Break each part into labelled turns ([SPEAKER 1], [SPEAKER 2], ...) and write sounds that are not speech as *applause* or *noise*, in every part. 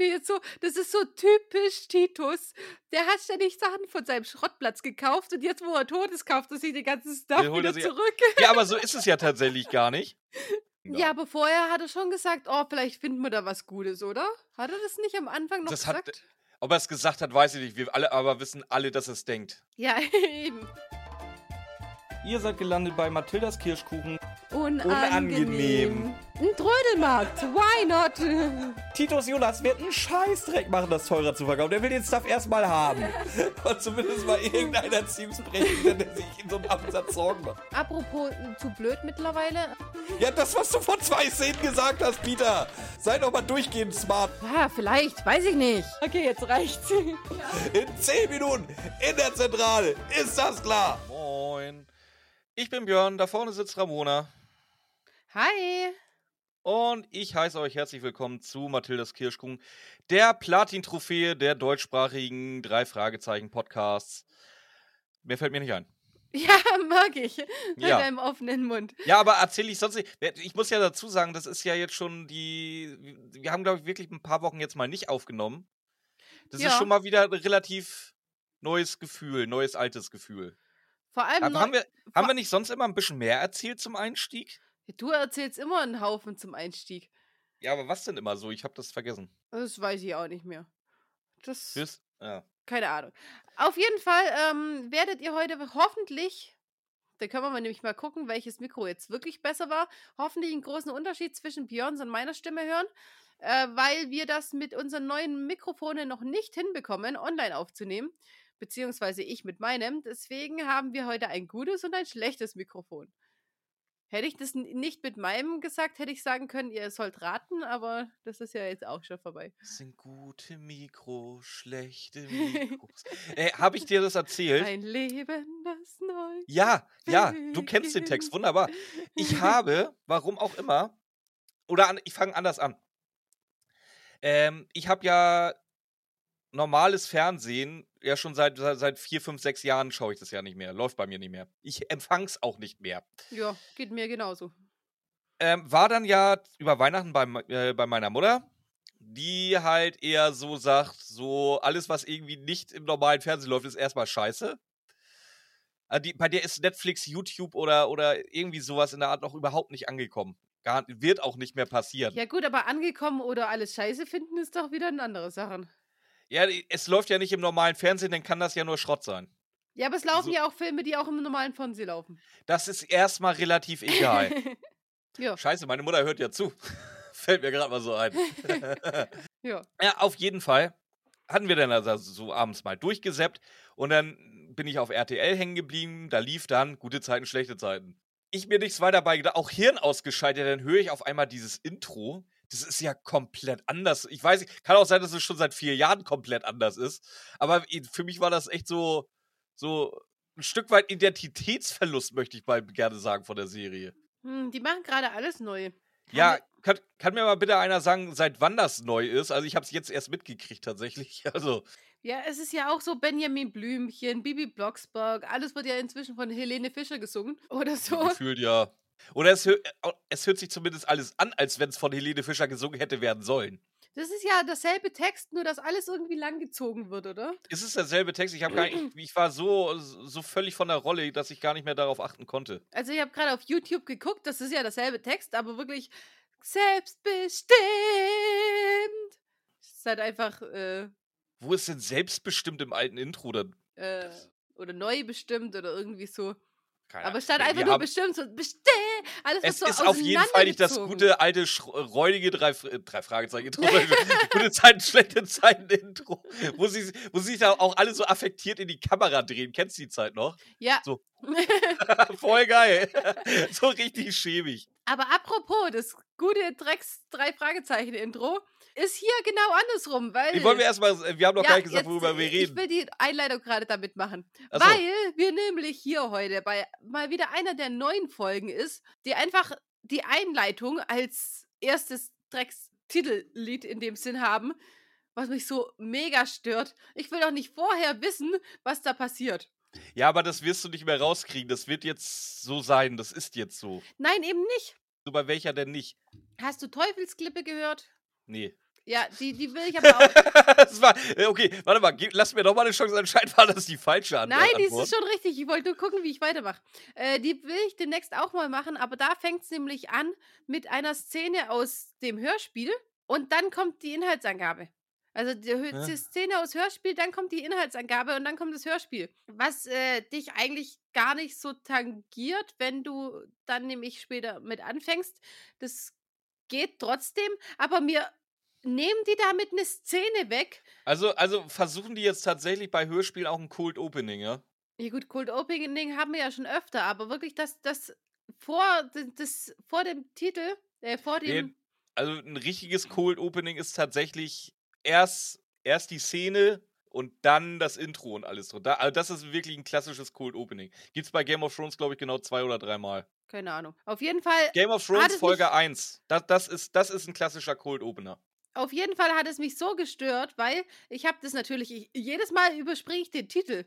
[SPEAKER 1] mir jetzt so, das ist so typisch Titus. Der hat ständig Sachen von seinem Schrottplatz gekauft und jetzt, wo er tot ist, kauft er sich den ganzen Stuff
[SPEAKER 2] Den holt er
[SPEAKER 1] wieder
[SPEAKER 2] sich-
[SPEAKER 1] zurück.
[SPEAKER 2] Ja, aber so ist es ja tatsächlich gar nicht. *laughs*
[SPEAKER 1] Ja. aber vorher hat er schon gesagt, oh, vielleicht finden wir da was Gutes, oder? Hat er das nicht am Anfang noch
[SPEAKER 2] Das hat-
[SPEAKER 1] gesagt?
[SPEAKER 2] Ob er es gesagt hat, weiß ich nicht. Wir alle aber wissen alle, dass er es denkt.
[SPEAKER 1] Ja, *laughs* eben.
[SPEAKER 3] Ihr seid gelandet bei Mathildas Kirschkuchen.
[SPEAKER 1] Unangenehm. Ein Trödelmarkt, why not? *laughs*
[SPEAKER 3] Titus Jonas wird einen Scheißdreck machen, das teurer zu verkaufen. Der will den Stuff erstmal haben. *laughs* Und zumindest mal irgendeiner Teams brechen, der sich in so einem Absatz Sorgen macht.
[SPEAKER 1] Apropos äh, zu blöd mittlerweile.
[SPEAKER 3] Ja, das, was du vor zwei Szenen gesagt hast, Peter. Sei doch mal durchgehend smart.
[SPEAKER 1] Ja, vielleicht, weiß ich nicht. Okay, jetzt reicht's.
[SPEAKER 3] In zehn Minuten in der Zentrale. Ist das klar?
[SPEAKER 2] Moin. Ich bin Björn, da vorne sitzt Ramona.
[SPEAKER 1] Hi.
[SPEAKER 2] Und ich heiße euch herzlich willkommen zu Mathildas Kirschkuchen, der Platin-Trophäe der deutschsprachigen Drei-Fragezeichen-Podcasts. Mehr fällt mir nicht ein. *laughs*
[SPEAKER 1] Ja, mag ich. Mit
[SPEAKER 2] Ja.
[SPEAKER 1] deinem offenen Mund.
[SPEAKER 2] Ja, aber erzähle ich sonst nicht. Ich muss ja dazu sagen, das ist ja jetzt schon die. Wir haben, glaube ich, wirklich ein paar Wochen jetzt mal nicht aufgenommen. Das
[SPEAKER 1] Ja.
[SPEAKER 2] ist schon mal wieder ein relativ neues Gefühl, neues altes Gefühl.
[SPEAKER 1] Vor allem,
[SPEAKER 2] Aber haben, wir, haben wir nicht sonst immer ein bisschen mehr erzählt zum Einstieg?
[SPEAKER 1] du erzählst immer einen Haufen zum Einstieg.
[SPEAKER 2] Ja, aber was denn immer so? Ich habe das vergessen.
[SPEAKER 1] Das weiß ich auch nicht mehr. Das,
[SPEAKER 2] Tschüss. Ja.
[SPEAKER 1] keine Ahnung. Auf jeden Fall ähm, werdet ihr heute hoffentlich, da können wir nämlich mal gucken, welches Mikro jetzt wirklich besser war, hoffentlich einen großen Unterschied zwischen Björns und meiner Stimme hören, äh, weil wir das mit unseren neuen Mikrofonen noch nicht hinbekommen, online aufzunehmen. Beziehungsweise ich mit meinem. Deswegen haben wir heute ein gutes und ein schlechtes Mikrofon. Hätte ich das nicht mit meinem gesagt, hätte ich sagen können, ihr sollt raten, aber das ist ja jetzt auch schon vorbei.
[SPEAKER 2] Das sind gute Mikros, schlechte *laughs* Mikros. äh, habe ich dir das erzählt?
[SPEAKER 1] Ein Leben, das neu.
[SPEAKER 2] Ja, ja, du kennst den Text, wunderbar. Ich habe, *laughs* warum auch immer, oder an, ich fange anders an. Ähm, ich habe ja normales Fernsehen, ja schon seit, seit, vier, fünf, sechs Jahren schaue ich das ja nicht mehr. Läuft bei mir nicht mehr. Ich empfang's auch nicht mehr.
[SPEAKER 1] Ja, geht mir genauso.
[SPEAKER 2] Ähm, war dann ja über Weihnachten bei, äh, bei meiner Mutter, die halt eher so sagt, so alles, was irgendwie nicht im normalen Fernsehen läuft, ist erstmal scheiße. Also die, bei der ist Netflix, YouTube oder, oder irgendwie sowas in der Art noch überhaupt nicht angekommen. Gar, wird auch nicht mehr passieren.
[SPEAKER 1] Ja, gut, aber angekommen oder alles scheiße finden ist doch wieder eine andere Sache.
[SPEAKER 2] Ja, es läuft ja nicht im normalen Fernsehen, dann kann das ja nur Schrott sein.
[SPEAKER 1] Ja, aber es laufen
[SPEAKER 2] So-
[SPEAKER 1] ja auch Filme, die auch im normalen Fernsehen laufen.
[SPEAKER 2] Das ist erstmal relativ egal. *laughs*
[SPEAKER 1] ja,
[SPEAKER 2] Scheiße, meine Mutter hört ja zu. *laughs* Fällt mir gerade mal so ein. *laughs*
[SPEAKER 1] ja.
[SPEAKER 2] Ja, auf jeden Fall hatten wir dann also so abends mal durchgesäppt und dann bin ich auf RTL hängen geblieben. Da lief dann gute Zeiten, schlechte Zeiten. Ich mir nichts weiter bei gedacht, auch Hirn ausgeschaltet, dann höre ich auf einmal dieses Intro. Das ist ja komplett anders. Ich weiß, kann auch sein, dass es schon seit vier Jahren komplett anders ist. Aber für mich war das echt so, so ein Stück weit Identitätsverlust, möchte ich mal gerne sagen, von der Serie.
[SPEAKER 1] Hm, die machen gerade alles neu.
[SPEAKER 2] Ja,
[SPEAKER 1] Haben
[SPEAKER 2] kann, kann mir mal bitte einer sagen, seit wann das neu ist? Also ich habe es jetzt erst mitgekriegt tatsächlich. *laughs* Also
[SPEAKER 1] Ja, es ist ja auch so Benjamin Blümchen, Bibi Blocksberg, alles wird ja inzwischen von Helene Fischer gesungen oder so.
[SPEAKER 2] gefühlt ja. Oder es, es hört sich zumindest alles an, als wenn es von Helene Fischer gesungen hätte werden sollen.
[SPEAKER 1] Das ist ja dasselbe Text, nur dass alles irgendwie langgezogen wird, oder?
[SPEAKER 2] Es ist derselbe Text. Ich, gar nicht, ich war so, so völlig von der Rolle, dass ich gar nicht mehr darauf achten konnte.
[SPEAKER 1] Also ich habe gerade auf YouTube geguckt, das ist ja dasselbe Text, aber wirklich selbstbestimmt. Es ist halt einfach, äh,
[SPEAKER 2] Wo ist denn selbstbestimmt im alten Intro dann?
[SPEAKER 1] äh, oder neu bestimmt oder irgendwie so.
[SPEAKER 2] Keine
[SPEAKER 1] Aber statt
[SPEAKER 2] Wir
[SPEAKER 1] einfach nur bestimmt so bestimmt. Alles wird
[SPEAKER 2] Es
[SPEAKER 1] so
[SPEAKER 2] ist auf jeden Fall nicht das gute, alte, sch- räudige drei, äh, drei Fragezeichen Intro, *laughs* gute Zeiten, schlechte Zeiten Intro, wo sie, wo sie sich da auch alle so affektiert in die Kamera drehen. Kennst du die Zeit noch?
[SPEAKER 1] Ja.
[SPEAKER 2] So. *laughs* Voll geil. *laughs* so richtig schäbig.
[SPEAKER 1] Aber apropos, das gute Drecks drei Fragezeichen Intro ist hier genau andersrum, weil
[SPEAKER 2] Wie wollen wir erstmal, wir haben noch gar nicht gesagt,
[SPEAKER 1] jetzt,
[SPEAKER 2] worüber wir
[SPEAKER 1] Ich
[SPEAKER 2] reden.
[SPEAKER 1] will die Einleitung gerade damit machen.
[SPEAKER 2] Ach so.
[SPEAKER 1] Weil wir nämlich hier heute bei mal wieder einer der neuen Folgen ist, die einfach die Einleitung als erstes Drecks-Titellied in dem Sinn haben, was mich so mega stört. Ich will doch nicht vorher wissen, was da passiert.
[SPEAKER 2] Ja, aber das wirst du nicht mehr rauskriegen. Das wird jetzt so sein. Das ist jetzt so.
[SPEAKER 1] Nein, eben nicht.
[SPEAKER 2] So bei welcher denn nicht?
[SPEAKER 1] Hast du Teufelsklippe gehört?
[SPEAKER 2] Nee.
[SPEAKER 1] Ja, die, die will ich aber auch. *laughs*
[SPEAKER 2] das war, äh, okay, warte mal, lass mir doch mal eine Chance. Anscheinend war das die falsche Antwort.
[SPEAKER 1] Nein, die ist schon richtig. Ich wollte nur gucken, wie ich weitermache. Äh, die will ich demnächst auch mal machen, aber da fängt es nämlich an mit einer Szene aus dem Hörspiel und dann kommt die Inhaltsangabe. Also die, die Szene aus Hörspiel, dann kommt die Inhaltsangabe und dann kommt das Hörspiel. Was äh, dich eigentlich gar nicht so tangiert, wenn du dann nämlich später mit anfängst. Das geht trotzdem, aber mir nehmen die damit eine Szene weg.
[SPEAKER 2] Also, also versuchen die jetzt tatsächlich bei Hörspielen auch ein Cold Opening, ja?
[SPEAKER 1] Ja gut, Cold Opening haben wir ja schon öfter, aber wirklich das, das vor, das, vor dem Titel, äh, vor dem...
[SPEAKER 2] Nee, also ein richtiges Cold Opening ist tatsächlich erst, erst die Szene und dann das Intro und alles drin. Da, also das ist wirklich ein klassisches Cold Opening. Gibt's bei Game of Thrones, glaube ich, genau zwei oder dreimal.
[SPEAKER 1] Keine Ahnung. Auf jeden Fall.
[SPEAKER 2] Game of Thrones
[SPEAKER 1] es
[SPEAKER 2] Folge
[SPEAKER 1] mich-
[SPEAKER 2] 1. Das, das, ist, das ist ein klassischer Cold Opener.
[SPEAKER 1] Auf jeden Fall hat es mich so gestört, weil ich habe das natürlich, ich, jedes Mal überspringe ich den Titel.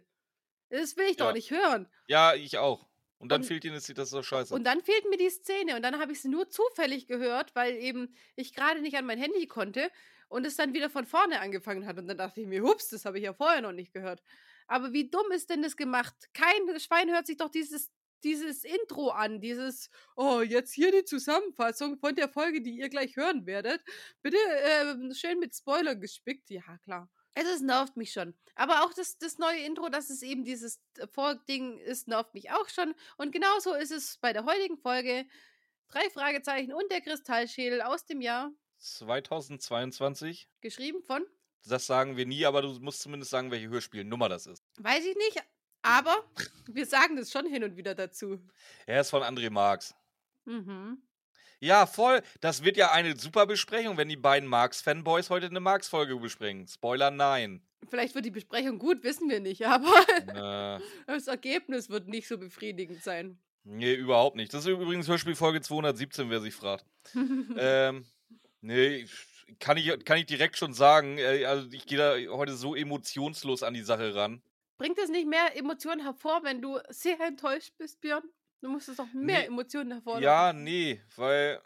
[SPEAKER 1] Das will ich
[SPEAKER 2] Ja.
[SPEAKER 1] doch nicht hören.
[SPEAKER 2] Ja, ich auch. Und dann
[SPEAKER 1] Und-
[SPEAKER 2] fehlt ihnen, das ist so scheiße.
[SPEAKER 1] Und dann fehlt mir die Szene und dann habe ich sie nur zufällig gehört, weil eben ich gerade nicht an mein Handy konnte und es dann wieder von vorne angefangen hat. Und dann dachte ich mir, hups, das habe ich ja vorher noch nicht gehört. Aber wie dumm ist denn das gemacht? Kein Schwein hört sich doch dieses, dieses Intro an, dieses, oh, jetzt hier die Zusammenfassung von der Folge, die ihr gleich hören werdet. Bitte ähm, schön mit Spoiler gespickt. Ja, klar. Es ist, nervt mich schon. Aber auch das, das neue Intro, dass es eben dieses äh, Vording ist, nervt mich auch schon. Und genauso ist es bei der heutigen Folge. Drei Fragezeichen und der Kristallschädel aus dem Jahr.
[SPEAKER 2] 2022.
[SPEAKER 1] Geschrieben von,
[SPEAKER 2] Das sagen wir nie, aber du musst zumindest sagen, welche Hörspielnummer das ist.
[SPEAKER 1] weiß ich nicht, aber wir sagen das schon hin und wieder dazu.
[SPEAKER 2] Er ist von André Marx.
[SPEAKER 1] Mhm.
[SPEAKER 2] Ja, voll. Das wird ja eine super Besprechung, wenn die beiden Marx-Fanboys heute eine Marx-Folge besprechen. Spoiler, nein.
[SPEAKER 1] Vielleicht wird die Besprechung gut, wissen wir nicht, *laughs* aber
[SPEAKER 2] äh,
[SPEAKER 1] das Ergebnis wird nicht so befriedigend sein.
[SPEAKER 2] nee, überhaupt nicht. Das ist übrigens Hörspielfolge 217, wer sich fragt. *laughs* ähm, nee, kann ich, kann ich direkt schon sagen. Äh, also ich gehe da heute so emotionslos an die Sache ran.
[SPEAKER 1] Bringt es nicht mehr Emotionen hervor, wenn du sehr enttäuscht bist, Björn? Du musst es doch mehr
[SPEAKER 2] Nee.
[SPEAKER 1] Emotionen hervorlocken.
[SPEAKER 2] Ja, nee, weil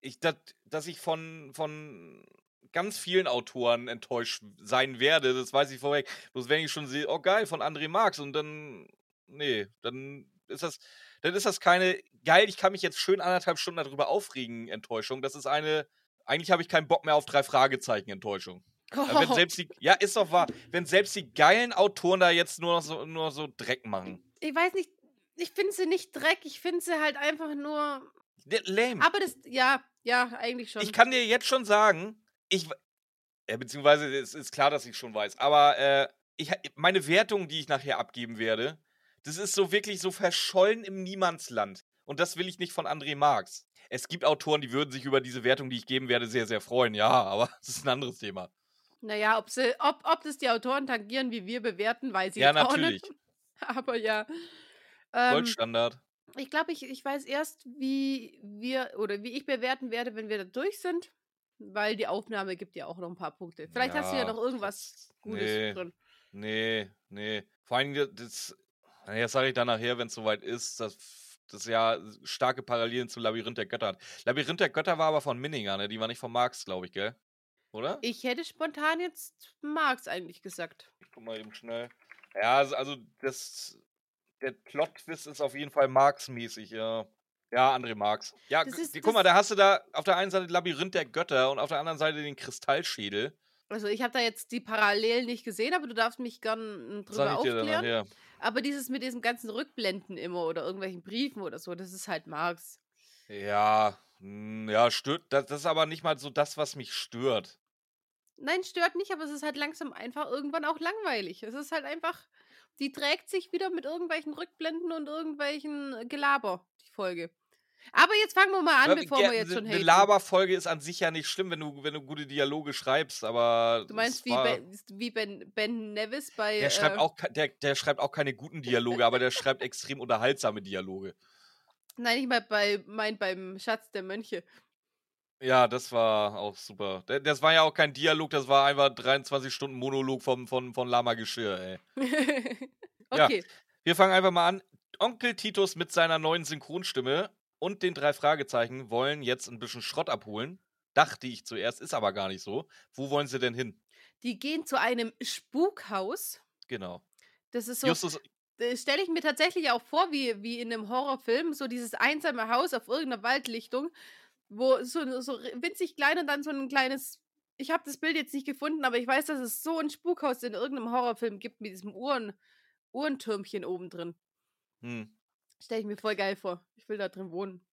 [SPEAKER 2] ich, dat, dass ich von, von ganz vielen Autoren enttäuscht sein werde, das weiß ich vorweg. Bloß wenn ich schon sehe, oh geil, von André Marx und dann, nee, dann ist das, dann ist das keine, geil, ich kann mich jetzt schön anderthalb Stunden darüber aufregen, Enttäuschung. Das ist eine, eigentlich habe ich keinen Bock mehr auf drei Fragezeichen Enttäuschung. Wenn selbst die, ja, ist doch wahr, wenn selbst die geilen Autoren da jetzt nur noch so, nur so Dreck machen.
[SPEAKER 1] ich weiß nicht, ich finde sie nicht Dreck, ich finde sie halt einfach nur.
[SPEAKER 2] Lame.
[SPEAKER 1] Aber das, ja, ja, eigentlich schon.
[SPEAKER 2] Ich kann dir jetzt schon sagen, ich. Ja, beziehungsweise es ist klar, dass ich schon weiß. Aber äh, ich, meine Wertung, die ich nachher abgeben werde, das ist so wirklich so verschollen im Niemandsland. Und das will ich nicht von André Marx. Es gibt Autoren, die würden sich über diese Wertung, die ich geben werde, sehr, sehr freuen. Ja, aber *laughs* das ist ein anderes Thema.
[SPEAKER 1] Naja, ob, sie, ob, ob das die Autoren tangieren, wie wir bewerten, weiß ich
[SPEAKER 2] Ja,
[SPEAKER 1] auch
[SPEAKER 2] natürlich.
[SPEAKER 1] nicht. *laughs* Aber ja. Ähm,
[SPEAKER 2] Goldstandard.
[SPEAKER 1] ich glaube, ich, ich weiß erst, wie wir oder wie ich bewerten werde, wenn wir da durch sind. Weil die Aufnahme gibt ja auch noch ein paar Punkte. Vielleicht hast du ja
[SPEAKER 2] Ja,
[SPEAKER 1] noch irgendwas Gutes
[SPEAKER 2] nee.
[SPEAKER 1] drin.
[SPEAKER 2] Nee, nee. Vor allem, das- das. naja, sage ich dann nachher, wenn es soweit ist. Das, das ja starke Parallelen zu Labyrinth der Götter hat. Labyrinth der Götter war aber von Minninger, ne? Die war nicht von Marx, glaube ich, gell? Oder?
[SPEAKER 1] Ich hätte spontan jetzt Marx eigentlich gesagt.
[SPEAKER 2] Ich guck mal eben schnell. Ja, also, das. Der Plot-Twist ist auf jeden Fall Marx-mäßig, ja. Ja, André Marx. Ja,
[SPEAKER 1] ist-
[SPEAKER 2] guck mal, da hast du da auf der einen Seite Labyrinth der Götter und auf der anderen Seite den Kristallschädel.
[SPEAKER 1] Also ich habe da jetzt die Parallelen nicht gesehen, aber du darfst mich gern drüber
[SPEAKER 2] dir dann
[SPEAKER 1] aufklären.
[SPEAKER 2] nachher.
[SPEAKER 1] Aber dieses mit diesem ganzen Rückblenden immer oder irgendwelchen Briefen oder so, das ist halt Marx.
[SPEAKER 2] Ja, mm, ja, stört. Das, das ist aber nicht mal so das, was mich stört.
[SPEAKER 1] Nein, stört nicht, aber es ist halt langsam einfach irgendwann auch langweilig. Es ist halt einfach, die trägt sich wieder mit irgendwelchen Rückblenden und irgendwelchen Gelaber, die Folge. Aber jetzt fangen wir mal an,
[SPEAKER 2] Ja,
[SPEAKER 1] bevor
[SPEAKER 2] ge-
[SPEAKER 1] wir jetzt schon
[SPEAKER 2] Eine
[SPEAKER 1] haten.
[SPEAKER 2] Laberfolge ist an sich ja nicht schlimm, wenn du, wenn du gute Dialoge schreibst, aber.
[SPEAKER 1] Du meinst wie, ben, wie ben, ben Nevis bei.
[SPEAKER 2] Der schreibt,
[SPEAKER 1] äh,
[SPEAKER 2] auch, ke- der, der schreibt auch keine guten Dialoge, aber der schreibt extrem unterhaltsame Dialoge.
[SPEAKER 1] Nein, nicht mal bei, mein beim Schatz der Mönche.
[SPEAKER 2] Ja, das war auch super. Das war ja auch kein Dialog, das war einfach 23 Stunden Monolog vom, von, von Lama Geschirr, ey. *laughs* Ja.
[SPEAKER 1] okay.
[SPEAKER 2] Wir fangen einfach mal an. Onkel Titus mit seiner neuen Synchronstimme und den drei Fragezeichen wollen jetzt ein bisschen Schrott abholen. Dachte ich zuerst, ist aber gar nicht so. Wo wollen sie denn hin?
[SPEAKER 1] Die gehen zu einem Spukhaus.
[SPEAKER 2] Genau.
[SPEAKER 1] Das ist so,
[SPEAKER 2] Justus,
[SPEAKER 1] stelle ich mir tatsächlich auch vor, wie, wie in einem Horrorfilm, so dieses einsame Haus auf irgendeiner Waldlichtung, wo so, so winzig klein und dann so ein kleines. Ich habe das Bild jetzt nicht gefunden, aber ich weiß, dass es so ein Spukhaus in irgendeinem Horrorfilm gibt mit diesem Uhren, Uhrentürmchen oben drin.
[SPEAKER 2] hm.
[SPEAKER 1] Stelle ich mir voll geil vor. Ich will da drin wohnen.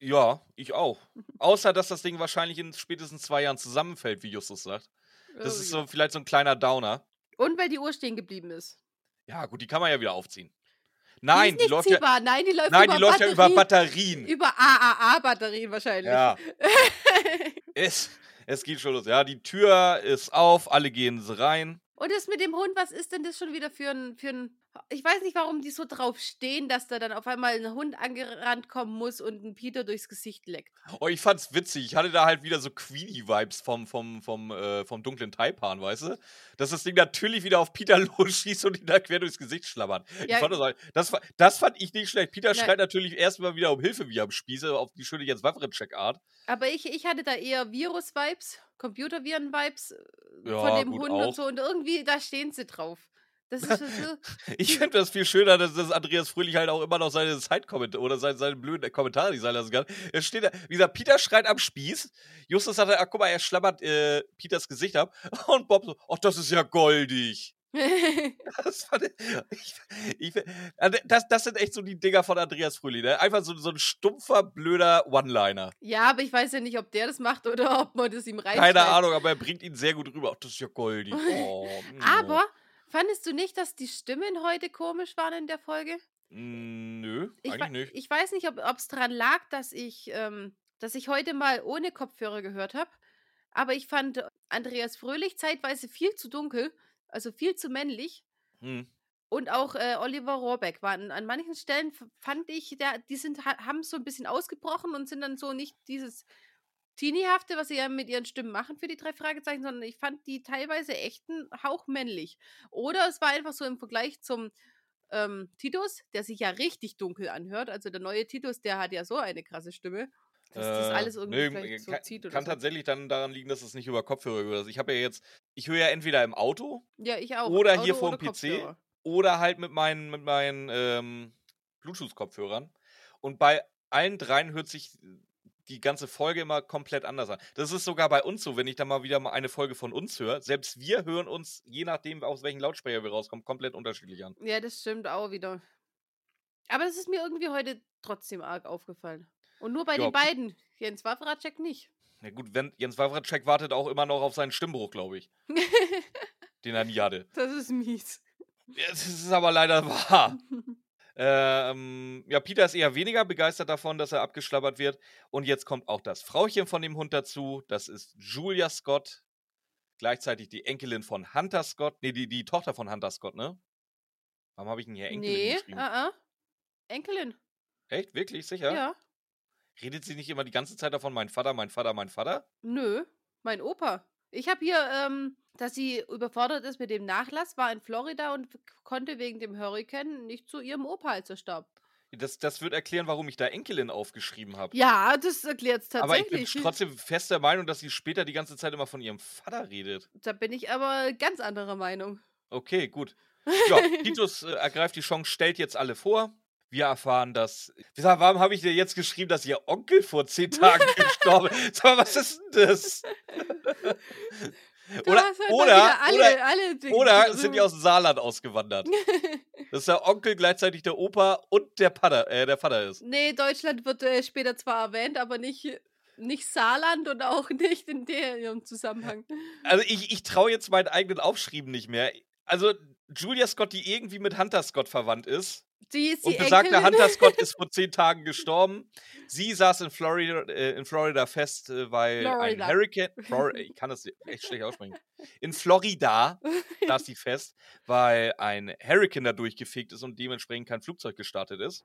[SPEAKER 2] Ja, ich auch. Außer, dass das Ding wahrscheinlich in spätestens zwei Jahren zusammenfällt, wie Justus sagt. Das
[SPEAKER 1] Oh
[SPEAKER 2] ist
[SPEAKER 1] ja.
[SPEAKER 2] so vielleicht so ein kleiner Downer.
[SPEAKER 1] Und weil die Uhr stehen geblieben ist.
[SPEAKER 2] Ja, gut, die kann man ja wieder aufziehen.
[SPEAKER 1] Die
[SPEAKER 2] Nein, die
[SPEAKER 1] nicht
[SPEAKER 2] läuft ja.
[SPEAKER 1] Nein, die läuft
[SPEAKER 2] nein,
[SPEAKER 1] über
[SPEAKER 2] die läuft ja über
[SPEAKER 1] Batterien.
[SPEAKER 2] Batterien.
[SPEAKER 1] Über AAA-Batterien wahrscheinlich.
[SPEAKER 2] Ja, *laughs* es, es geht schon los. Ja, die Tür ist auf, alle gehen rein.
[SPEAKER 1] Und das mit dem Hund, was ist denn das schon wieder für ein, für ein. Ich weiß nicht, warum die so drauf stehen, dass da dann auf einmal ein Hund angerannt kommen muss und ein Peter durchs Gesicht leckt.
[SPEAKER 2] Oh, ich fand's witzig. Ich hatte da halt wieder so Queenie-Vibes vom, vom, vom, äh, vom dunklen Taipan, weißt du? Dass das Ding natürlich wieder auf Peter *laughs* losschießt und ihn da quer durchs Gesicht schlabbert.
[SPEAKER 1] Ja.
[SPEAKER 2] Ich fand das, das, das fand ich nicht schlecht. Peter schreit natürlich erstmal wieder um Hilfe wie am Spieße, auf die schöne Jens Wawrinczek-Art.
[SPEAKER 1] Aber ich, ich hatte da eher Virus-Vibes, Computerviren-Vibes äh,
[SPEAKER 2] Ja,
[SPEAKER 1] von dem Hund
[SPEAKER 2] auch.
[SPEAKER 1] und so. Und irgendwie, da stehen sie drauf. Das ist so, *laughs*
[SPEAKER 2] Ich finde das viel schöner, dass, dass Andreas Fröhlich halt auch immer noch seine Zeitkommentare oder seine, seine blöden Kommentare nicht sein lassen kann. Es steht da, wie gesagt, Peter schreit am Spieß. Justus sagt, ach guck mal, er schlabbert äh, Peters Gesicht ab. *laughs* Und Bob so, ach, das ist ja goldig. *laughs* Das, ich, ich, also das, das sind echt so die Dinger von Andreas Fröhlich. Ne? Einfach so, so ein stumpfer, blöder One-Liner.
[SPEAKER 1] ja, aber ich weiß ja nicht, ob der das macht oder ob man das ihm rein.
[SPEAKER 2] Keine Ahnung, aber er bringt ihn sehr gut rüber. Ach, das ist ja goldig. Oh, mm.
[SPEAKER 1] Aber fandest du nicht, dass die Stimmen heute komisch waren in der Folge?
[SPEAKER 2] Mm, Nö,
[SPEAKER 1] Ich,
[SPEAKER 2] eigentlich nicht.
[SPEAKER 1] ich weiß nicht, ob es daran lag, dass ich, ähm, dass ich heute mal ohne Kopfhörer gehört habe. Aber ich fand Andreas Fröhlich zeitweise viel zu dunkel, also viel zu männlich.
[SPEAKER 2] Hm.
[SPEAKER 1] Und auch äh, Oliver Rohrbeck waren an manchen Stellen fand ich, der, die sind ha- haben so ein bisschen ausgebrochen und sind dann so nicht dieses Teenie-hafte, was sie ja mit ihren Stimmen machen für die drei Fragezeichen, sondern ich fand die teilweise echt einen Hauch männlich. Oder es war einfach so im Vergleich zum ähm, Titus, der sich ja richtig dunkel anhört. Also der neue Titus, der hat ja so eine krasse Stimme, dass das
[SPEAKER 2] Äh,
[SPEAKER 1] alles irgendwie
[SPEAKER 2] nö,
[SPEAKER 1] vielleicht so
[SPEAKER 2] kann,
[SPEAKER 1] zieht oder
[SPEAKER 2] kann
[SPEAKER 1] so.
[SPEAKER 2] tatsächlich dann daran liegen, dass es nicht über Kopfhörer über Ich habe ja jetzt, ich höre ja entweder im Auto
[SPEAKER 1] Ja, ich auch.
[SPEAKER 2] oder
[SPEAKER 1] Auto
[SPEAKER 2] hier vorm
[SPEAKER 1] oder
[SPEAKER 2] PC.
[SPEAKER 1] Kopfhörer.
[SPEAKER 2] oder halt mit meinen, mit meinen ähm, Bluetooth-Kopfhörern. Und bei allen dreien hört sich die ganze Folge immer komplett anders an. Das ist sogar bei uns so, wenn ich da mal wieder mal eine Folge von uns höre. Selbst wir hören uns, je nachdem, aus welchen Lautsprecher wir rauskommen, komplett unterschiedlich an.
[SPEAKER 1] Ja, das stimmt auch wieder. Aber das ist mir irgendwie heute trotzdem arg aufgefallen. Und nur bei
[SPEAKER 2] Ja.
[SPEAKER 1] den beiden. Jens Wawracek nicht.
[SPEAKER 2] Na gut, wenn, Jens Wawracek wartet auch immer noch auf seinen Stimmbruch, glaube ich. *laughs* den er nie hatte.
[SPEAKER 1] das ist mies.
[SPEAKER 2] Das ist aber leider wahr. *laughs* Ähm, ja, Peter ist eher weniger begeistert davon, dass er abgeschlabbert wird. Und jetzt kommt auch das Frauchen von dem Hund dazu. Das ist Julia Scott. Gleichzeitig die Enkelin von Hunter Scott. Nee, die, die Tochter von Hunter Scott, ne? Warum habe ich denn hier Enkelin
[SPEAKER 1] nee,
[SPEAKER 2] geschrieben?
[SPEAKER 1] uh -uh. Enkelin.
[SPEAKER 2] Echt? Wirklich? Sicher?
[SPEAKER 1] Ja.
[SPEAKER 2] Redet sie nicht immer die ganze Zeit davon, mein Vater, mein Vater, mein Vater?
[SPEAKER 1] Nö, mein Opa. Ich habe hier, ähm, dass sie überfordert ist mit dem Nachlass, war in Florida und konnte wegen dem Hurricane nicht zu ihrem Opa, als er starb.
[SPEAKER 2] Das, das wird erklären, warum ich da Enkelin aufgeschrieben habe.
[SPEAKER 1] Ja, das erklärt es
[SPEAKER 2] aber ich bin
[SPEAKER 1] tatsächlich.
[SPEAKER 2] trotzdem fest der Meinung, dass sie später die ganze Zeit immer von ihrem Vater redet.
[SPEAKER 1] da bin ich aber ganz anderer Meinung.
[SPEAKER 2] Okay, gut. *laughs* Ja, Titus äh, ergreift die Chance, stellt jetzt alle vor. Wir erfahren, dass. Warum habe ich dir jetzt geschrieben, dass ihr Onkel vor zehn Tagen *laughs* gestorben ist? Sag mal, was ist denn das? Oder,
[SPEAKER 1] halt
[SPEAKER 2] oder,
[SPEAKER 1] alle,
[SPEAKER 2] oder,
[SPEAKER 1] alle Dinge
[SPEAKER 2] oder sind die aus dem Saarland ausgewandert? *laughs* Dass der Onkel gleichzeitig der Opa und der Vater, äh, der Vater ist.
[SPEAKER 1] Nee, Deutschland wird äh, später zwar erwähnt, aber nicht, nicht Saarland und auch *laughs* nicht in dem Zusammenhang.
[SPEAKER 2] Also ich, ich traue jetzt meinen eigenen Aufschrieben nicht mehr. Also Julia Scott, die irgendwie mit Hunter Scott verwandt ist.
[SPEAKER 1] Sie ist die
[SPEAKER 2] Und besagter
[SPEAKER 1] Enkelin.
[SPEAKER 2] Hunter Scott ist *laughs* vor zehn Tagen gestorben. Sie saß in Florida, äh, in Florida fest, äh, weil
[SPEAKER 1] Florida.
[SPEAKER 2] ein Hurricane. *laughs* Flor ich kann das echt schlecht aussprechen. In Florida saß sie fest, weil ein Hurricane da durchgefegt ist und dementsprechend kein Flugzeug gestartet ist.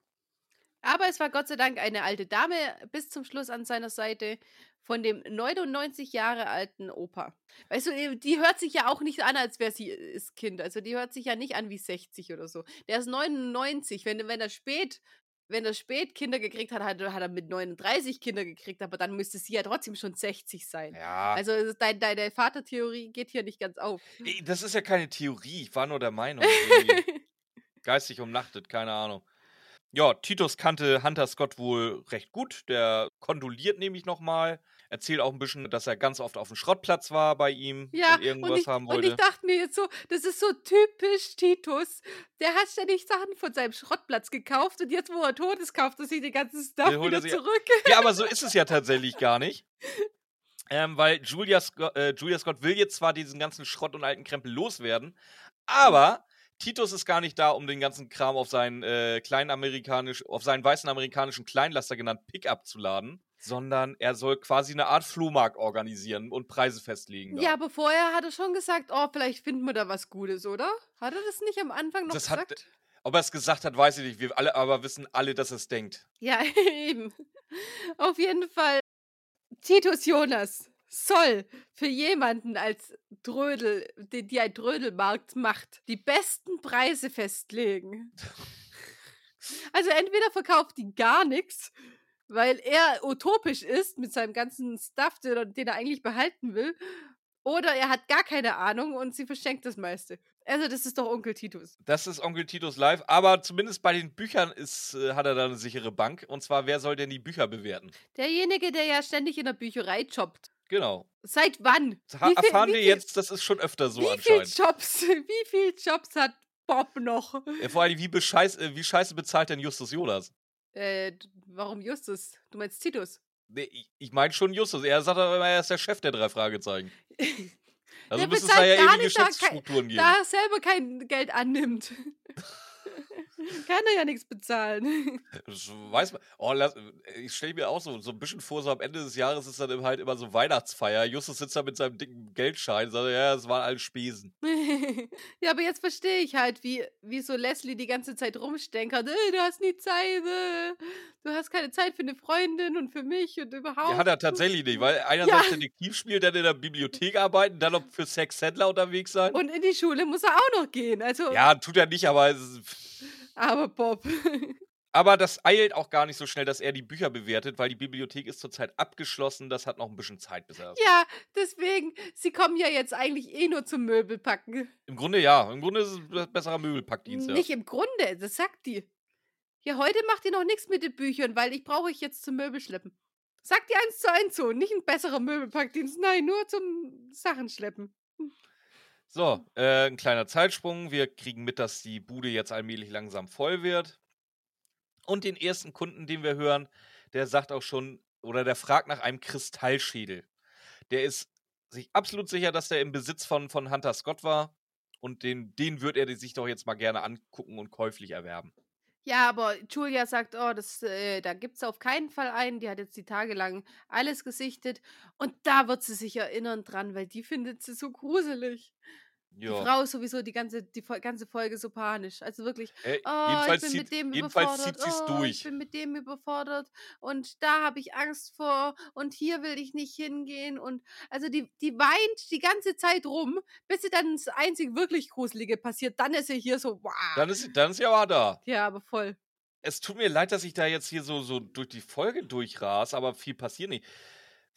[SPEAKER 1] Aber es war Gott sei Dank eine alte Dame bis zum Schluss an seiner Seite von dem 99 Jahre alten Opa. Weißt du, äh, die hört sich ja auch nicht an, als wäre sie äh, das Kind. Also die hört sich ja nicht an wie 60 oder so. Der ist 99. Wenn, wenn er spät wenn er spät Kinder gekriegt hat, hat, er- mit 39 Kinder gekriegt, aber dann müsste sie ja trotzdem schon 60 sein.
[SPEAKER 2] Ja.
[SPEAKER 1] Also es ist dein, deine Vatertheorie geht hier nicht ganz auf.
[SPEAKER 2] Ey, Das ist ja keine Theorie, ich war nur der Meinung. *laughs* Geistig umnachtet, keine Ahnung. Ja, Titus kannte Hunter Scott wohl recht gut. Der kondoliert nämlich nochmal. Erzählt auch ein bisschen, dass er ganz oft auf dem Schrottplatz war bei ihm
[SPEAKER 1] Ja,
[SPEAKER 2] und irgendwas
[SPEAKER 1] und ich,
[SPEAKER 2] haben
[SPEAKER 1] und
[SPEAKER 2] wollte.
[SPEAKER 1] ich dachte mir jetzt so, das ist so typisch Titus. Der hat ständig Sachen von seinem Schrottplatz gekauft und jetzt, wo er tot ist, kauft er sich den ganzen Stuff
[SPEAKER 2] Den holt er
[SPEAKER 1] wieder zurück.
[SPEAKER 2] Ja, aber so ist es ja tatsächlich gar nicht. Ähm, weil Julia Scott, äh, Julia Scott will jetzt zwar diesen ganzen Schrott und alten Krempel loswerden, aber Titus ist gar nicht da, um den ganzen Kram auf seinen äh, kleinen amerikanisch, auf seinen weißen amerikanischen Kleinlaster genannt Pickup zu laden, sondern er soll quasi eine Art Flohmarkt organisieren und Preise festlegen. da.
[SPEAKER 1] Ja, aber vorher hat er schon gesagt, oh, vielleicht finden wir da was Gutes, oder? Hat er das nicht am Anfang noch
[SPEAKER 2] Das hat-
[SPEAKER 1] gesagt?
[SPEAKER 2] Ob er es gesagt hat, weiß ich nicht. Wir alle aber wissen alle, dass er es denkt.
[SPEAKER 1] Ja, *laughs* eben. Auf jeden Fall, Titus Jonas soll für jemanden als Drödel, die, die ein Drödelmarkt macht, die besten Preise festlegen. *laughs* Also entweder verkauft die gar nichts, weil er utopisch ist mit seinem ganzen Stuff, den, er- den er eigentlich behalten will, oder er hat gar keine Ahnung und sie verschenkt das meiste. Also das ist doch Onkel Titus.
[SPEAKER 2] Das ist Onkel Titus live, aber zumindest bei den Büchern ist, äh, hat er da eine sichere Bank. Und zwar, wer soll denn die Bücher bewerten?
[SPEAKER 1] Derjenige, der ja ständig in der Bücherei jobbt.
[SPEAKER 2] Genau.
[SPEAKER 1] Seit wann?
[SPEAKER 2] Ha
[SPEAKER 1] viel-
[SPEAKER 2] erfahren wir
[SPEAKER 1] viel-
[SPEAKER 2] jetzt, das ist schon öfter so
[SPEAKER 1] wie viele
[SPEAKER 2] anscheinend.
[SPEAKER 1] Jobs, *laughs* wie viel Jobs hat Bob noch?
[SPEAKER 2] Ja, vor allem, wie, bescheiß, äh, wie scheiße bezahlt denn Justus Jonas?
[SPEAKER 1] Äh, warum Justus? Du meinst Titus?
[SPEAKER 2] Nee, ich, ich meine schon Justus. Er sagt doch immer, er ist der Chef der drei Fragezeichen. *laughs* Also müsste es da ja ewige
[SPEAKER 1] nicht, da
[SPEAKER 2] Geschäftsstrukturen geben.
[SPEAKER 1] Da er selber kein Geld annimmt. *laughs* Kann er ja nichts bezahlen. *laughs*
[SPEAKER 2] Das weiß man. Oh, lass, ich stelle mir auch so, so ein bisschen vor, so am Ende des Jahres ist dann halt immer so Weihnachtsfeier. Justus sitzt da mit seinem dicken Geldschein sagt, ja, das waren alles Spesen. *laughs*
[SPEAKER 1] ja, aber jetzt verstehe ich halt, wie, wie so Leslie die ganze Zeit rumstenkert. Äh, du hast nie Zeit. Äh, du hast keine Zeit für eine Freundin und für mich und überhaupt.
[SPEAKER 2] Ja, hat er tatsächlich nicht, weil *laughs* einerseits
[SPEAKER 1] Ja.
[SPEAKER 2] Detektiv spielt, dann in der Bibliothek arbeiten, dann noch für Sexhändler unterwegs sein.
[SPEAKER 1] Und in die Schule muss er auch noch gehen. Also,
[SPEAKER 2] ja, tut er nicht, aber es ist,
[SPEAKER 1] aber Bob. *laughs*
[SPEAKER 2] Aber das eilt auch gar nicht so schnell, dass er die Bücher bewertet, weil die Bibliothek ist zurzeit abgeschlossen. Das hat noch ein bisschen Zeit, bis er
[SPEAKER 1] ja, deswegen, sie kommen ja jetzt eigentlich eh nur zum Möbelpacken.
[SPEAKER 2] Im Grunde ja. Im Grunde ist es ein besserer Möbelpackdienst. Ja.
[SPEAKER 1] Nicht im Grunde, das sagt die. Ja, heute macht ihr noch nichts mit den Büchern, weil ich brauche euch jetzt zum Möbelschleppen. Sagt die eins zu eins so, nicht ein besserer Möbelpackdienst, nein, nur zum Sachenschleppen.
[SPEAKER 2] So, äh, ein kleiner Zeitsprung. Wir kriegen mit, dass die Bude jetzt allmählich langsam voll wird. Und den ersten Kunden, den wir hören, der sagt auch schon, oder der fragt nach einem Kristallschädel. Der ist sich absolut sicher, dass der im Besitz von, von Hunter Scott war. Und den, den wird er sich doch jetzt mal gerne angucken und käuflich erwerben.
[SPEAKER 1] Ja, aber Julia sagt, oh, das, äh, da gibt's auf keinen Fall einen. Die hat jetzt die Tage lang alles gesichtet. Und da wird sie sich erinnern dran, weil die findet sie so gruselig. Die
[SPEAKER 2] Ja.
[SPEAKER 1] Frau ist sowieso die ganze, die ganze Folge so panisch. Also wirklich,
[SPEAKER 2] Äh,
[SPEAKER 1] Oh, ich bin
[SPEAKER 2] zieht,
[SPEAKER 1] mit dem überfordert. oh,
[SPEAKER 2] durch.
[SPEAKER 1] Ich bin mit dem überfordert und da habe ich Angst vor und hier will ich nicht hingehen und also die, die weint die ganze Zeit rum, bis sie dann das einzig wirklich Gruselige passiert. Dann ist sie hier so, wow.
[SPEAKER 2] Dann ist, sie- dann ist sie aber da.
[SPEAKER 1] ja, aber voll.
[SPEAKER 2] Es tut mir leid, dass ich da jetzt hier so, so durch die Folge durchras, aber viel passiert nicht.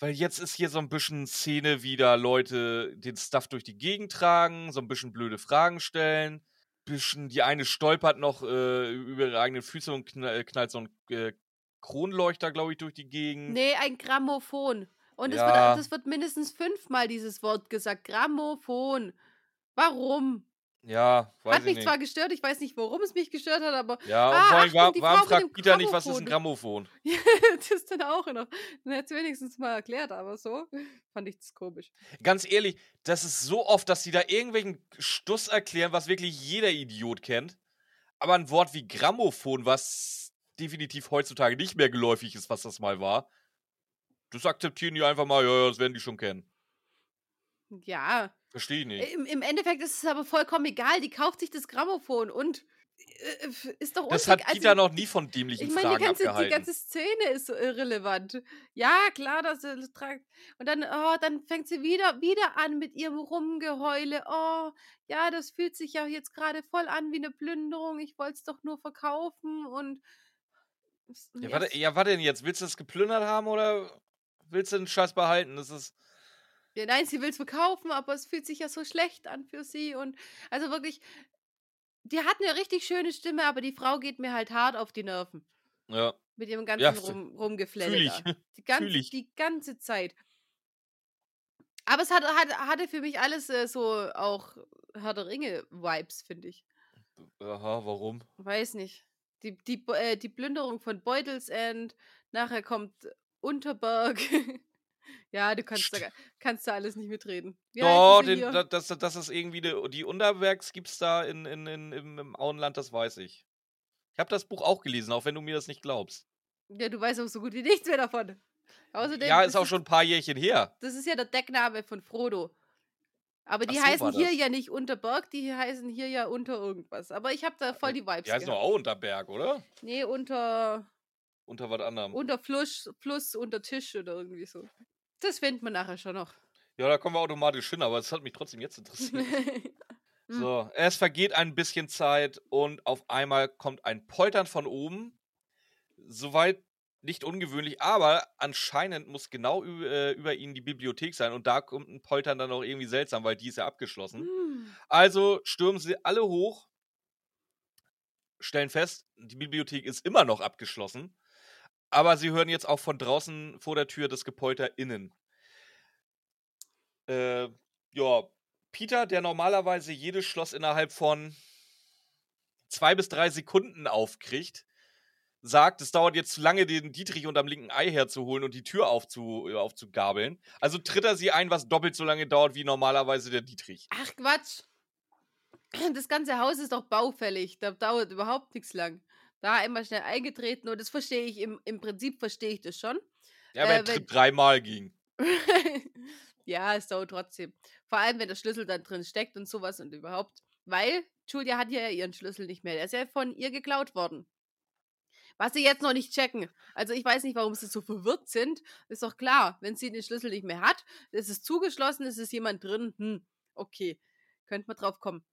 [SPEAKER 2] Weil jetzt ist hier so ein bisschen Szene, wie da Leute den Stuff durch die Gegend tragen, so ein bisschen blöde Fragen stellen. Bisschen, die eine stolpert noch äh, über ihre eigenen Füße und knall, knallt so ein äh, Kronleuchter, glaube ich, durch die Gegend.
[SPEAKER 1] Nee, ein Grammophon. Und es
[SPEAKER 2] Ja.
[SPEAKER 1] wird, das wird mindestens fünfmal dieses Wort gesagt. Grammophon. Warum?
[SPEAKER 2] Ja, weiß
[SPEAKER 1] Hat
[SPEAKER 2] ich
[SPEAKER 1] mich
[SPEAKER 2] nicht.
[SPEAKER 1] zwar gestört, ich weiß nicht, warum es mich gestört hat, aber
[SPEAKER 2] ja, und
[SPEAKER 1] Ah,
[SPEAKER 2] vor allem, warum, warum fragt Peter nicht, was ist ein Grammophon? *laughs*
[SPEAKER 1] Ja, das dann auch noch. Dann hätte es wenigstens mal erklärt, aber so fand ich das komisch.
[SPEAKER 2] Ganz ehrlich, das ist so oft, dass die da irgendwelchen Stuss erklären, was wirklich jeder Idiot kennt. Aber ein Wort wie Grammophon, was definitiv heutzutage nicht mehr geläufig ist, was das mal war, das akzeptieren die einfach mal, ja, ja, das werden die schon kennen.
[SPEAKER 1] Ja,
[SPEAKER 2] Verstehe ich nicht.
[SPEAKER 1] im, im Endeffekt ist es aber vollkommen egal. Die kauft sich das Grammophon und äh, ist doch
[SPEAKER 2] Das
[SPEAKER 1] unwichtig.
[SPEAKER 2] hat Peter noch nie von dämlichen
[SPEAKER 1] Ich meine, die
[SPEAKER 2] Fragen
[SPEAKER 1] ganze, die
[SPEAKER 2] abgehalten.
[SPEAKER 1] ganze Szene ist so irrelevant. Ja, klar, dass sie das tragt. Und dann, oh, dann fängt sie wieder, wieder an mit ihrem Rumgeheule. Oh, ja, das fühlt sich ja jetzt gerade voll an wie eine Plünderung. Ich wollte es doch nur verkaufen und
[SPEAKER 2] Ja, warte, ja, warte denn jetzt? Willst du es geplündert haben oder willst du den Scheiß behalten? Das ist.
[SPEAKER 1] Ja, nein, sie will es verkaufen, aber es fühlt sich ja so schlecht an für sie. Und also wirklich, die hat eine richtig schöne Stimme, aber die Frau geht mir halt hart auf die Nerven.
[SPEAKER 2] Ja.
[SPEAKER 1] Mit ihrem ganzen
[SPEAKER 2] Ja,
[SPEAKER 1] Rum, da. *laughs* Die ganze, die ganze Zeit. Aber es hat, hat, hatte für mich alles äh, so auch Herr der Ringe-Vibes, finde ich.
[SPEAKER 2] Aha, warum?
[SPEAKER 1] Weiß nicht. Die, die, äh, die Plünderung von Beutels End, nachher kommt Unterberg. *laughs* ja, du kannst da, kannst da alles nicht mitreden. Wie
[SPEAKER 2] Ja,
[SPEAKER 1] sie
[SPEAKER 2] den, dass, dass es irgendwie die, die Unterwerks gibt's da in, in, in, im, im Auenland, das weiß ich. Ich habe das Buch auch gelesen, auch wenn du mir das nicht glaubst.
[SPEAKER 1] Ja, du weißt auch so gut wie nichts mehr davon. Außerdem,
[SPEAKER 2] ja,
[SPEAKER 1] das
[SPEAKER 2] ist auch schon ein paar Jährchen her.
[SPEAKER 1] Das ist ja der Deckname von Frodo. Aber die
[SPEAKER 2] so
[SPEAKER 1] heißen hier
[SPEAKER 2] das.
[SPEAKER 1] ja nicht Unterberg, die heißen hier ja unter irgendwas. Aber ich habe da voll die Vibes
[SPEAKER 2] Die heißen doch auch Unterberg, oder?
[SPEAKER 1] Nee, unter,
[SPEAKER 2] Unter was anderem.
[SPEAKER 1] unter Fluss, Plus, unter Tisch oder irgendwie so. Das finden wir nachher schon noch.
[SPEAKER 2] ja, da kommen wir automatisch hin, aber es hat mich trotzdem jetzt interessiert. *laughs*
[SPEAKER 1] Hm.
[SPEAKER 2] So, es vergeht ein bisschen Zeit und auf einmal kommt ein Poltern von oben. Soweit nicht ungewöhnlich, aber anscheinend muss genau über, äh, über ihnen die Bibliothek sein und da kommt ein Poltern dann auch irgendwie seltsam, weil die ist ja abgeschlossen.
[SPEAKER 1] Hm.
[SPEAKER 2] Also stürmen sie alle hoch, stellen fest, die Bibliothek ist immer noch abgeschlossen, aber sie hören jetzt auch von draußen vor der Tür das Gepolter innen. Äh, ja, Peter, der normalerweise jedes Schloss innerhalb von zwei bis drei Sekunden aufkriegt, sagt, es dauert jetzt zu lange, den Dietrich unterm linken Ei herzuholen und die Tür aufzu, äh, aufzugabeln. Also tritt er sie ein, was doppelt so lange dauert wie normalerweise der Dietrich.
[SPEAKER 1] Ach Quatsch. Das ganze Haus ist doch baufällig. Da dauert überhaupt nichts lang. Da einmal schnell eingetreten und das verstehe ich, im, im Prinzip verstehe ich das schon.
[SPEAKER 2] Ja, aber
[SPEAKER 1] Äh,
[SPEAKER 2] er
[SPEAKER 1] wenn-
[SPEAKER 2] tritt dreimal ging. *laughs*
[SPEAKER 1] ja, es dauert trotzdem. Vor allem, wenn der Schlüssel dann drin steckt und sowas und überhaupt. Weil Julia hat ja ihren Schlüssel nicht mehr. Der ist ja von ihr geklaut worden. Was sie jetzt noch nicht checken. Also ich weiß nicht, warum sie so verwirrt sind. Ist doch klar, wenn sie den Schlüssel nicht mehr hat, ist es zugeschlossen, ist es jemand drin. Hm, okay. Könnte man drauf kommen.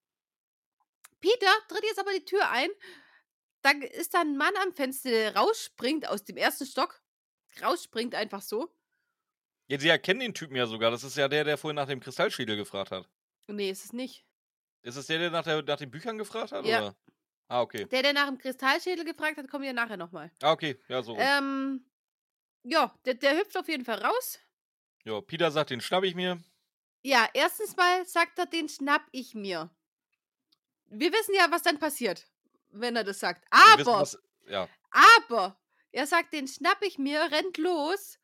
[SPEAKER 1] Peter tritt jetzt aber die Tür ein. Da ist da ein Mann am Fenster, der rausspringt aus dem ersten Stock. Rausspringt einfach so.
[SPEAKER 2] Ja, sie erkennen den Typen ja sogar. Das ist ja der, der vorhin nach dem Kristallschädel gefragt hat.
[SPEAKER 1] Nee, ist es nicht.
[SPEAKER 2] Ist es der, der nach, der, nach den Büchern gefragt hat?
[SPEAKER 1] Ja.
[SPEAKER 2] Oder? Ah, okay.
[SPEAKER 1] Der, der nach dem Kristallschädel gefragt hat, kommen wir nachher nochmal.
[SPEAKER 2] Ah, okay. Ja, so.
[SPEAKER 1] Ähm, ja, der, der hüpft auf jeden Fall raus.
[SPEAKER 2] ja, Peter sagt, den schnapp ich mir.
[SPEAKER 1] Ja, erstens mal sagt er, den schnapp ich mir. Wir wissen ja, was dann passiert, wenn er das sagt.
[SPEAKER 2] Wir wissen,
[SPEAKER 1] Aber,
[SPEAKER 2] was, ja.
[SPEAKER 1] aber, er sagt, den schnapp ich mir, rennt los.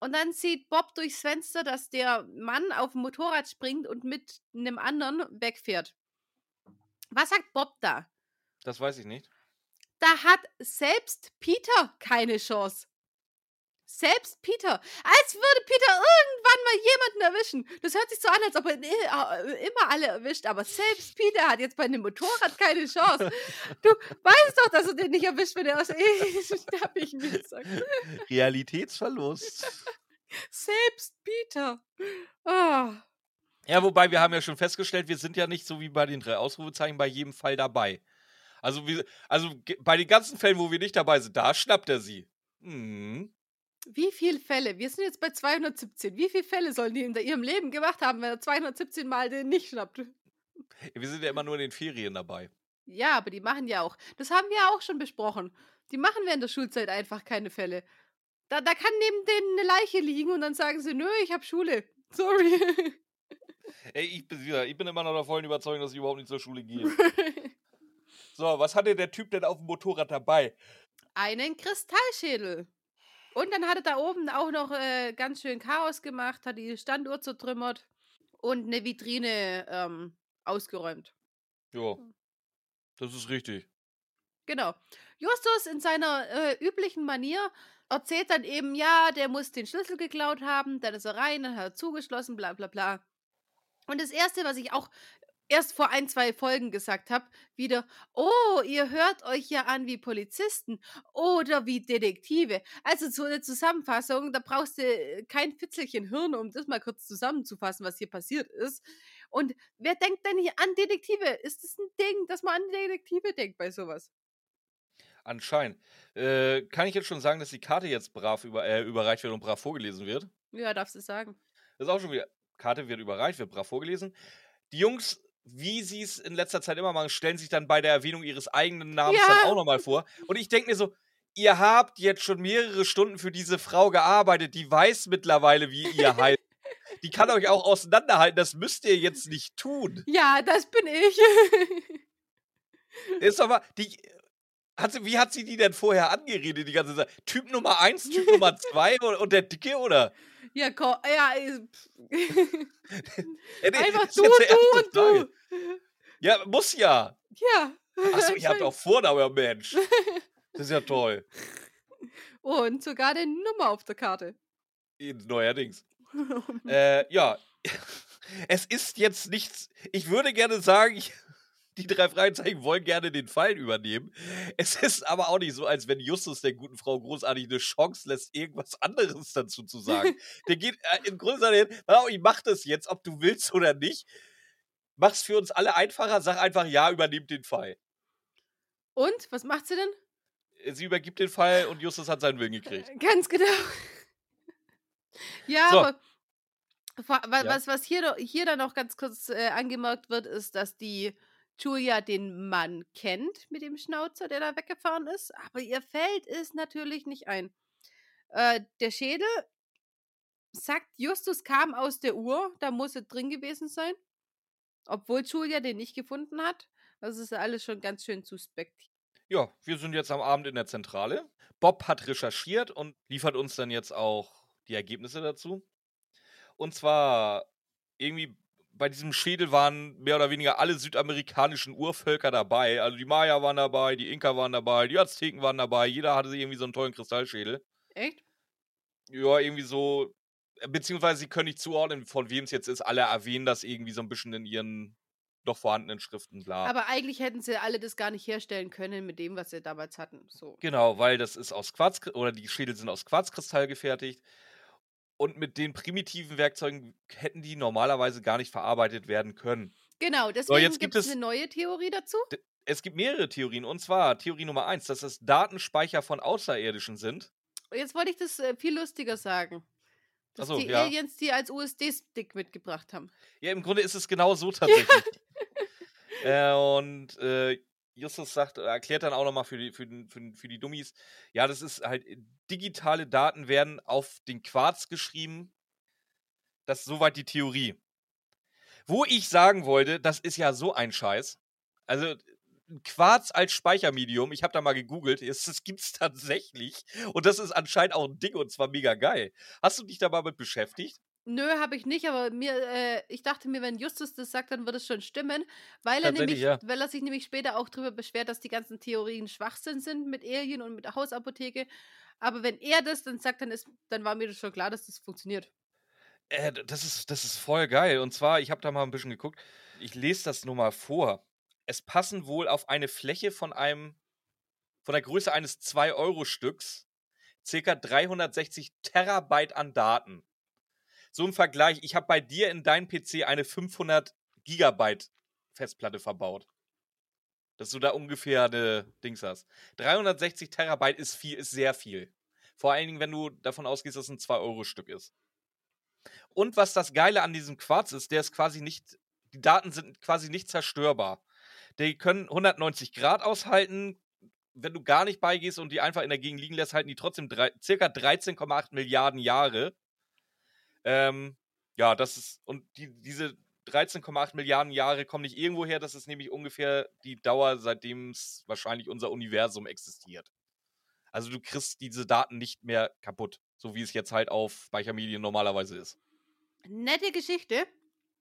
[SPEAKER 1] Und dann sieht Bob durchs Fenster, dass der Mann auf dem Motorrad springt und mit einem anderen wegfährt. Was sagt Bob da?
[SPEAKER 2] Das weiß ich nicht.
[SPEAKER 1] Da hat selbst Peter keine Chance. Selbst Peter. Als würde Peter irgendwann mal jemanden erwischen. Das hört sich so an, als ob er äh, immer alle erwischt. Aber selbst Peter hat jetzt bei einem Motorrad keine Chance. Du weißt doch, dass er den nicht erwischt, wenn er aus *laughs* hab ich mir gesagt.
[SPEAKER 2] Realitätsverlust.
[SPEAKER 1] Selbst Peter. Ah.
[SPEAKER 2] ja, wobei wir haben ja schon festgestellt, wir sind ja nicht so wie bei den drei Ausrufezeichen bei jedem Fall dabei. Also, wir, also bei den ganzen Fällen, wo wir nicht dabei sind, da schnappt er sie. Hm.
[SPEAKER 1] Wie viele Fälle? Wir sind jetzt bei 217. Wie viele Fälle sollen die in ihrem Leben gemacht haben, wenn er 217 Mal den nicht schnappt?
[SPEAKER 2] Wir sind ja immer nur in den Ferien dabei.
[SPEAKER 1] Ja, aber die machen ja auch. Das haben wir auch schon besprochen. Die machen während der Schulzeit einfach keine Fälle. Da, da kann neben denen eine Leiche liegen und dann sagen sie, nö, ich hab Schule. *laughs* Sorry.
[SPEAKER 2] Ey, ich bin, ich bin immer noch der vollen Überzeugung, dass ich überhaupt nicht zur Schule gehe. *laughs* So, was hatte der Typ denn auf dem Motorrad dabei?
[SPEAKER 1] Einen Kristallschädel. Und dann hat er da oben auch noch äh, ganz schön Chaos gemacht, hat die Standuhr zertrümmert und eine Vitrine ähm, ausgeräumt.
[SPEAKER 2] Ja, das ist richtig.
[SPEAKER 1] Genau. Justus in seiner äh, üblichen Manier erzählt dann eben, ja, der muss den Schlüssel geklaut haben, dann ist er rein, dann hat er zugeschlossen, bla bla bla. Und das Erste, was ich auch erst vor ein, zwei Folgen gesagt habe, wieder, oh, ihr hört euch ja an wie Polizisten oder wie Detektive. Also so eine Zusammenfassung, da brauchst du äh, kein Fitzelchen Hirn, um das mal kurz zusammenzufassen, was hier passiert ist. Und wer denkt denn nicht an Detektive? Ist das ein Ding, dass man an Detektive denkt bei sowas?
[SPEAKER 2] Anscheinend. Äh, kann ich jetzt schon sagen, dass die Karte jetzt brav über, äh, überreicht wird und brav vorgelesen wird?
[SPEAKER 1] Ja, darfst du sagen.
[SPEAKER 2] Das ist auch schon wieder. Karte wird überreicht, wird brav vorgelesen. Die Jungs, wie sie es in letzter Zeit immer machen, stellen sich dann bei der Erwähnung ihres eigenen Namens
[SPEAKER 1] Ja.
[SPEAKER 2] dann auch nochmal vor. Und ich denke mir so, ihr habt jetzt schon mehrere Stunden für diese Frau gearbeitet, die weiß mittlerweile, wie ihr *laughs* heißt. Die kann euch auch auseinanderhalten, das müsst ihr jetzt nicht tun.
[SPEAKER 1] Ja, das bin ich.
[SPEAKER 2] Ist aber, die. Hat sie, wie hat sie die denn vorher angeredet, die ganze Zeit? Typ Nummer 1, Typ *laughs* Nummer 2 und, und der Dicke, oder?
[SPEAKER 1] ja, ko ja, *laughs* einfach du, du und
[SPEAKER 2] Frage.
[SPEAKER 1] du.
[SPEAKER 2] Ja, muss ja.
[SPEAKER 1] Ja.
[SPEAKER 2] Achso, *laughs* ihr habt auch Vorname, Mensch. *laughs* Das ist ja toll.
[SPEAKER 1] Und sogar die Nummer auf der Karte.
[SPEAKER 2] Neuerdings. *laughs* Äh, ja. Es ist jetzt nichts. Ich würde gerne sagen, ich, die drei Fragezeichen wollen gerne den Fall übernehmen. Es ist aber auch nicht so, als wenn Justus der guten Frau großartig eine Chance lässt, irgendwas anderes dazu zu sagen. Der geht äh, im Grunde hin, "Pass auf, ich mach das jetzt, ob du willst oder nicht. Mach's für uns alle einfacher, sag einfach ja, übernimmt den Fall.
[SPEAKER 1] Und, was macht sie denn?
[SPEAKER 2] Sie übergibt den Fall und Justus hat seinen Willen gekriegt.
[SPEAKER 1] Ganz genau. *laughs* ja,
[SPEAKER 2] So.
[SPEAKER 1] aber
[SPEAKER 2] Ja.
[SPEAKER 1] was, was hier, hier dann noch ganz kurz äh, angemerkt wird, ist, dass die Julia den Mann kennt mit dem Schnauzer, der da weggefahren ist, aber ihr fällt es natürlich nicht ein. Äh, der Schädel sagt, Justus kam aus der Uhr, da muss er drin gewesen sein, obwohl Julia den nicht gefunden hat. Das ist alles schon ganz schön suspekt.
[SPEAKER 2] Ja, wir sind jetzt am Abend in der Zentrale. Bob hat recherchiert und liefert uns dann jetzt auch die Ergebnisse dazu. Und zwar irgendwie bei diesem Schädel waren mehr oder weniger alle südamerikanischen Urvölker dabei. Also die Maya waren dabei, die Inka waren dabei, die Azteken waren dabei. Jeder hatte irgendwie so einen tollen Kristallschädel.
[SPEAKER 1] Echt?
[SPEAKER 2] Ja, irgendwie so. Beziehungsweise sie können nicht zuordnen, von wem es jetzt ist. Alle erwähnen das irgendwie so ein bisschen in ihren noch vorhandenen Schriften, bla.
[SPEAKER 1] Aber eigentlich hätten sie alle das gar nicht herstellen können mit dem, was sie damals hatten. So.
[SPEAKER 2] Genau, weil das ist aus Quarz oder die Schädel sind aus Quarzkristall gefertigt. Und mit den primitiven Werkzeugen hätten die normalerweise gar nicht verarbeitet werden können.
[SPEAKER 1] Genau, deswegen
[SPEAKER 2] jetzt
[SPEAKER 1] gibt
[SPEAKER 2] es-
[SPEAKER 1] eine neue Theorie dazu.
[SPEAKER 2] Es gibt mehrere Theorien. Und zwar Theorie Nummer eins, dass es Datenspeicher von Außerirdischen sind.
[SPEAKER 1] Jetzt wollte ich das äh, viel lustiger sagen. Dass
[SPEAKER 2] so,
[SPEAKER 1] die
[SPEAKER 2] ja.
[SPEAKER 1] Aliens die als USD-Stick mitgebracht haben.
[SPEAKER 2] Ja, im Grunde ist es genau so *laughs* tatsächlich. äh, und äh, Justus sagt, erklärt dann auch nochmal für die, für, den- für, den- für die Dummies, ja, das ist halt, äh, digitale Daten werden auf den Quarz geschrieben. Das ist soweit die Theorie. Wo ich sagen wollte, das ist ja so ein Scheiß. Also, Quarz als Speichermedium, ich habe da mal gegoogelt, es- das gibt's tatsächlich. Und das ist anscheinend auch ein Ding und zwar mega geil. Hast du dich da mal mit beschäftigt?
[SPEAKER 1] Nö, habe ich nicht, aber mir, äh, ich dachte mir, wenn Justus das sagt, dann wird es schon stimmen, weil er nämlich,
[SPEAKER 2] ja.
[SPEAKER 1] weil er sich nämlich später auch darüber beschwert, dass die ganzen Theorien Schwachsinn sind mit Alien und mit der Hausapotheke. Aber wenn er das dann sagt, dann ist, dann war mir das schon klar, dass das funktioniert.
[SPEAKER 2] Äh, das ist, das ist voll geil. Und zwar, ich habe da mal ein bisschen geguckt. Ich lese das nur mal vor. Es passen wohl auf eine Fläche von einem, von der Größe eines 2-Euro-Stücks, circa 360 Terabyte an Daten. So im Vergleich, ich habe bei dir in deinem PC eine 500 Gigabyte Festplatte verbaut. Dass du da ungefähr eine Dings hast. 360 Terabyte ist viel, ist sehr viel. Vor allen Dingen, wenn du davon ausgehst, dass es ein 2-Euro-Stück ist. Und was das Geile an diesem Quarz ist, der ist quasi nicht, die Daten sind quasi nicht zerstörbar. Die können 190 Grad aushalten. Wenn du gar nicht beigehst und die einfach in der Gegend liegen lässt, halten die trotzdem drei, circa 13,8 Milliarden Jahre. Ähm, ja, das ist, und die, diese 13,8 Milliarden Jahre kommen nicht irgendwo her, das ist nämlich ungefähr die Dauer, seitdem es wahrscheinlich unser Universum existiert. Also du kriegst diese Daten nicht mehr kaputt, so wie es jetzt halt auf Speichermedien normalerweise ist.
[SPEAKER 1] Nette Geschichte.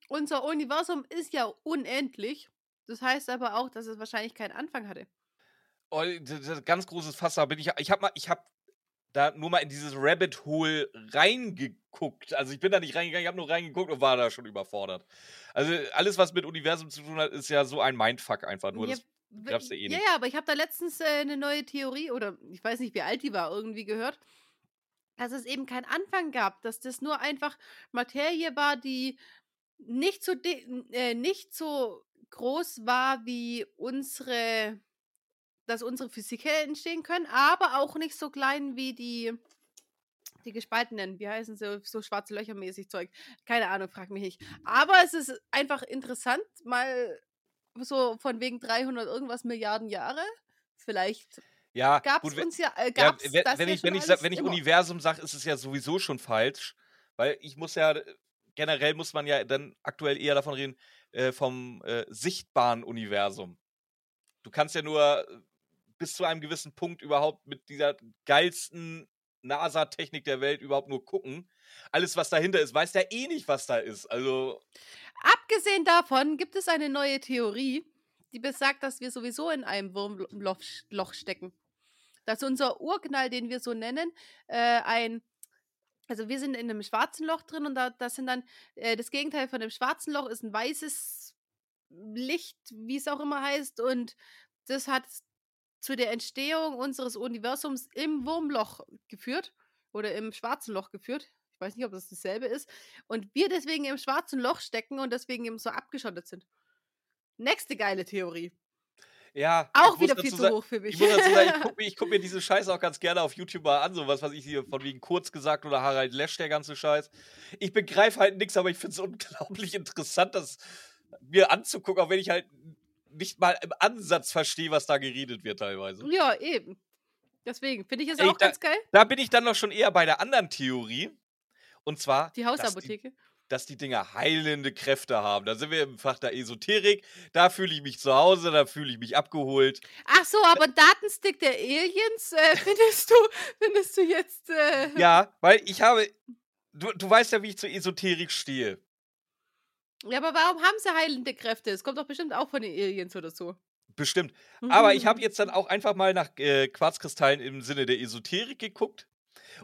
[SPEAKER 1] Unser Universum ist ja unendlich. Das heißt aber auch, dass es wahrscheinlich keinen Anfang hatte.
[SPEAKER 2] Oh, d- d- ganz großes Fass, da bin ich. Ich habe mal, ich habe da nur mal in dieses Rabbit Hole reingeguckt. Also ich bin da nicht reingegangen, ich habe nur reingeguckt und war da schon überfordert. Also alles, was mit Universum zu tun hat, ist ja so ein Mindfuck einfach. Nur
[SPEAKER 1] Ja,
[SPEAKER 2] das, glaubst du eh
[SPEAKER 1] ja, ja, aber ich habe da letztens äh, eine neue Theorie oder ich weiß nicht, wie alt die war, irgendwie gehört, dass es eben keinen Anfang gab, dass das nur einfach Materie war, die nicht so, äh, nicht so groß war wie unsere dass unsere Partikel entstehen können, aber auch nicht so klein wie die, die gespaltenen. Wie heißen sie? So schwarze Löcher mäßig Zeug. Keine Ahnung, frag mich nicht. Aber es ist einfach interessant, mal so von wegen 300 irgendwas Milliarden Jahre. Vielleicht
[SPEAKER 2] Ja,
[SPEAKER 1] gab es
[SPEAKER 2] wenn,
[SPEAKER 1] uns ja, äh,
[SPEAKER 2] ja,
[SPEAKER 1] gab's
[SPEAKER 2] wenn,
[SPEAKER 1] das
[SPEAKER 2] wenn
[SPEAKER 1] ja
[SPEAKER 2] ich, wenn ich, wenn ich. Universum sage, ist es ja sowieso schon falsch. Weil ich muss ja, generell muss man ja dann aktuell eher davon reden, äh, vom äh, sichtbaren Universum. Du kannst ja nur äh, bis zu einem gewissen Punkt überhaupt mit dieser geilsten NASA-Technik der Welt überhaupt nur gucken. Alles, was dahinter ist, weiß der eh nicht, was da ist. Also,
[SPEAKER 1] Abgesehen davon gibt es eine neue Theorie, die besagt, dass wir sowieso in einem Wurmloch Loch stecken. Dass unser Urknall, den wir so nennen, äh, ein, also wir sind in einem schwarzen Loch drin und da, das sind dann, äh, das Gegenteil von dem schwarzen Loch ist ein weißes Licht, wie es auch immer heißt, und das hat zu der Entstehung unseres Universums im Wurmloch geführt oder im schwarzen Loch geführt. Ich weiß nicht, ob das dasselbe ist. Und wir deswegen im schwarzen Loch stecken und deswegen eben so abgeschottet sind. Nächste geile Theorie.
[SPEAKER 2] Ja.
[SPEAKER 1] Auch wieder viel zu
[SPEAKER 2] sa-
[SPEAKER 1] hoch für mich.
[SPEAKER 2] Ich muss dazu sagen, ich gucke *laughs* mir, guck mir diese Scheiße auch ganz gerne auf YouTube mal an, so was, was ich hier von wegen kurz gesagt oder Harald Lesch, der ganze Scheiß. Ich begreife halt nichts, aber ich finde es *laughs* unglaublich interessant, das mir anzugucken, auch wenn ich halt nicht mal im Ansatz verstehe, was da geredet wird teilweise.
[SPEAKER 1] ja, eben. Deswegen finde ich es auch
[SPEAKER 2] da-
[SPEAKER 1] ganz geil.
[SPEAKER 2] Da bin ich dann noch schon eher bei der anderen Theorie. Und zwar,
[SPEAKER 1] Die
[SPEAKER 2] dass die,
[SPEAKER 1] Hausapotheke.
[SPEAKER 2] Dass die Dinger heilende Kräfte haben. Da sind wir im Fach der Esoterik. Da fühle ich mich zu Hause, da fühle ich mich abgeholt.
[SPEAKER 1] Ach so, aber Datenstick der Aliens äh, *laughs* findest du, findest du jetzt. Äh,
[SPEAKER 2] Ja, weil ich habe. Du, du weißt ja, wie ich zur Esoterik stehe.
[SPEAKER 1] ja, aber warum haben sie heilende Kräfte? Es kommt doch bestimmt auch von den Aliens oder so.
[SPEAKER 2] Bestimmt. Aber ich
[SPEAKER 1] Mhm.
[SPEAKER 2] habe jetzt dann auch einfach mal nach äh, Quarzkristallen im Sinne der Esoterik geguckt.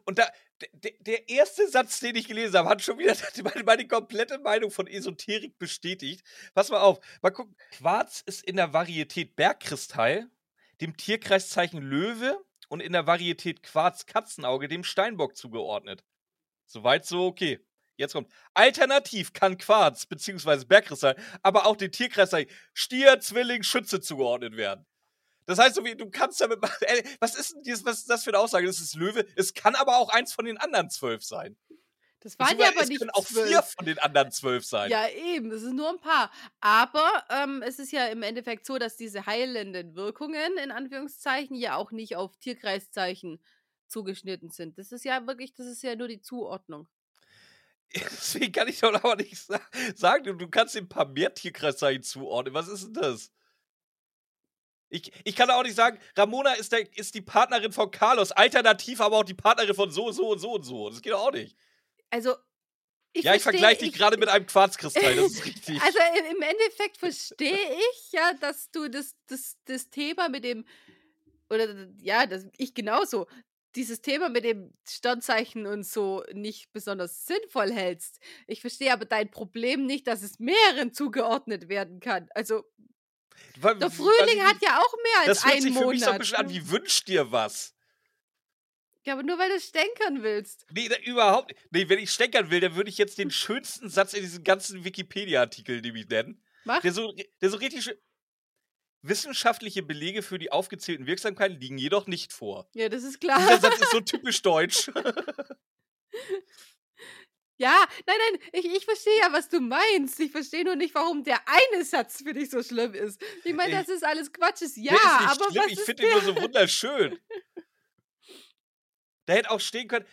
[SPEAKER 2] Und da, der, erste Satz, den ich gelesen habe, hat schon wieder *laughs* meine, meine komplette Meinung von Esoterik bestätigt. Pass mal auf. Mal gucken. Quarz ist in der Varietät Bergkristall, dem Tierkreiszeichen Löwe und in der Varietät Quarz-Katzenauge dem Steinbock zugeordnet. Soweit so okay. Jetzt kommt. Alternativ kann Quarz bzw. Bergkristall aber auch den Tierkreiszeichen Stier, Zwilling, Schütze zugeordnet werden. Das heißt, so wie, du kannst damit machen. *laughs* Ey, was ist denn dieses, was ist das für eine Aussage? Das ist Löwe. Es kann aber auch eins von den anderen zwölf sein.
[SPEAKER 1] Das waren ja aber
[SPEAKER 2] es
[SPEAKER 1] nicht
[SPEAKER 2] können auch
[SPEAKER 1] zwölf.
[SPEAKER 2] vier von den anderen zwölf sein.
[SPEAKER 1] Ja, eben, das ist nur ein paar. Aber ähm, es ist ja im Endeffekt so, dass diese heilenden Wirkungen, in Anführungszeichen, ja auch nicht auf Tierkreiszeichen zugeschnitten sind. Das ist ja wirklich, das ist ja nur die Zuordnung. *laughs*
[SPEAKER 2] Deswegen kann ich doch aber nicht sa sagen, du, du kannst ein paar mehr Tierkreiszeichen zuordnen. Was ist denn das? Ich, ich kann auch nicht sagen, Ramona ist, der, ist die Partnerin von Carlos, alternativ aber auch die Partnerin von so, so und so und so. Das geht doch auch nicht.
[SPEAKER 1] Also, ich
[SPEAKER 2] ja, ich vergleiche dich
[SPEAKER 1] ich-
[SPEAKER 2] gerade mit einem Quarzkristall, das ist *laughs* richtig.
[SPEAKER 1] Also im Endeffekt verstehe ich ja, dass du das, das, das Thema mit dem, oder ja, das, ich genauso, dieses Thema mit dem Sternzeichen und so nicht besonders sinnvoll hältst. Ich verstehe aber dein Problem nicht, dass es mehreren zugeordnet werden kann. Also
[SPEAKER 2] Wa-
[SPEAKER 1] der Frühling
[SPEAKER 2] ich
[SPEAKER 1] hat ja auch mehr als
[SPEAKER 2] Das hört
[SPEAKER 1] einen
[SPEAKER 2] sich für mich so ein bisschen an wie wünsch dir was.
[SPEAKER 1] ja, aber nur weil du stänkern willst.
[SPEAKER 2] Nee, da, überhaupt nicht. Nee, wenn ich steckern will, dann würde ich jetzt den schönsten Satz in diesem ganzen Wikipedia-Artikel nämlich nennen.
[SPEAKER 1] Mach.
[SPEAKER 2] Der so, der so richtig schön. Wissenschaftliche Belege für die aufgezählten Wirksamkeiten liegen jedoch nicht vor.
[SPEAKER 1] Ja, das ist
[SPEAKER 2] Dieser
[SPEAKER 1] klar.
[SPEAKER 2] Satz ist so *laughs* typisch deutsch. *laughs* *laughs*
[SPEAKER 1] Ja, nein, nein, ich, ich verstehe ja, was du meinst. Ich verstehe nur nicht, warum der eine Satz für dich so schlimm ist. Ich meine,
[SPEAKER 2] Ich-
[SPEAKER 1] das ist alles Quatsch. Ist ja,
[SPEAKER 2] der ist nicht
[SPEAKER 1] aber
[SPEAKER 2] schlimm,
[SPEAKER 1] was
[SPEAKER 2] ich finde ihn nur so *laughs* wunderschön. Da hätte auch stehen können,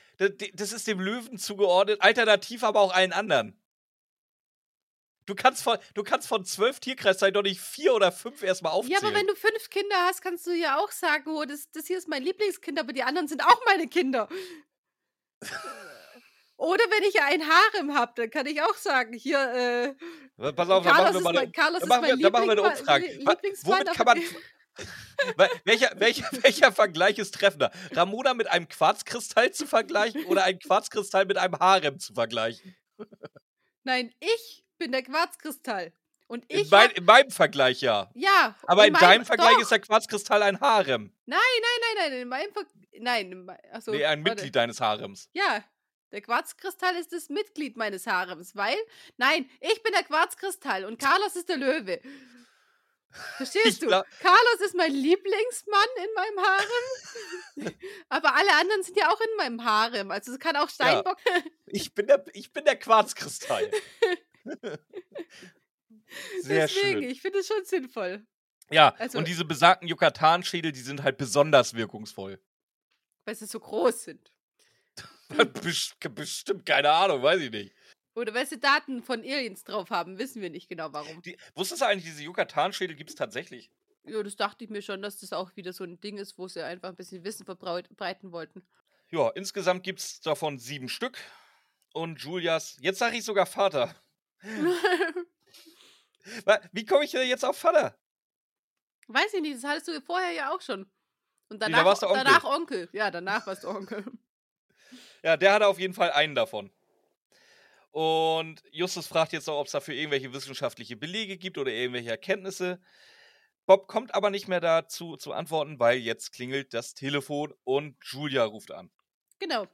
[SPEAKER 2] das ist dem Löwen zugeordnet, alternativ aber auch allen anderen. Du kannst von, du kannst von zwölf Tierkreiszeichen doch nicht vier oder fünf erstmal
[SPEAKER 1] Ja,
[SPEAKER 2] aufzählen.
[SPEAKER 1] aber wenn du fünf Kinder hast, kannst du ja auch sagen, oh, das, das hier ist mein Lieblingskind, aber die anderen sind auch meine Kinder. *laughs* Oder wenn ich ja ein Harem habe, dann kann ich auch sagen, hier, äh,
[SPEAKER 2] Pass auf, da
[SPEAKER 1] Carlos
[SPEAKER 2] machen wir mal
[SPEAKER 1] mein,
[SPEAKER 2] eine,
[SPEAKER 1] Carlos
[SPEAKER 2] da
[SPEAKER 1] ist
[SPEAKER 2] machen
[SPEAKER 1] mein
[SPEAKER 2] wir, eine Umfrage. Womit kann man. *laughs* welcher, welcher, welcher Vergleich ist treffender? Ramona mit einem Quarzkristall zu vergleichen oder ein Quarzkristall mit einem Harem zu vergleichen?
[SPEAKER 1] Nein, ich bin der Quarzkristall. Und
[SPEAKER 2] In,
[SPEAKER 1] ich.
[SPEAKER 2] mein,
[SPEAKER 1] hab,
[SPEAKER 2] in meinem Vergleich ja.
[SPEAKER 1] ja.
[SPEAKER 2] Aber in,
[SPEAKER 1] meinem-
[SPEAKER 2] deinem Vergleich
[SPEAKER 1] doch.
[SPEAKER 2] ist der Quarzkristall ein Harem.
[SPEAKER 1] Nein, nein, nein, in meinem Ver Nein, in achso.
[SPEAKER 2] nee, ein
[SPEAKER 1] warte.
[SPEAKER 2] Mitglied deines Harems.
[SPEAKER 1] Ja, der Quarzkristall ist das Mitglied meines Harems, weil. Nein, ich bin der Quarzkristall und Carlos ist der Löwe. Verstehst du? Carlos ist mein Lieblingsmann in meinem Harem. *laughs* aber alle anderen sind ja auch in meinem Harem. Also es kann auch Steinbock. *laughs*
[SPEAKER 2] Ich bin der, ich bin der Quarzkristall. *laughs* Sehr
[SPEAKER 1] Deswegen,
[SPEAKER 2] schön.
[SPEAKER 1] ich finde es schon sinnvoll.
[SPEAKER 2] Ja,
[SPEAKER 1] also-
[SPEAKER 2] und diese besagten Yucatan-Schädel, die sind halt besonders wirkungsvoll.
[SPEAKER 1] Weil sie so groß sind. *laughs*
[SPEAKER 2] Best- Bestimmt, keine Ahnung, weiß ich nicht.
[SPEAKER 1] Oder weil sie Daten von Aliens drauf haben, wissen wir nicht genau warum.
[SPEAKER 2] Die, wusstest du eigentlich, diese Yucatan-Schädel gibt es tatsächlich?
[SPEAKER 1] Ja, das dachte ich mir schon, dass das auch wieder so ein Ding ist, wo sie einfach ein bisschen Wissen verbreiten wollten.
[SPEAKER 2] Ja, insgesamt gibt es davon sieben Stück. Und Julias, jetzt sage ich sogar Vater. *laughs* Wie komme ich denn jetzt auf Vater?
[SPEAKER 1] Weiß ich nicht, das hattest du vorher ja auch schon. Und
[SPEAKER 2] da
[SPEAKER 1] danach,
[SPEAKER 2] warst du Onkel.
[SPEAKER 1] danach Onkel. Ja, danach warst du Onkel.
[SPEAKER 2] Ja, der hatte auf jeden Fall einen davon. Und Justus fragt jetzt noch, ob es dafür irgendwelche wissenschaftliche Belege gibt oder irgendwelche Erkenntnisse. Bob kommt aber nicht mehr dazu zu antworten, weil jetzt klingelt das Telefon und Julia ruft an.
[SPEAKER 1] Genau.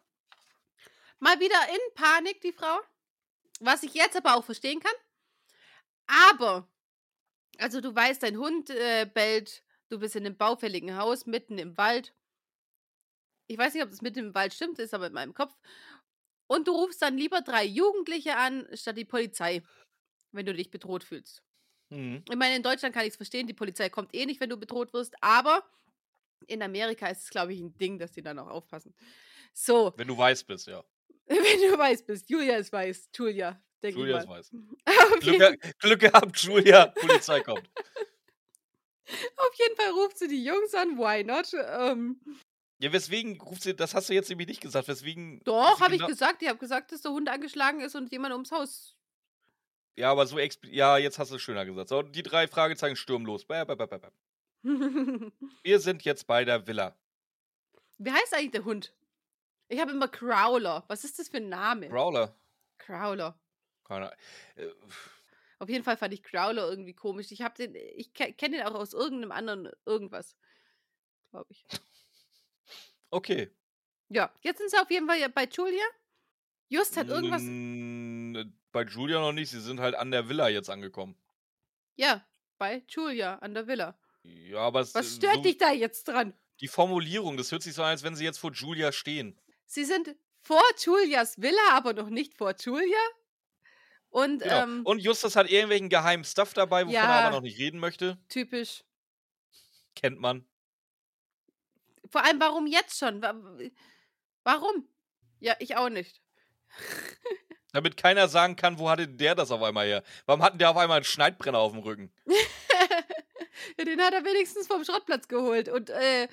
[SPEAKER 1] Mal wieder in Panik, die Frau. Was ich jetzt aber auch verstehen kann. Aber, also du weißt, dein Hund äh, bellt, du bist in einem baufälligen Haus, mitten im Wald. Ich weiß nicht, ob das mitten im Wald stimmt, ist aber in meinem Kopf. Und du rufst dann lieber drei Jugendliche an, statt die Polizei, wenn du dich bedroht fühlst.
[SPEAKER 2] Mhm.
[SPEAKER 1] Ich meine, in Deutschland kann ich es verstehen, die Polizei kommt eh nicht, wenn du bedroht wirst, aber in Amerika ist es, glaube ich, ein Ding, dass die dann auch aufpassen. So,
[SPEAKER 2] Wenn du weiß bist, ja. *laughs*
[SPEAKER 1] wenn du weiß bist. Julia ist weiß. Julia, denke
[SPEAKER 2] Julia
[SPEAKER 1] ich
[SPEAKER 2] ist weiß. *laughs* Glück, Glück gehabt, Julia, Polizei kommt. *laughs*
[SPEAKER 1] auf jeden Fall ruft sie die Jungs an. Why not? Ähm,
[SPEAKER 2] Ja, weswegen ruft sie, das hast du jetzt nämlich nicht gesagt, weswegen.
[SPEAKER 1] doch, habe ich
[SPEAKER 2] genau-
[SPEAKER 1] gesagt. Ich habe gesagt, dass der Hund angeschlagen ist und jemand ums Haus.
[SPEAKER 2] Ja, aber so Ja, jetzt hast du es schöner gesagt. So, die drei Fragezeichen stürmen los. Bäh, bäh, bäh. *laughs* Wir sind jetzt bei der Villa.
[SPEAKER 1] Wie heißt eigentlich der Hund? Ich habe immer Crowler. Was ist das für ein Name?
[SPEAKER 2] Brawler.
[SPEAKER 1] Crowler.
[SPEAKER 2] Keine Ahnung. Äh,
[SPEAKER 1] Auf jeden Fall fand ich Crowler irgendwie komisch. Ich habe den, ich ke kenne den auch aus irgendeinem anderen irgendwas, glaube ich.
[SPEAKER 2] Okay.
[SPEAKER 1] Ja, jetzt sind sie auf jeden Fall bei Julia. Just hat irgendwas.
[SPEAKER 2] Mm, Bei Julia noch nicht. Sie sind halt an der Villa jetzt angekommen.
[SPEAKER 1] Ja, bei Julia an der Villa.
[SPEAKER 2] Ja, aber es,
[SPEAKER 1] Was
[SPEAKER 2] äh,
[SPEAKER 1] stört
[SPEAKER 2] so,
[SPEAKER 1] dich da jetzt dran?
[SPEAKER 2] die Formulierung, das hört sich so an, als wenn sie jetzt vor Julia stehen.
[SPEAKER 1] Sie sind vor Julias Villa, aber noch nicht vor Julia. Und
[SPEAKER 2] Genau.
[SPEAKER 1] ähm,
[SPEAKER 2] Und Justus hat irgendwelchen geheimen Stuff dabei, wovon er
[SPEAKER 1] Ja.
[SPEAKER 2] aber noch nicht reden möchte.
[SPEAKER 1] typisch.
[SPEAKER 2] Kennt man.
[SPEAKER 1] Vor allem, warum jetzt schon? Wa- Warum? Ja, ich auch nicht. *laughs*
[SPEAKER 2] Damit keiner sagen kann, wo hatte der das auf einmal her? Warum hatten der auf einmal einen Schneidbrenner auf dem Rücken? *laughs*
[SPEAKER 1] ja, den hat er wenigstens vom Schrottplatz geholt. Und äh,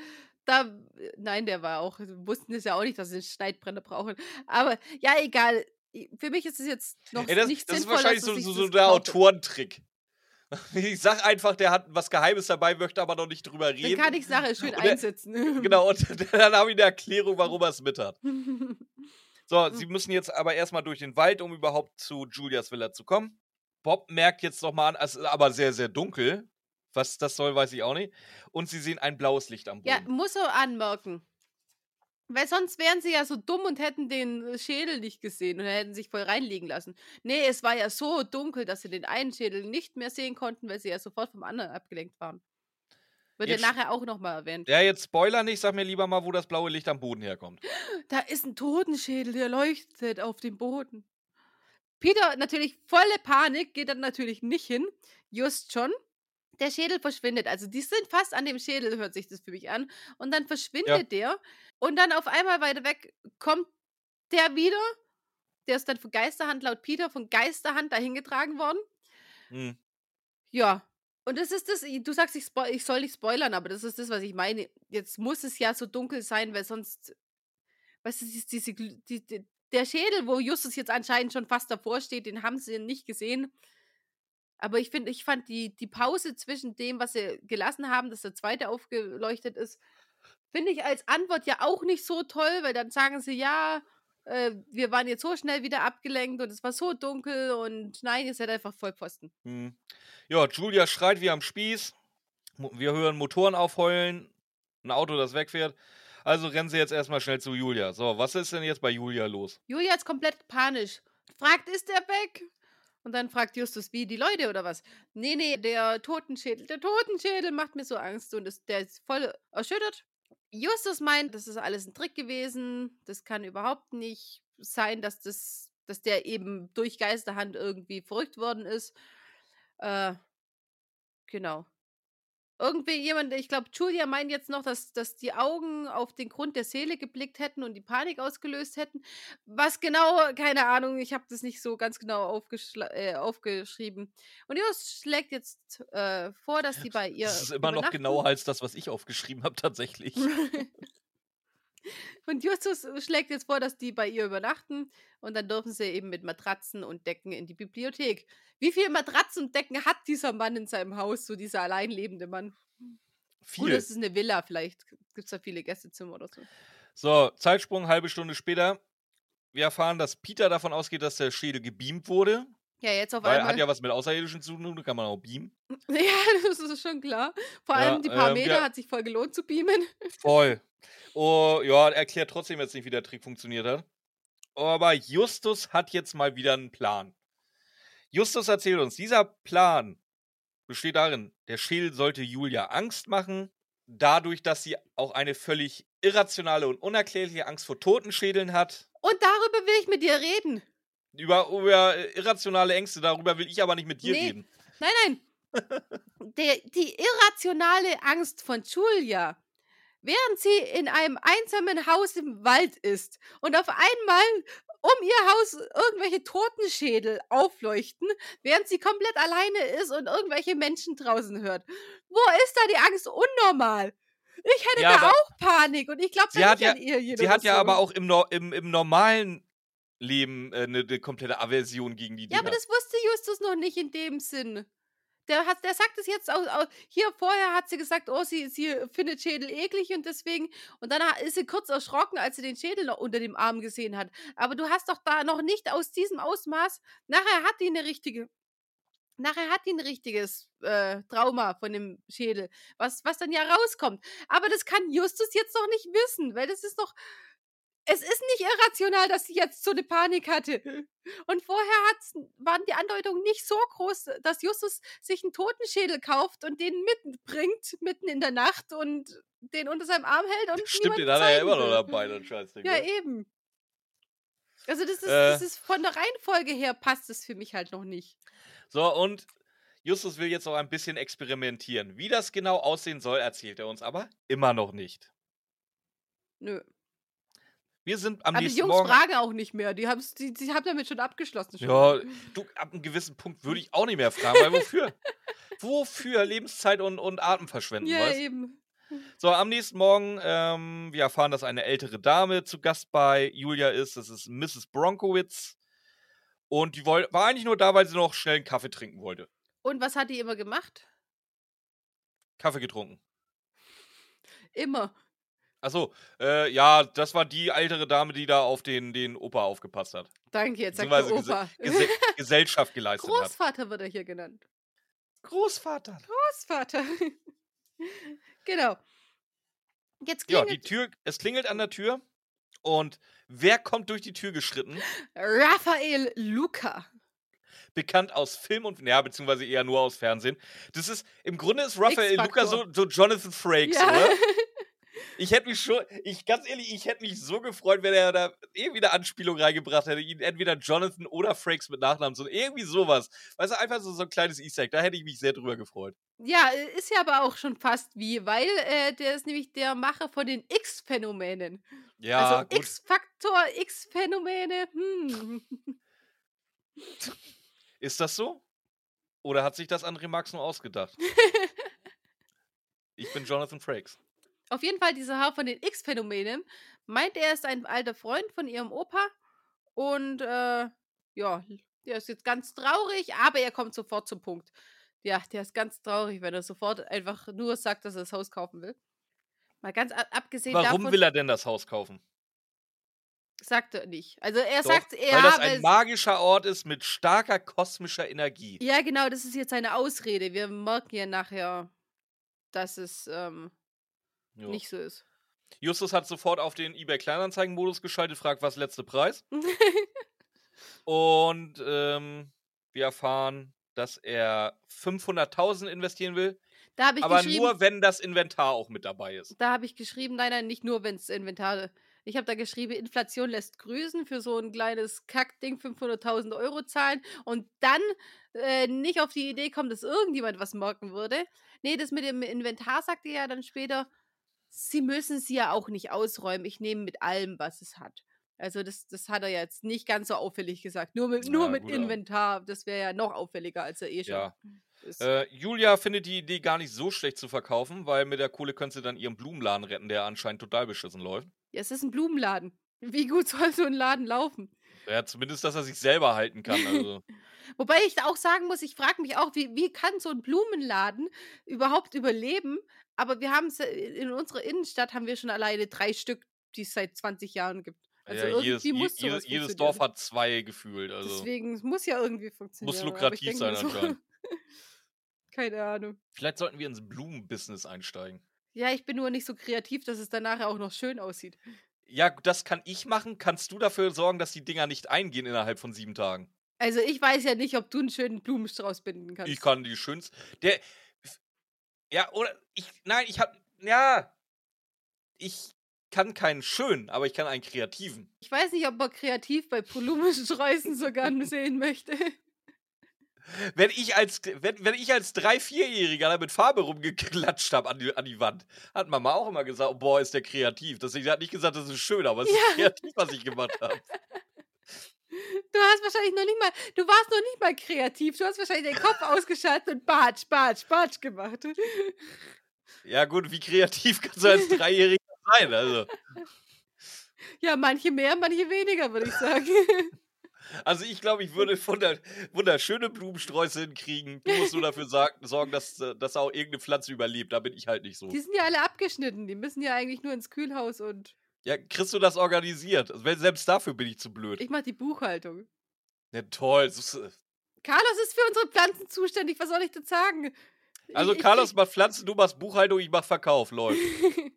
[SPEAKER 1] da, nein, der war auch, wir wussten es ja auch nicht, dass sie einen Schneidbrenner brauchen. Aber ja, egal. Für mich ist es jetzt noch
[SPEAKER 2] Ey, das,
[SPEAKER 1] nicht
[SPEAKER 2] das ist
[SPEAKER 1] sinnvoll,
[SPEAKER 2] wahrscheinlich
[SPEAKER 1] dass
[SPEAKER 2] so,
[SPEAKER 1] ich
[SPEAKER 2] so,
[SPEAKER 1] das
[SPEAKER 2] so der. Autorentrick. *laughs* Ich sag einfach, der hat was Geheimes dabei, möchte aber noch nicht drüber
[SPEAKER 1] Dann
[SPEAKER 2] reden.
[SPEAKER 1] kann ich Sache schön
[SPEAKER 2] Und er-
[SPEAKER 1] einsetzen. *laughs*
[SPEAKER 2] Genau, und *laughs* dann habe ich eine Erklärung, warum er es mit hat. So, sie müssen jetzt aber erstmal durch den Wald, um überhaupt zu Julias Villa zu kommen. Bob merkt jetzt nochmal an, es ist aber sehr, sehr dunkel. Was das soll, weiß ich auch nicht. Und sie sehen ein blaues Licht am Boden.
[SPEAKER 1] Ja, muss er anmerken. Weil sonst wären sie ja so dumm und hätten den Schädel nicht gesehen und hätten sich voll reinlegen lassen. Nee, es war ja so dunkel, dass sie den einen Schädel nicht mehr sehen konnten, weil sie ja sofort vom anderen abgelenkt waren. Wird
[SPEAKER 2] Jetzt-
[SPEAKER 1] ja nachher auch nochmal erwähnt.
[SPEAKER 2] Ja, jetzt Spoiler nicht, sag mir lieber mal, wo das blaue Licht am Boden herkommt. *gasps*
[SPEAKER 1] Da ist ein Totenschädel, der leuchtet auf dem Boden. Peter, natürlich volle Panik, geht dann natürlich nicht hin. Just schon. Der Schädel verschwindet. Also die sind fast an dem Schädel, hört sich das für mich an. Und dann verschwindet der. Und dann auf einmal weiter weg kommt der wieder. Der ist dann von Geisterhand, laut Peter, von Geisterhand dahin getragen worden.
[SPEAKER 2] Hm.
[SPEAKER 1] Ja. Und das ist das, du sagst, ich, ich soll nicht spoilern, aber das ist das, was ich meine. Jetzt muss es ja so dunkel sein, weil sonst, weißt du, diese, die, die, der Schädel, wo Justus jetzt anscheinend schon fast davor steht, den haben sie nicht gesehen. Aber ich finde, ich fand die, die Pause zwischen dem, was sie gelassen haben, dass der zweite aufgeleuchtet ist, finde ich als Antwort ja auch nicht so toll, weil dann sagen sie, ja, äh, wir waren jetzt so schnell wieder abgelenkt und es war so dunkel und nein, ihr seid einfach Vollpfosten.
[SPEAKER 2] Hm. Ja, Julia schreit wie am Spieß. Wir hören Motoren aufheulen. Ein Auto, das wegfährt. Also rennen sie jetzt erstmal schnell zu Julia. So, was ist denn jetzt bei Julia los?
[SPEAKER 1] Julia ist komplett panisch. Fragt, ist er weg? Und dann fragt Justus, wie die Leute oder was? Nee, nee, der Totenschädel, der Totenschädel macht mir so Angst und das, der ist voll erschüttert. Justus meint, das ist alles ein Trick gewesen. Das kann überhaupt nicht sein, dass das, dass der eben durch Geisterhand irgendwie verrückt worden ist. Äh, genau. Irgendwie jemand, ich glaube, Julia meint jetzt noch, dass, dass die Augen auf den Grund der Seele geblickt hätten und die Panik ausgelöst hätten. Was genau, keine Ahnung, ich habe das nicht so ganz genau äh, aufgeschrieben. Und Just schlägt jetzt äh, vor, dass die bei ihr.
[SPEAKER 2] Das ist immer noch genauer als das, was ich aufgeschrieben habe, tatsächlich. *laughs* *laughs*
[SPEAKER 1] Und Justus schlägt jetzt vor, dass die bei ihr übernachten und dann dürfen sie eben mit Matratzen und Decken in die Bibliothek. Wie viele Matratzen und Decken hat dieser Mann in seinem Haus, so dieser alleinlebende Mann? Viel. Gut, das ist eine Villa, vielleicht gibt es da viele Gästezimmer oder so.
[SPEAKER 2] So, Zeitsprung, halbe Stunde später. Wir erfahren, dass Peter davon ausgeht, dass der Schädel gebeamt wurde.
[SPEAKER 1] Ja, jetzt auf
[SPEAKER 2] Weil
[SPEAKER 1] einmal.
[SPEAKER 2] hat ja was mit Außerirdischen zu tun, da kann man auch beamen. *laughs*
[SPEAKER 1] Ja, das ist schon klar. Vor allem die paar ähm, Meter ja. hat sich voll gelohnt zu beamen. *laughs*
[SPEAKER 2] Voll. Oh, ja, erklärt trotzdem jetzt nicht, wie der Trick funktioniert hat. Aber Justus hat jetzt mal wieder einen Plan. Justus erzählt uns, dieser Plan besteht darin, der Schädel sollte Julia Angst machen, dadurch, dass sie auch eine völlig irrationale und unerklärliche Angst vor Totenschädeln hat.
[SPEAKER 1] Und darüber will ich mit dir reden.
[SPEAKER 2] Über, über irrationale Ängste, darüber will ich aber nicht mit dir nee. reden.
[SPEAKER 1] Nein, nein. *laughs* Der, die irrationale Angst von Julia während sie in einem einsamen Haus im Wald ist und auf einmal um ihr Haus irgendwelche Totenschädel aufleuchten, während sie komplett alleine ist und irgendwelche Menschen draußen hört. Wo ist da die Angst unnormal? Ich hätte ja, da auch Panik und ich glaube,
[SPEAKER 2] sie hat ja, Sie hat ja aber auch im, im, im normalen Leben äh, eine, eine komplette Aversion gegen die Dinger.
[SPEAKER 1] Ja, aber das wusste Justus noch nicht in dem Sinn. Der, hat, der sagt es jetzt auch, auch, hier vorher hat sie gesagt, oh, sie, sie findet Schädel eklig und deswegen, und dann ist sie kurz erschrocken, als sie den Schädel noch unter dem Arm gesehen hat. Aber du hast doch da noch nicht aus diesem Ausmaß, nachher hat die eine richtige, nachher hat die ein richtiges äh, Trauma von dem Schädel, was, was dann ja rauskommt. Aber das kann Justus jetzt noch nicht wissen, weil das ist doch, es ist nicht irrational, dass sie jetzt so eine Panik hatte. Und vorher waren die Andeutungen nicht so groß, dass Justus sich einen Totenschädel kauft und den mitbringt, mitten in der Nacht und den unter seinem Arm hält und
[SPEAKER 2] Stimmt, den hat er ja immer noch dabei, dann Scheißding.
[SPEAKER 1] Ja, eben. Also das ist, äh, das ist von der Reihenfolge her passt es für mich halt noch nicht.
[SPEAKER 2] So, und Justus will jetzt noch ein bisschen experimentieren. Wie das genau aussehen soll, erzählt er uns aber immer noch nicht.
[SPEAKER 1] Nö.
[SPEAKER 2] Wir sind am
[SPEAKER 1] Aber
[SPEAKER 2] nächsten
[SPEAKER 1] die Jungs
[SPEAKER 2] Morgen.
[SPEAKER 1] fragen auch nicht mehr. Die, die, die haben damit schon abgeschlossen. Schon.
[SPEAKER 2] Ja, du, ab einem gewissen Punkt würde ich auch nicht mehr fragen, weil wofür? *laughs* wofür Lebenszeit und, und Atem verschwenden,
[SPEAKER 1] ja,
[SPEAKER 2] weißt?
[SPEAKER 1] eben.
[SPEAKER 2] So, am nächsten Morgen, ähm, wir erfahren, dass eine ältere Dame zu Gast bei Julia ist. Das ist Mrs. Bronkowitz. Und die war eigentlich nur da, weil sie noch schnell einen Kaffee trinken wollte.
[SPEAKER 1] Und was hat die immer gemacht?
[SPEAKER 2] Kaffee getrunken.
[SPEAKER 1] Immer.
[SPEAKER 2] Achso, äh, ja, das war die ältere Dame, die da auf den, den Opa aufgepasst hat.
[SPEAKER 1] Danke, jetzt sagt der Opa.
[SPEAKER 2] Gese *laughs* Gesellschaft geleistet
[SPEAKER 1] Großvater
[SPEAKER 2] hat.
[SPEAKER 1] wird er hier genannt.
[SPEAKER 2] Großvater.
[SPEAKER 1] Großvater. *laughs* genau.
[SPEAKER 2] Jetzt klingelt... Ja, die Tür, es klingelt an der Tür und wer kommt durch die Tür geschritten?
[SPEAKER 1] Raphael Luca
[SPEAKER 2] bekannt aus Film und, ja, beziehungsweise eher nur aus Fernsehen. Das ist, im Grunde ist Raphael Luca so, so Jonathan Frakes, ja. oder? *laughs* Ich hätte mich schon, ich ganz ehrlich, ich hätte mich so gefreut, wenn er da eh wieder Anspielung reingebracht hätte. Ihn entweder Jonathan oder Frakes mit Nachnamen, so irgendwie sowas. Weißt du, einfach so, so ein kleines Easter Egg. Da hätte ich mich sehr drüber gefreut.
[SPEAKER 1] Ja, äh, ist ja aber auch schon fast wie, weil äh, der ist nämlich der Macher von den X-Phänomenen.
[SPEAKER 2] Ja.
[SPEAKER 1] Also X-Faktor, X-Phänomene. Hm. *laughs*
[SPEAKER 2] Ist das so? Oder hat sich das André Marx nur ausgedacht? *laughs* ich bin Jonathan Frakes.
[SPEAKER 1] Auf jeden Fall dieser Herr von den X-Phänomenen meint, er ist ein alter Freund von ihrem Opa und äh, ja, der ist jetzt ganz traurig, aber er kommt sofort zum Punkt. Ja, der ist ganz traurig, wenn er sofort einfach nur sagt, dass er das Haus kaufen will. Mal ganz abgesehen
[SPEAKER 2] Warum
[SPEAKER 1] davon.
[SPEAKER 2] will er denn das Haus kaufen?
[SPEAKER 1] Sagt er nicht. Also er Doch, sagt
[SPEAKER 2] eher. Weil das ein magischer Ort ist mit starker kosmischer Energie.
[SPEAKER 1] Ja, genau, das ist jetzt seine Ausrede. Wir merken ja nachher, dass es ähm, Jo. nicht so ist.
[SPEAKER 2] Justus hat sofort auf den eBay Kleinanzeigen-Modus geschaltet, fragt, was letzte Preis. *laughs* Und ähm, Wir erfahren, dass er 500.000 investieren will,
[SPEAKER 1] Da habe ich
[SPEAKER 2] aber
[SPEAKER 1] geschrieben,
[SPEAKER 2] nur, wenn das Inventar auch mit dabei ist.
[SPEAKER 1] da habe ich geschrieben, nein, nein, nicht nur, wenn es Inventar. Ich habe da geschrieben, Inflation lässt grüßen für so ein kleines Kackding 500.000 Euro zahlen und dann äh, nicht auf die Idee kommen, dass irgendjemand was merken würde. Nee, das mit dem Inventar sagte er ja dann später, sie müssen es ja auch nicht ausräumen. Ich nehme mit allem, was es hat. Also das, das hat er jetzt nicht ganz so auffällig gesagt. Nur mit, nur
[SPEAKER 2] Ja,
[SPEAKER 1] mit Inventar. Das wäre ja noch auffälliger, als er eh schon
[SPEAKER 2] Ja.
[SPEAKER 1] ist.
[SPEAKER 2] Äh, Julia findet die Idee gar nicht so schlecht zu verkaufen, weil mit der Kohle könnte sie dann ihren Blumenladen retten, der anscheinend total beschissen läuft.
[SPEAKER 1] ja, es ist ein Blumenladen. Wie gut *laughs* soll so ein Laden laufen?
[SPEAKER 2] Ja, zumindest, dass er sich selber halten kann. Also. *laughs*
[SPEAKER 1] Wobei ich auch sagen muss, ich frage mich auch, wie, wie kann so ein Blumenladen überhaupt überleben? Aber wir haben es in unserer Innenstadt haben wir schon alleine drei Stück, die es seit 20 Jahren gibt. Also
[SPEAKER 2] ja, jedes,
[SPEAKER 1] muss
[SPEAKER 2] jedes, jedes. Dorf hat zwei gefühlt. Also.
[SPEAKER 1] Deswegen es muss ja irgendwie funktionieren. ich
[SPEAKER 2] lukrativ
[SPEAKER 1] denk
[SPEAKER 2] sein
[SPEAKER 1] so,
[SPEAKER 2] anscheinend. *laughs*
[SPEAKER 1] Keine Ahnung.
[SPEAKER 2] Vielleicht sollten wir ins Blumenbusiness einsteigen.
[SPEAKER 1] Ja, ich bin nur nicht so kreativ, dass es dann nachher auch noch schön aussieht.
[SPEAKER 2] Ja, das kann ich machen. Kannst du dafür sorgen, dass die Dinger nicht eingehen innerhalb von sieben Tagen?
[SPEAKER 1] Also ich weiß ja nicht, ob du einen schönen Blumenstrauß binden kannst.
[SPEAKER 2] Ich kann die schönsten. Der. Ja, oder. Ich. Nein, ich hab. Ja. Ich kann keinen schönen, aber ich kann einen kreativen.
[SPEAKER 1] Ich weiß nicht, ob man kreativ bei Blumensträußen sogar sehen möchte.
[SPEAKER 2] Wenn ich als, wenn, wenn ich als drei, vierjähriger da mit Farbe rumgeklatscht habe an die, an die Wand, hat Mama auch immer gesagt, oh, boah, ist der kreativ. Deswegen hat nicht gesagt, das ist schön, aber es
[SPEAKER 1] Ja.
[SPEAKER 2] ist kreativ, was ich gemacht habe. *laughs*
[SPEAKER 1] Du hast wahrscheinlich noch nicht mal, du warst noch nicht mal kreativ. Du hast wahrscheinlich den Kopf ausgeschaltet und Batsch, Batsch, Batsch gemacht.
[SPEAKER 2] Ja, gut, wie kreativ kannst du als *laughs* Dreijähriger sein? Also,
[SPEAKER 1] Ja, manche mehr, manche weniger, würde ich sagen. *laughs*
[SPEAKER 2] also ich glaube, ich würde wunder, wunderschöne Blumensträuße hinkriegen. Du musst nur dafür sorgen, dass, dass auch irgendeine Pflanze überlebt. Da bin ich halt nicht so.
[SPEAKER 1] Die sind ja alle abgeschnitten. Die müssen ja eigentlich nur ins Kühlhaus und
[SPEAKER 2] Ja, kriegst du das organisiert? Also, Selbst dafür bin ich zu blöd.
[SPEAKER 1] ich mache die Buchhaltung.
[SPEAKER 2] Ja, toll. äh,
[SPEAKER 1] Carlos ist für unsere Pflanzen zuständig. Was soll ich denn sagen?
[SPEAKER 2] Also
[SPEAKER 1] Ich- ich-
[SPEAKER 2] Carlos macht Pflanzen, du machst Buchhaltung, ich mach Verkauf, läuft. *laughs*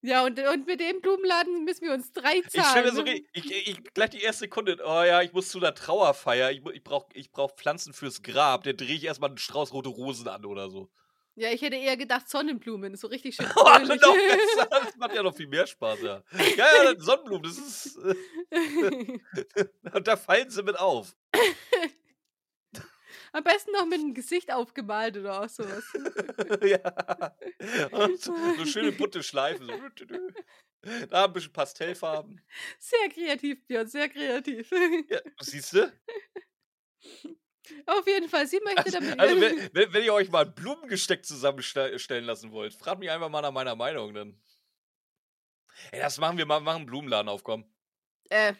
[SPEAKER 1] Ja, und, und mit dem Blumenladen müssen wir uns drei
[SPEAKER 2] Ich stelle mir
[SPEAKER 1] zahlen.
[SPEAKER 2] so, ich, ich, ich, gleich die erste Kunde, oh ja, ich muss zu einer Trauerfeier, ich, ich brauche ich brauch Pflanzen fürs Grab, dann drehe ich erstmal einen Strauß rote Rosen an oder so.
[SPEAKER 1] Ja, ich hätte eher gedacht Sonnenblumen. So richtig schön *laughs*
[SPEAKER 2] Oh, noch besser, *laughs* das macht ja noch viel mehr Spaß, ja. Ja, ja, Sonnenblumen, das ist, äh, und *laughs* da fallen sie mit auf.
[SPEAKER 1] Am besten noch mit dem Gesicht aufgemalt oder auch sowas.
[SPEAKER 2] ja. Und so, so schöne bunte Schleifen. So. Da ein bisschen Pastellfarben.
[SPEAKER 1] Sehr kreativ, Björn, sehr kreativ.
[SPEAKER 2] Ja, siehst du?
[SPEAKER 1] Auf jeden Fall, sie möchte damit.
[SPEAKER 2] Also, wenn, wenn, wenn ihr euch mal ein Blumengesteck zusammenstellen lassen wollt, fragt mich einfach mal nach meiner Meinung. Dann. Ey, das machen wir mal, machen einen Blumenladen aufkommen.
[SPEAKER 1] äh,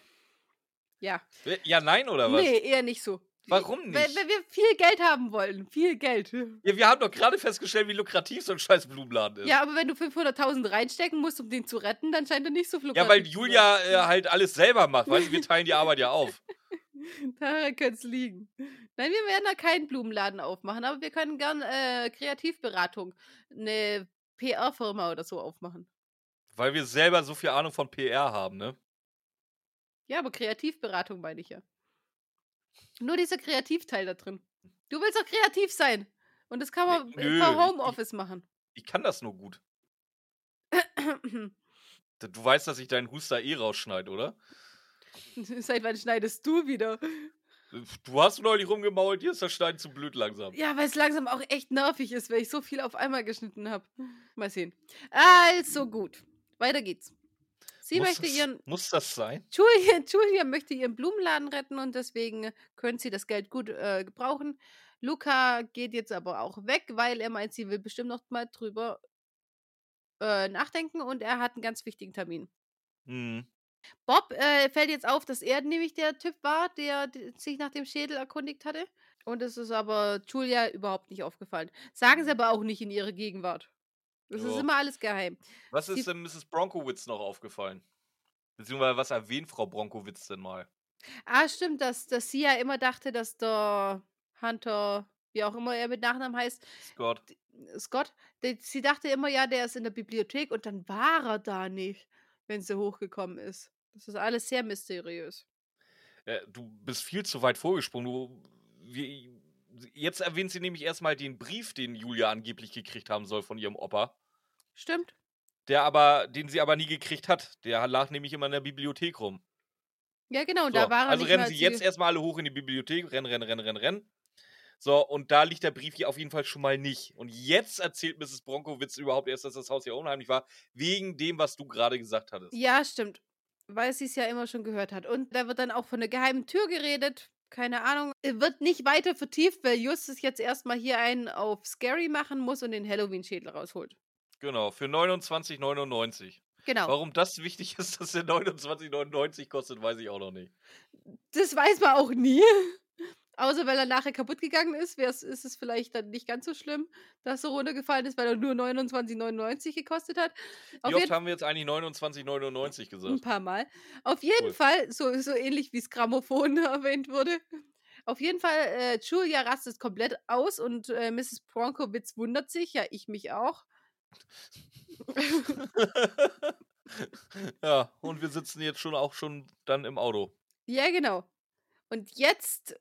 [SPEAKER 1] ja.
[SPEAKER 2] Ja, nein, oder was?
[SPEAKER 1] Nee, eher nicht so.
[SPEAKER 2] Warum
[SPEAKER 1] Wenn,
[SPEAKER 2] nicht?
[SPEAKER 1] wenn wir viel Geld haben wollen, viel Geld. *laughs*
[SPEAKER 2] Ja, wir haben doch gerade festgestellt, wie lukrativ so ein scheiß Blumenladen ist.
[SPEAKER 1] Ja, aber wenn du 500.000 reinstecken musst, um den zu retten, dann scheint er nicht so
[SPEAKER 2] Ja,
[SPEAKER 1] lukrativ
[SPEAKER 2] weil
[SPEAKER 1] zu
[SPEAKER 2] Julia äh, halt alles selber macht. Weißt du, wir teilen die Arbeit ja auf. *laughs* *laughs*
[SPEAKER 1] Daran könnte es liegen. Nein, wir werden da keinen Blumenladen aufmachen, aber wir können gern äh, Kreativberatung, eine PR-Firma oder so aufmachen.
[SPEAKER 2] Weil wir selber so viel Ahnung von PR haben, ne?
[SPEAKER 1] Ja, aber Kreativberatung meine ich ja. Nur dieser Kreativteil da drin. Du willst doch kreativ sein. Und das kann man per
[SPEAKER 2] nö, ich-
[SPEAKER 1] Homeoffice machen.
[SPEAKER 2] Ich kann das nur gut. *clears throat* Du weißt, dass ich deinen Huster eh rausschneide, oder? *laughs*
[SPEAKER 1] Seit wann schneidest du wieder?
[SPEAKER 2] Du hast neulich rumgemault, dir ist das Schneiden zu blöd langsam.
[SPEAKER 1] Ja, weil es langsam auch echt nervig ist, weil ich so viel auf einmal geschnitten habe. Mal sehen. Also gut. Weiter geht's. Sie
[SPEAKER 2] muss
[SPEAKER 1] möchte
[SPEAKER 2] das,
[SPEAKER 1] ihren.
[SPEAKER 2] Muss das sein?
[SPEAKER 1] Julia, Julia möchte ihren Blumenladen retten und deswegen können sie das Geld gut äh, gebrauchen. Luca geht jetzt aber auch weg, weil er meint, sie will bestimmt noch mal drüber äh, nachdenken und er hat einen ganz wichtigen Termin.
[SPEAKER 2] Hm.
[SPEAKER 1] Bob äh, fällt jetzt auf, dass er nämlich der Typ war, der sich nach dem Schädel erkundigt hatte. Und es ist aber Julia überhaupt nicht aufgefallen. Sagen sie aber auch nicht in ihrer Gegenwart. Das ist
[SPEAKER 2] Ja.
[SPEAKER 1] immer alles geheim.
[SPEAKER 2] Was ist denn Mrs. Bronkowitz noch aufgefallen? Beziehungsweise was erwähnt Frau Bronkowitz denn mal?
[SPEAKER 1] Ah, stimmt, dass, dass sie ja immer dachte, dass der Hunter, wie auch immer er mit Nachnamen heißt,
[SPEAKER 2] Scott.
[SPEAKER 1] Scott, sie dachte immer, ja, der ist in der Bibliothek und dann war er da nicht, wenn sie hochgekommen ist. Das ist alles sehr mysteriös.
[SPEAKER 2] Äh, du bist viel zu weit vorgesprungen. Du, wie, jetzt erwähnt sie nämlich erstmal den Brief, den Julia angeblich gekriegt haben soll von ihrem Opa.
[SPEAKER 1] Stimmt.
[SPEAKER 2] Der aber, den sie aber nie gekriegt hat. Der lag nämlich immer in der Bibliothek rum.
[SPEAKER 1] Ja, genau.
[SPEAKER 2] So,
[SPEAKER 1] da war er
[SPEAKER 2] also rennen sie jetzt erstmal alle hoch in die Bibliothek, rennen, rennen, rennen, rennen, rennen. So, und da liegt der Brief hier auf jeden Fall schon mal nicht. Und jetzt erzählt Mrs. Bronkowitz überhaupt erst, dass das Haus ja unheimlich war, wegen dem, was du gerade gesagt hattest.
[SPEAKER 1] Ja, stimmt. Weil sie es ja immer schon gehört hat. Und da wird dann auch von einer geheimen Tür geredet. Keine Ahnung. Wird nicht weiter vertieft, weil Justus jetzt erstmal hier einen auf Scary machen muss und den Halloween-Schädel rausholt.
[SPEAKER 2] Genau, für 29,99.
[SPEAKER 1] Genau.
[SPEAKER 2] Warum das wichtig *laughs* ist, dass der 29,99 kostet, weiß ich auch noch nicht.
[SPEAKER 1] Das weiß man auch nie. *laughs* Außer weil er nachher kaputt gegangen ist, ist es vielleicht dann nicht ganz so schlimm, dass er runtergefallen ist, weil er nur 29,99 gekostet hat. Auf
[SPEAKER 2] Wie oft haben wir jetzt eigentlich 29,99
[SPEAKER 1] ein
[SPEAKER 2] gesagt?
[SPEAKER 1] paar Mal. Auf jeden
[SPEAKER 2] Cool.
[SPEAKER 1] Fall, so, so ähnlich wie das Grammophon *laughs* erwähnt wurde. Auf jeden Fall, äh, Julia rastet komplett aus und äh, Mrs. Bronkowitz wundert sich, ja, ich mich auch. *laughs*
[SPEAKER 2] ja, und wir sitzen jetzt schon auch schon dann im Auto.
[SPEAKER 1] Ja, genau. Und jetzt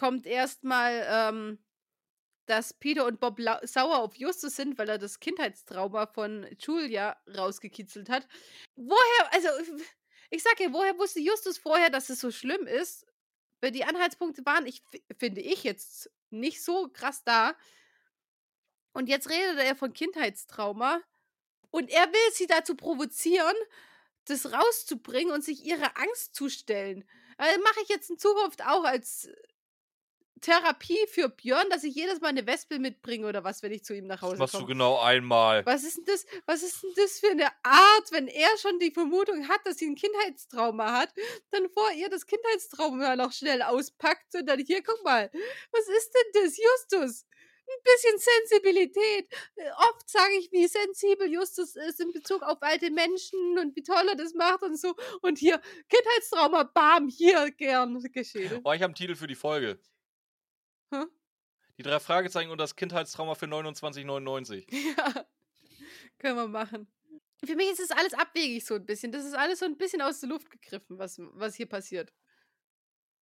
[SPEAKER 1] kommt erstmal, ähm, dass Peter und Bob sauer auf Justus sind, weil er das Kindheitstrauma von Julia rausgekitzelt hat. Woher, also, ich sag ja, woher wusste Justus vorher, dass es so schlimm ist? Weil die Anhaltspunkte waren, ich fi- finde ich jetzt nicht so krass da. Und jetzt redet er von Kindheitstrauma. Und er will sie dazu provozieren, das rauszubringen und sich ihrer Angst zu stellen. Also mache ich jetzt in Zukunft auch als Therapie für Björn, dass ich jedes Mal eine Wespe mitbringe oder was, wenn ich zu ihm nach
[SPEAKER 2] Das
[SPEAKER 1] Hause
[SPEAKER 2] machst du
[SPEAKER 1] komme.
[SPEAKER 2] genau einmal.
[SPEAKER 1] Was ist denn das? Was ist denn das für eine Art, wenn er schon die Vermutung hat, dass sie ein Kindheitstrauma hat, dann vor ihr das Kindheitstrauma noch schnell auspackt und dann hier, guck mal, was ist denn das, Justus? Ein bisschen Sensibilität. Äh, Oft sage ich, wie sensibel Justus ist in Bezug auf alte Menschen und wie toll er das macht und so. Und hier, Kindheitstrauma, bam, hier gern geschehen.
[SPEAKER 2] Oh, ich habe einen Titel für die Folge.
[SPEAKER 1] Hä?
[SPEAKER 2] Die drei Fragezeichen und das Kindheitstrauma für 29,99. *laughs*
[SPEAKER 1] Ja, können wir machen. Für mich ist es alles abwegig so ein bisschen. Das ist alles so ein bisschen aus der Luft gegriffen, was, was hier passiert.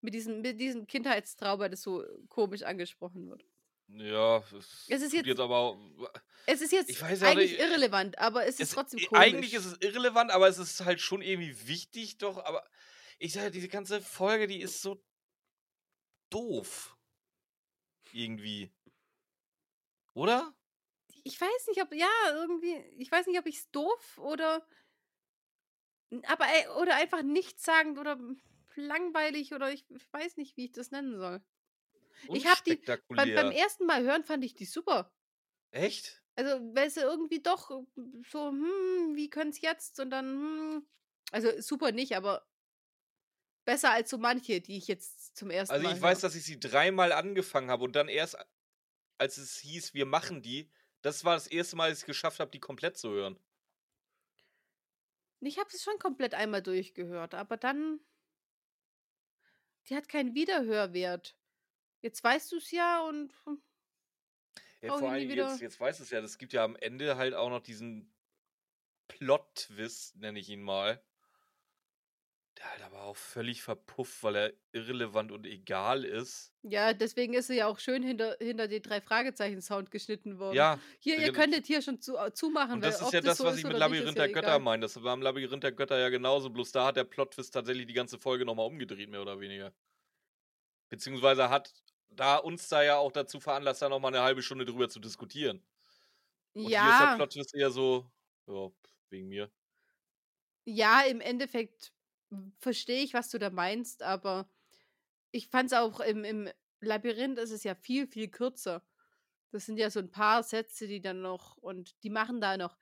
[SPEAKER 1] Mit diesem, mit diesem Kindheitstrauma, das so komisch angesprochen wird.
[SPEAKER 2] Ja, es,
[SPEAKER 1] Es ist jetzt-
[SPEAKER 2] jetzt aber auch,
[SPEAKER 1] Es ist jetzt
[SPEAKER 2] Ich weiß
[SPEAKER 1] eigentlich
[SPEAKER 2] nicht,
[SPEAKER 1] irrelevant, aber es ist
[SPEAKER 2] es,
[SPEAKER 1] trotzdem komisch.
[SPEAKER 2] eigentlich ist es irrelevant, aber es ist halt schon irgendwie wichtig, doch. Aber ich sage, diese ganze Folge, die ist so doof. Irgendwie. Oder?
[SPEAKER 1] ich weiß nicht, ob, ja, irgendwie, ich weiß nicht, ob ich es doof oder, aber, oder einfach nichtssagend oder langweilig oder ich, ich weiß nicht, wie ich das nennen soll. Ich hab die- Beim, beim ersten Mal hören fand ich die super.
[SPEAKER 2] Echt?
[SPEAKER 1] Also, weil sie irgendwie doch äh, so, hm, wie könnte es jetzt? Und dann, hm, also super nicht, aber besser als so manche, die ich jetzt zum ersten
[SPEAKER 2] Also
[SPEAKER 1] Mal
[SPEAKER 2] ich weiß, dass ich sie dreimal angefangen habe und dann erst, als es hieß, wir machen die, das war das erste Mal, dass ich es geschafft habe, die komplett zu hören.
[SPEAKER 1] Ich habe es schon komplett einmal durchgehört, aber dann, die hat keinen Wiederhörwert. Jetzt weißt du es ja und hm,
[SPEAKER 2] Ja, vor allem
[SPEAKER 1] wieder.
[SPEAKER 2] jetzt, jetzt weiß es ja, es gibt ja am Ende halt auch noch diesen Plot-Twist, nenne ich ihn mal. Der halt aber auch völlig verpufft, weil er irrelevant und egal ist.
[SPEAKER 1] ja, deswegen ist sie ja auch schön hinter, hinter den drei Fragezeichen-Sound geschnitten worden.
[SPEAKER 2] Ja,
[SPEAKER 1] Hier, ihr
[SPEAKER 2] genau.
[SPEAKER 1] könntet hier schon zu, äh, zumachen,
[SPEAKER 2] und
[SPEAKER 1] weil
[SPEAKER 2] das ist
[SPEAKER 1] ob
[SPEAKER 2] ja das,
[SPEAKER 1] so
[SPEAKER 2] was
[SPEAKER 1] ist
[SPEAKER 2] ich mit
[SPEAKER 1] nicht, ist
[SPEAKER 2] Labyrinth
[SPEAKER 1] ja
[SPEAKER 2] der Götter
[SPEAKER 1] egal.
[SPEAKER 2] meine. Das war im Labyrinth der Götter ja genauso, bloß da hat der Plot-Twist tatsächlich die ganze Folge nochmal umgedreht, mehr oder weniger. Beziehungsweise hat da uns da ja auch dazu veranlasst, da nochmal eine halbe Stunde drüber zu diskutieren. Und hier ist der
[SPEAKER 1] Ja,
[SPEAKER 2] Plot-Twist eher so, ja, wegen mir.
[SPEAKER 1] ja, im Endeffekt verstehe ich, was du da meinst, aber ich fand es auch im, im Labyrinth ist es ja viel, viel kürzer. Das sind ja so ein paar Sätze, die dann noch, und die machen da noch,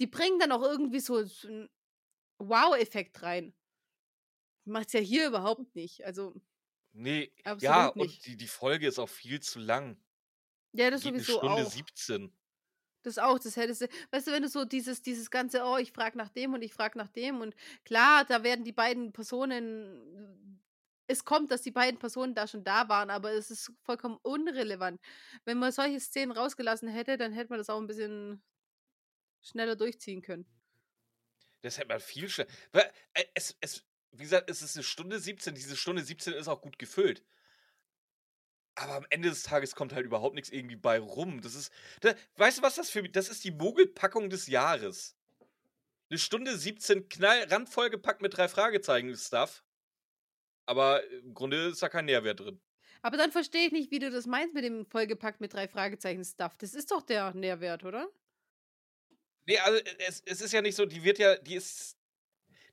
[SPEAKER 1] die bringen dann auch irgendwie so, einen Wow-Effekt rein. Macht's ja hier überhaupt nicht. Also,
[SPEAKER 2] Nee, ja, und
[SPEAKER 1] nicht.
[SPEAKER 2] die, die Folge ist auch viel zu lang.
[SPEAKER 1] ja, das
[SPEAKER 2] Geht eine
[SPEAKER 1] sowieso
[SPEAKER 2] Stunde
[SPEAKER 1] auch.
[SPEAKER 2] 17.
[SPEAKER 1] Das auch, das hättest du, weißt du, wenn du so dieses, dieses ganze, oh, ich frage nach dem und ich frage nach dem und klar, da werden die beiden Personen, es kommt, dass die beiden Personen da schon da waren, aber es ist vollkommen unrelevant. Wenn man solche Szenen rausgelassen hätte, dann hätte man das auch ein bisschen schneller durchziehen können.
[SPEAKER 2] Das hätte man viel schneller. Äh, Es, es, wie gesagt, es ist eine Stunde 17. Diese Stunde 17 ist auch gut gefüllt. Aber am Ende des Tages kommt halt überhaupt nichts irgendwie bei rum. Das ist. Da, weißt du, was das für. Das ist die Mogelpackung des Jahres. Eine Stunde 17 knall, randvoll gepackt mit drei Fragezeichen-Stuff. Aber im Grunde ist da kein Nährwert drin.
[SPEAKER 1] Aber dann verstehe ich nicht, wie du das meinst mit dem vollgepackt mit drei Fragezeichen Stuff. Das ist doch der Nährwert, oder?
[SPEAKER 2] Nee, also es, es ist ja nicht so, die wird ja, die ist,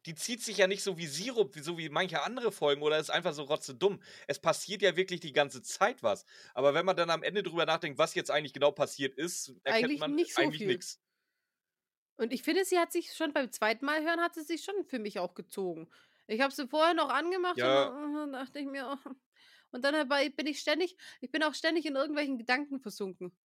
[SPEAKER 2] die zieht sich ja nicht so wie Sirup, wie, so wie manche andere Folgen oder ist einfach so rotze dumm. Es passiert ja wirklich die ganze Zeit was. Aber wenn man dann am Ende drüber nachdenkt, was jetzt eigentlich genau passiert ist, erkennt
[SPEAKER 1] Eigentlich
[SPEAKER 2] man
[SPEAKER 1] nicht so
[SPEAKER 2] eigentlich nichts.
[SPEAKER 1] Und ich finde, sie hat sich schon beim zweiten Mal hören, hat sie sich schon für mich auch gezogen. Ich habe sie vorher noch angemacht
[SPEAKER 2] Ja.
[SPEAKER 1] und dann dachte ich mir, oh. und dann dabei bin ich ständig, ich bin auch ständig in irgendwelchen Gedanken versunken.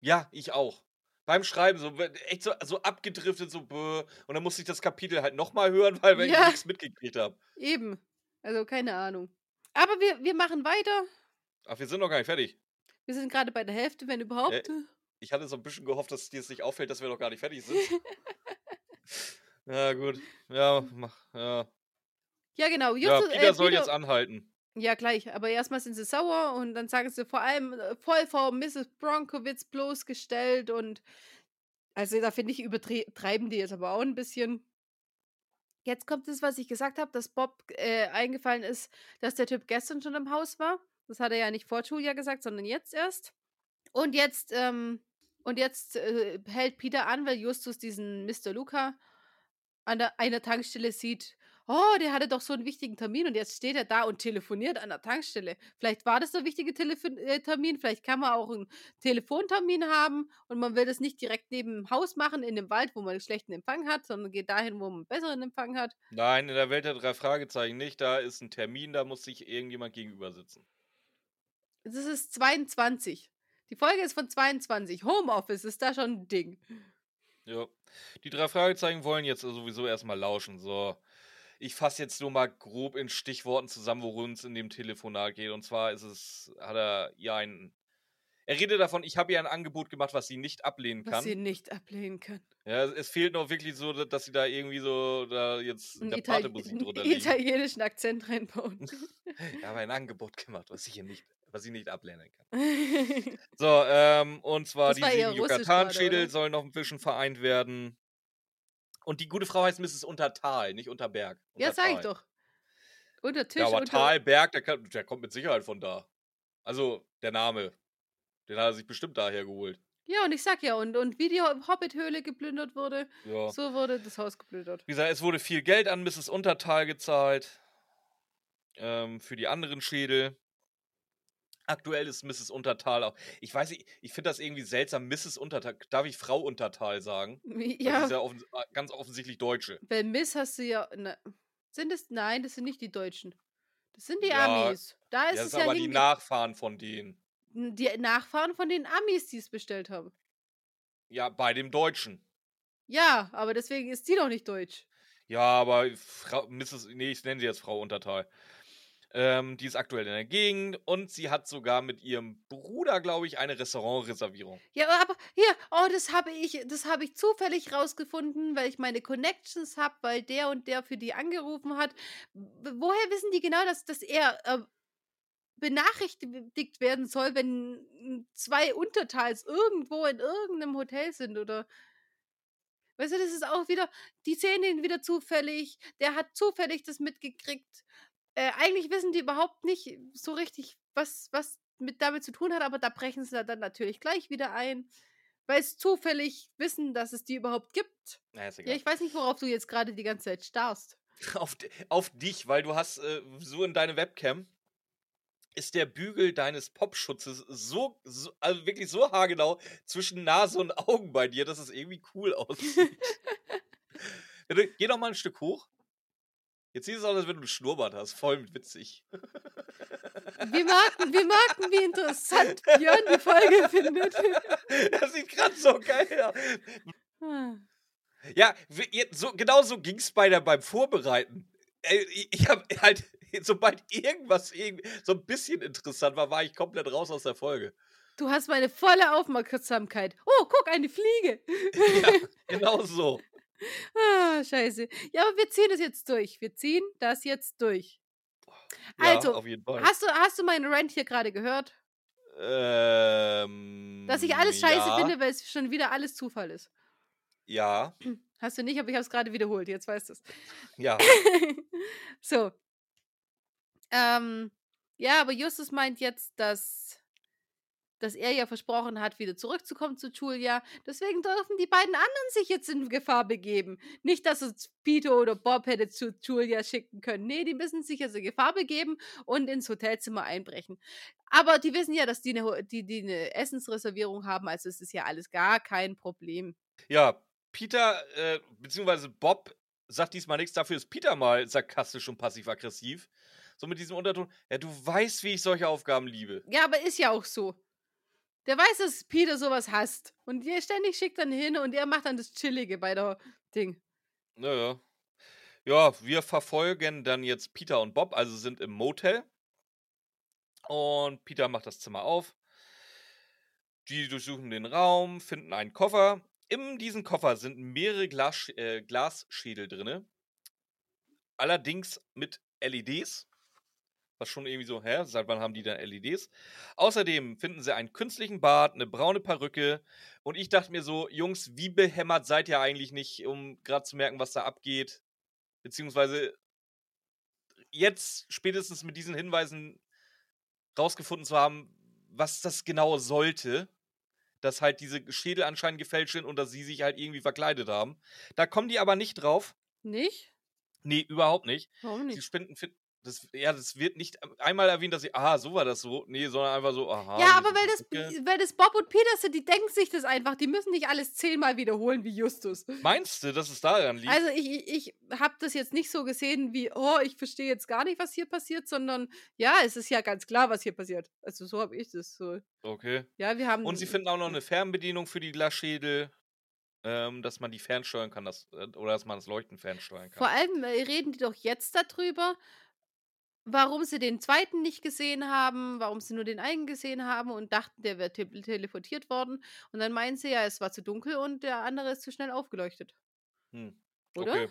[SPEAKER 2] Ja, ich auch. Beim Schreiben so echt so, so abgedriftet, so bäh. Und dann musste ich das Kapitel halt nochmal hören, weil ich
[SPEAKER 1] Ja.
[SPEAKER 2] nichts mitgekriegt habe.
[SPEAKER 1] Eben. Also keine Ahnung. Aber wir, wir machen weiter.
[SPEAKER 2] Ach, wir sind noch gar nicht fertig.
[SPEAKER 1] Wir sind gerade bei der Hälfte, wenn überhaupt.
[SPEAKER 2] Ich hatte so ein bisschen gehofft, dass dir es nicht auffällt, dass wir noch gar nicht fertig sind. *laughs* ja, gut. Ja, mach. Ja,
[SPEAKER 1] Ja, genau.
[SPEAKER 2] ja
[SPEAKER 1] Justus,
[SPEAKER 2] Peter
[SPEAKER 1] äh,
[SPEAKER 2] soll
[SPEAKER 1] Peter-
[SPEAKER 2] jetzt anhalten.
[SPEAKER 1] Ja, gleich. Aber erstmal sind sie sauer und dann sagen sie vor allem äh, voll vor Mrs. Bronkowitz bloßgestellt und also da finde ich, übertreiben die jetzt aber auch ein bisschen. Jetzt kommt es, was ich gesagt habe, dass Bob äh, eingefallen ist, dass der Typ gestern schon im Haus war. Das hat er ja nicht vor Julia gesagt, sondern jetzt erst. Und jetzt, ähm, und jetzt äh, hält Peter an, weil Justus diesen Mr. Luca an der, einer Tankstelle sieht. Oh, der hatte doch so einen wichtigen Termin und jetzt steht er da und telefoniert an der Tankstelle. Vielleicht war das der wichtige Telefon äh, Termin, vielleicht kann man auch einen Telefontermin haben und man will das nicht direkt neben dem Haus machen, in dem Wald, wo man einen schlechten Empfang hat, sondern geht dahin, wo man einen besseren Empfang hat.
[SPEAKER 2] Nein, in der Welt der drei Fragezeichen nicht. Da ist ein Termin, da muss sich irgendjemand gegenüber sitzen.
[SPEAKER 1] Das ist 22. Die Folge ist von 22. Homeoffice ist da schon ein Ding.
[SPEAKER 2] Ja. Die drei Fragezeichen wollen jetzt sowieso erstmal lauschen. So. Ich fasse jetzt nur mal grob in Stichworten zusammen, worum es in dem Telefonat geht. Und zwar ist es, hat er ihr ein. Er redet davon, ich habe ihr ein Angebot gemacht, was sie nicht ablehnen
[SPEAKER 1] Was
[SPEAKER 2] kann.
[SPEAKER 1] sie nicht ablehnen können.
[SPEAKER 2] Ja, es- fehlt noch wirklich so, dass sie da irgendwie so da jetzt in der
[SPEAKER 1] Itali
[SPEAKER 2] Partymusik
[SPEAKER 1] einen
[SPEAKER 2] drunter liegen.
[SPEAKER 1] italienischen Akzent reinbauen. *laughs*
[SPEAKER 2] Ich habe ein Angebot gemacht, was sie, hier nicht, was sie nicht ablehnen kann. *laughs* So, ähm, und zwar
[SPEAKER 1] Das
[SPEAKER 2] die sieben Yucatan-Schädel sollen noch ein bisschen vereint werden. Und die gute Frau heißt Mrs. Untertal, nicht Unterberg.
[SPEAKER 1] ja, sag ich doch. Unter Tisch,
[SPEAKER 2] Ja, aber
[SPEAKER 1] unter...
[SPEAKER 2] Tal, Berg, der, kann, der kommt mit Sicherheit von da. Also, der Name. Den hat er sich bestimmt daher geholt.
[SPEAKER 1] Ja, und ich sag ja, und, und wie die Ho- Hobbit-Höhle geplündert wurde,
[SPEAKER 2] Ja.
[SPEAKER 1] so wurde das Haus geplündert.
[SPEAKER 2] Wie gesagt, es wurde viel Geld an Mrs. Untertal gezahlt. Ähm, für die anderen Schädel. Aktuell ist Mrs. Untertal auch. Ich weiß nicht, ich finde das irgendwie seltsam. Mrs. Untertal. Darf ich Frau Untertal sagen? Das
[SPEAKER 1] Ja,
[SPEAKER 2] ist ja offens äh, ganz offensichtlich Deutsche.
[SPEAKER 1] bei Miss hast du ja... Ne, sind es... Nein, das sind nicht die Deutschen. Das sind die
[SPEAKER 2] Ja,
[SPEAKER 1] Amis. Da ist
[SPEAKER 2] Ja, das
[SPEAKER 1] es
[SPEAKER 2] sind
[SPEAKER 1] ja
[SPEAKER 2] aber die Nachfahren von denen.
[SPEAKER 1] die Nachfahren von den Amis, die es bestellt haben.
[SPEAKER 2] Ja, bei dem Deutschen.
[SPEAKER 1] Ja, aber deswegen ist die doch nicht deutsch.
[SPEAKER 2] Ja, aber Frau, Mrs. Nee, ich nenne sie jetzt Frau Untertal. Ähm, die ist aktuell in der Gegend und sie hat sogar mit ihrem Bruder, glaube ich, eine Restaurantreservierung.
[SPEAKER 1] Ja, aber hier, oh, das habe ich, das habe ich zufällig rausgefunden, weil ich meine Connections habe, weil der und der für die angerufen hat. Woher wissen die genau, dass, dass er äh, benachrichtigt werden soll, wenn zwei Untertals irgendwo in irgendeinem Hotel sind oder Weißt du, das ist auch wieder, die sehen ihn wieder zufällig, der hat zufällig das mitgekriegt. Äh, eigentlich wissen die überhaupt nicht so richtig, was, was mit damit zu tun hat, aber da brechen sie dann natürlich gleich wieder ein, weil es zufällig wissen, dass es die überhaupt gibt. Ja,
[SPEAKER 2] egal.
[SPEAKER 1] ich weiß nicht, worauf du jetzt gerade die ganze Zeit starrst. *laughs*
[SPEAKER 2] auf, auf dich, weil du hast äh, so in deine Webcam ist der Bügel deines Popschutzes so, so also wirklich so haargenau zwischen Nase und Augen bei dir, dass es irgendwie cool *laughs* aussieht. *laughs* Geh noch mal ein Stück hoch. Jetzt sieht es aus, als wenn du einen Schnurrbart hast. Voll witzig.
[SPEAKER 1] Wir merken, wir merken, wie interessant Björn die Folge *laughs* findet.
[SPEAKER 2] Das sieht gerade so geil aus.
[SPEAKER 1] Ah.
[SPEAKER 2] Ja, so, genau so ging es bei der, beim Vorbereiten. Äh, Ich, habe halt, sobald irgendwas so ein bisschen interessant war, war ich komplett raus aus der Folge.
[SPEAKER 1] Du hast meine volle Aufmerksamkeit. Oh, guck, eine Fliege. *laughs*
[SPEAKER 2] Ja, *laughs* genau so.
[SPEAKER 1] Ah, scheiße. Ja, aber wir ziehen das jetzt durch. Wir ziehen das jetzt durch.
[SPEAKER 2] Ja,
[SPEAKER 1] Also,
[SPEAKER 2] auf jeden Fall.
[SPEAKER 1] Hast du, hast du meinen Rant hier gerade gehört?
[SPEAKER 2] Ähm,
[SPEAKER 1] Dass ich alles scheiße
[SPEAKER 2] ja,
[SPEAKER 1] finde, weil es schon wieder alles Zufall ist.
[SPEAKER 2] Ja, *clears throat*
[SPEAKER 1] Hast du nicht, aber ich habe es gerade wiederholt. Jetzt weißt du es.
[SPEAKER 2] ja. *laughs*
[SPEAKER 1] so. Ähm, ja, aber Justus meint jetzt, dass, dass er ja versprochen hat, wieder zurückzukommen zu Julia. Deswegen dürfen die beiden anderen sich jetzt in Gefahr begeben. Nicht, dass es Peter oder Bob hätte zu Julia schicken können. Nee, die müssen sich jetzt in Gefahr begeben und ins Hotelzimmer einbrechen. Aber die wissen ja, dass die eine, die, die eine Essensreservierung haben, also es ist ja alles gar kein Problem.
[SPEAKER 2] Ja, Peter, äh, beziehungsweise Bob sagt diesmal nichts, dafür ist Peter mal sarkastisch und passiv-aggressiv. So mit diesem Unterton, ja, du weißt, wie ich solche Aufgaben liebe.
[SPEAKER 1] Ja, aber ist ja auch so. Der weiß, dass Peter sowas hasst. Und der ständig schickt dann hin und er macht dann das Chillige bei der Ding.
[SPEAKER 2] Naja. Ja, wir verfolgen dann jetzt Peter und Bob, also sind im Motel. Und Peter macht das Zimmer auf. Die durchsuchen den Raum, finden einen Koffer. In diesem Koffer sind mehrere Glas, äh, Glasschädel drin. Allerdings mit LEDs. Was schon irgendwie so, hä? Seit wann haben die denn LEDs? Außerdem finden sie einen künstlichen Bart, eine braune Perücke. Und ich dachte mir so, Jungs, wie behämmert seid ihr eigentlich nicht, um gerade zu merken, was da abgeht? Beziehungsweise jetzt spätestens mit diesen Hinweisen rausgefunden zu haben, was das genau sollte. Dass halt diese Schädel anscheinend gefälscht sind und dass sie sich halt irgendwie verkleidet haben. Da kommen die aber nicht drauf.
[SPEAKER 1] Nicht?
[SPEAKER 2] Nee, überhaupt nicht.
[SPEAKER 1] Warum
[SPEAKER 2] Die
[SPEAKER 1] nicht?
[SPEAKER 2] Spenden finden. Das, ja, das wird nicht einmal erwähnt, dass sie, aha, so war das so. Nee, sondern einfach so, aha.
[SPEAKER 1] Ja, aber weil das, weil das Bob und Peter sind, die denken sich das einfach. Die müssen nicht alles zehnmal wiederholen wie Justus.
[SPEAKER 2] Meinst du, dass es daran liegt?
[SPEAKER 1] Also ich, ich, ich habe das jetzt nicht so gesehen wie, oh, ich verstehe jetzt gar nicht, was hier passiert, sondern ja, es ist ja ganz klar, was hier passiert. Also so habe ich das so.
[SPEAKER 2] okay.
[SPEAKER 1] Ja, wir haben.
[SPEAKER 2] Und sie finden auch noch eine Fernbedienung für die Glasschädel, ähm, dass man die fernsteuern kann, das, äh, oder dass man das Leuchten fernsteuern kann.
[SPEAKER 1] Vor allem äh, reden die doch jetzt darüber, warum sie den zweiten nicht gesehen haben, warum sie nur den einen gesehen haben und dachten, der wäre te teleportiert worden. Und dann meinen sie ja, es war zu dunkel und der andere ist zu schnell aufgeleuchtet.
[SPEAKER 2] Hm.
[SPEAKER 1] Oder?
[SPEAKER 2] Okay.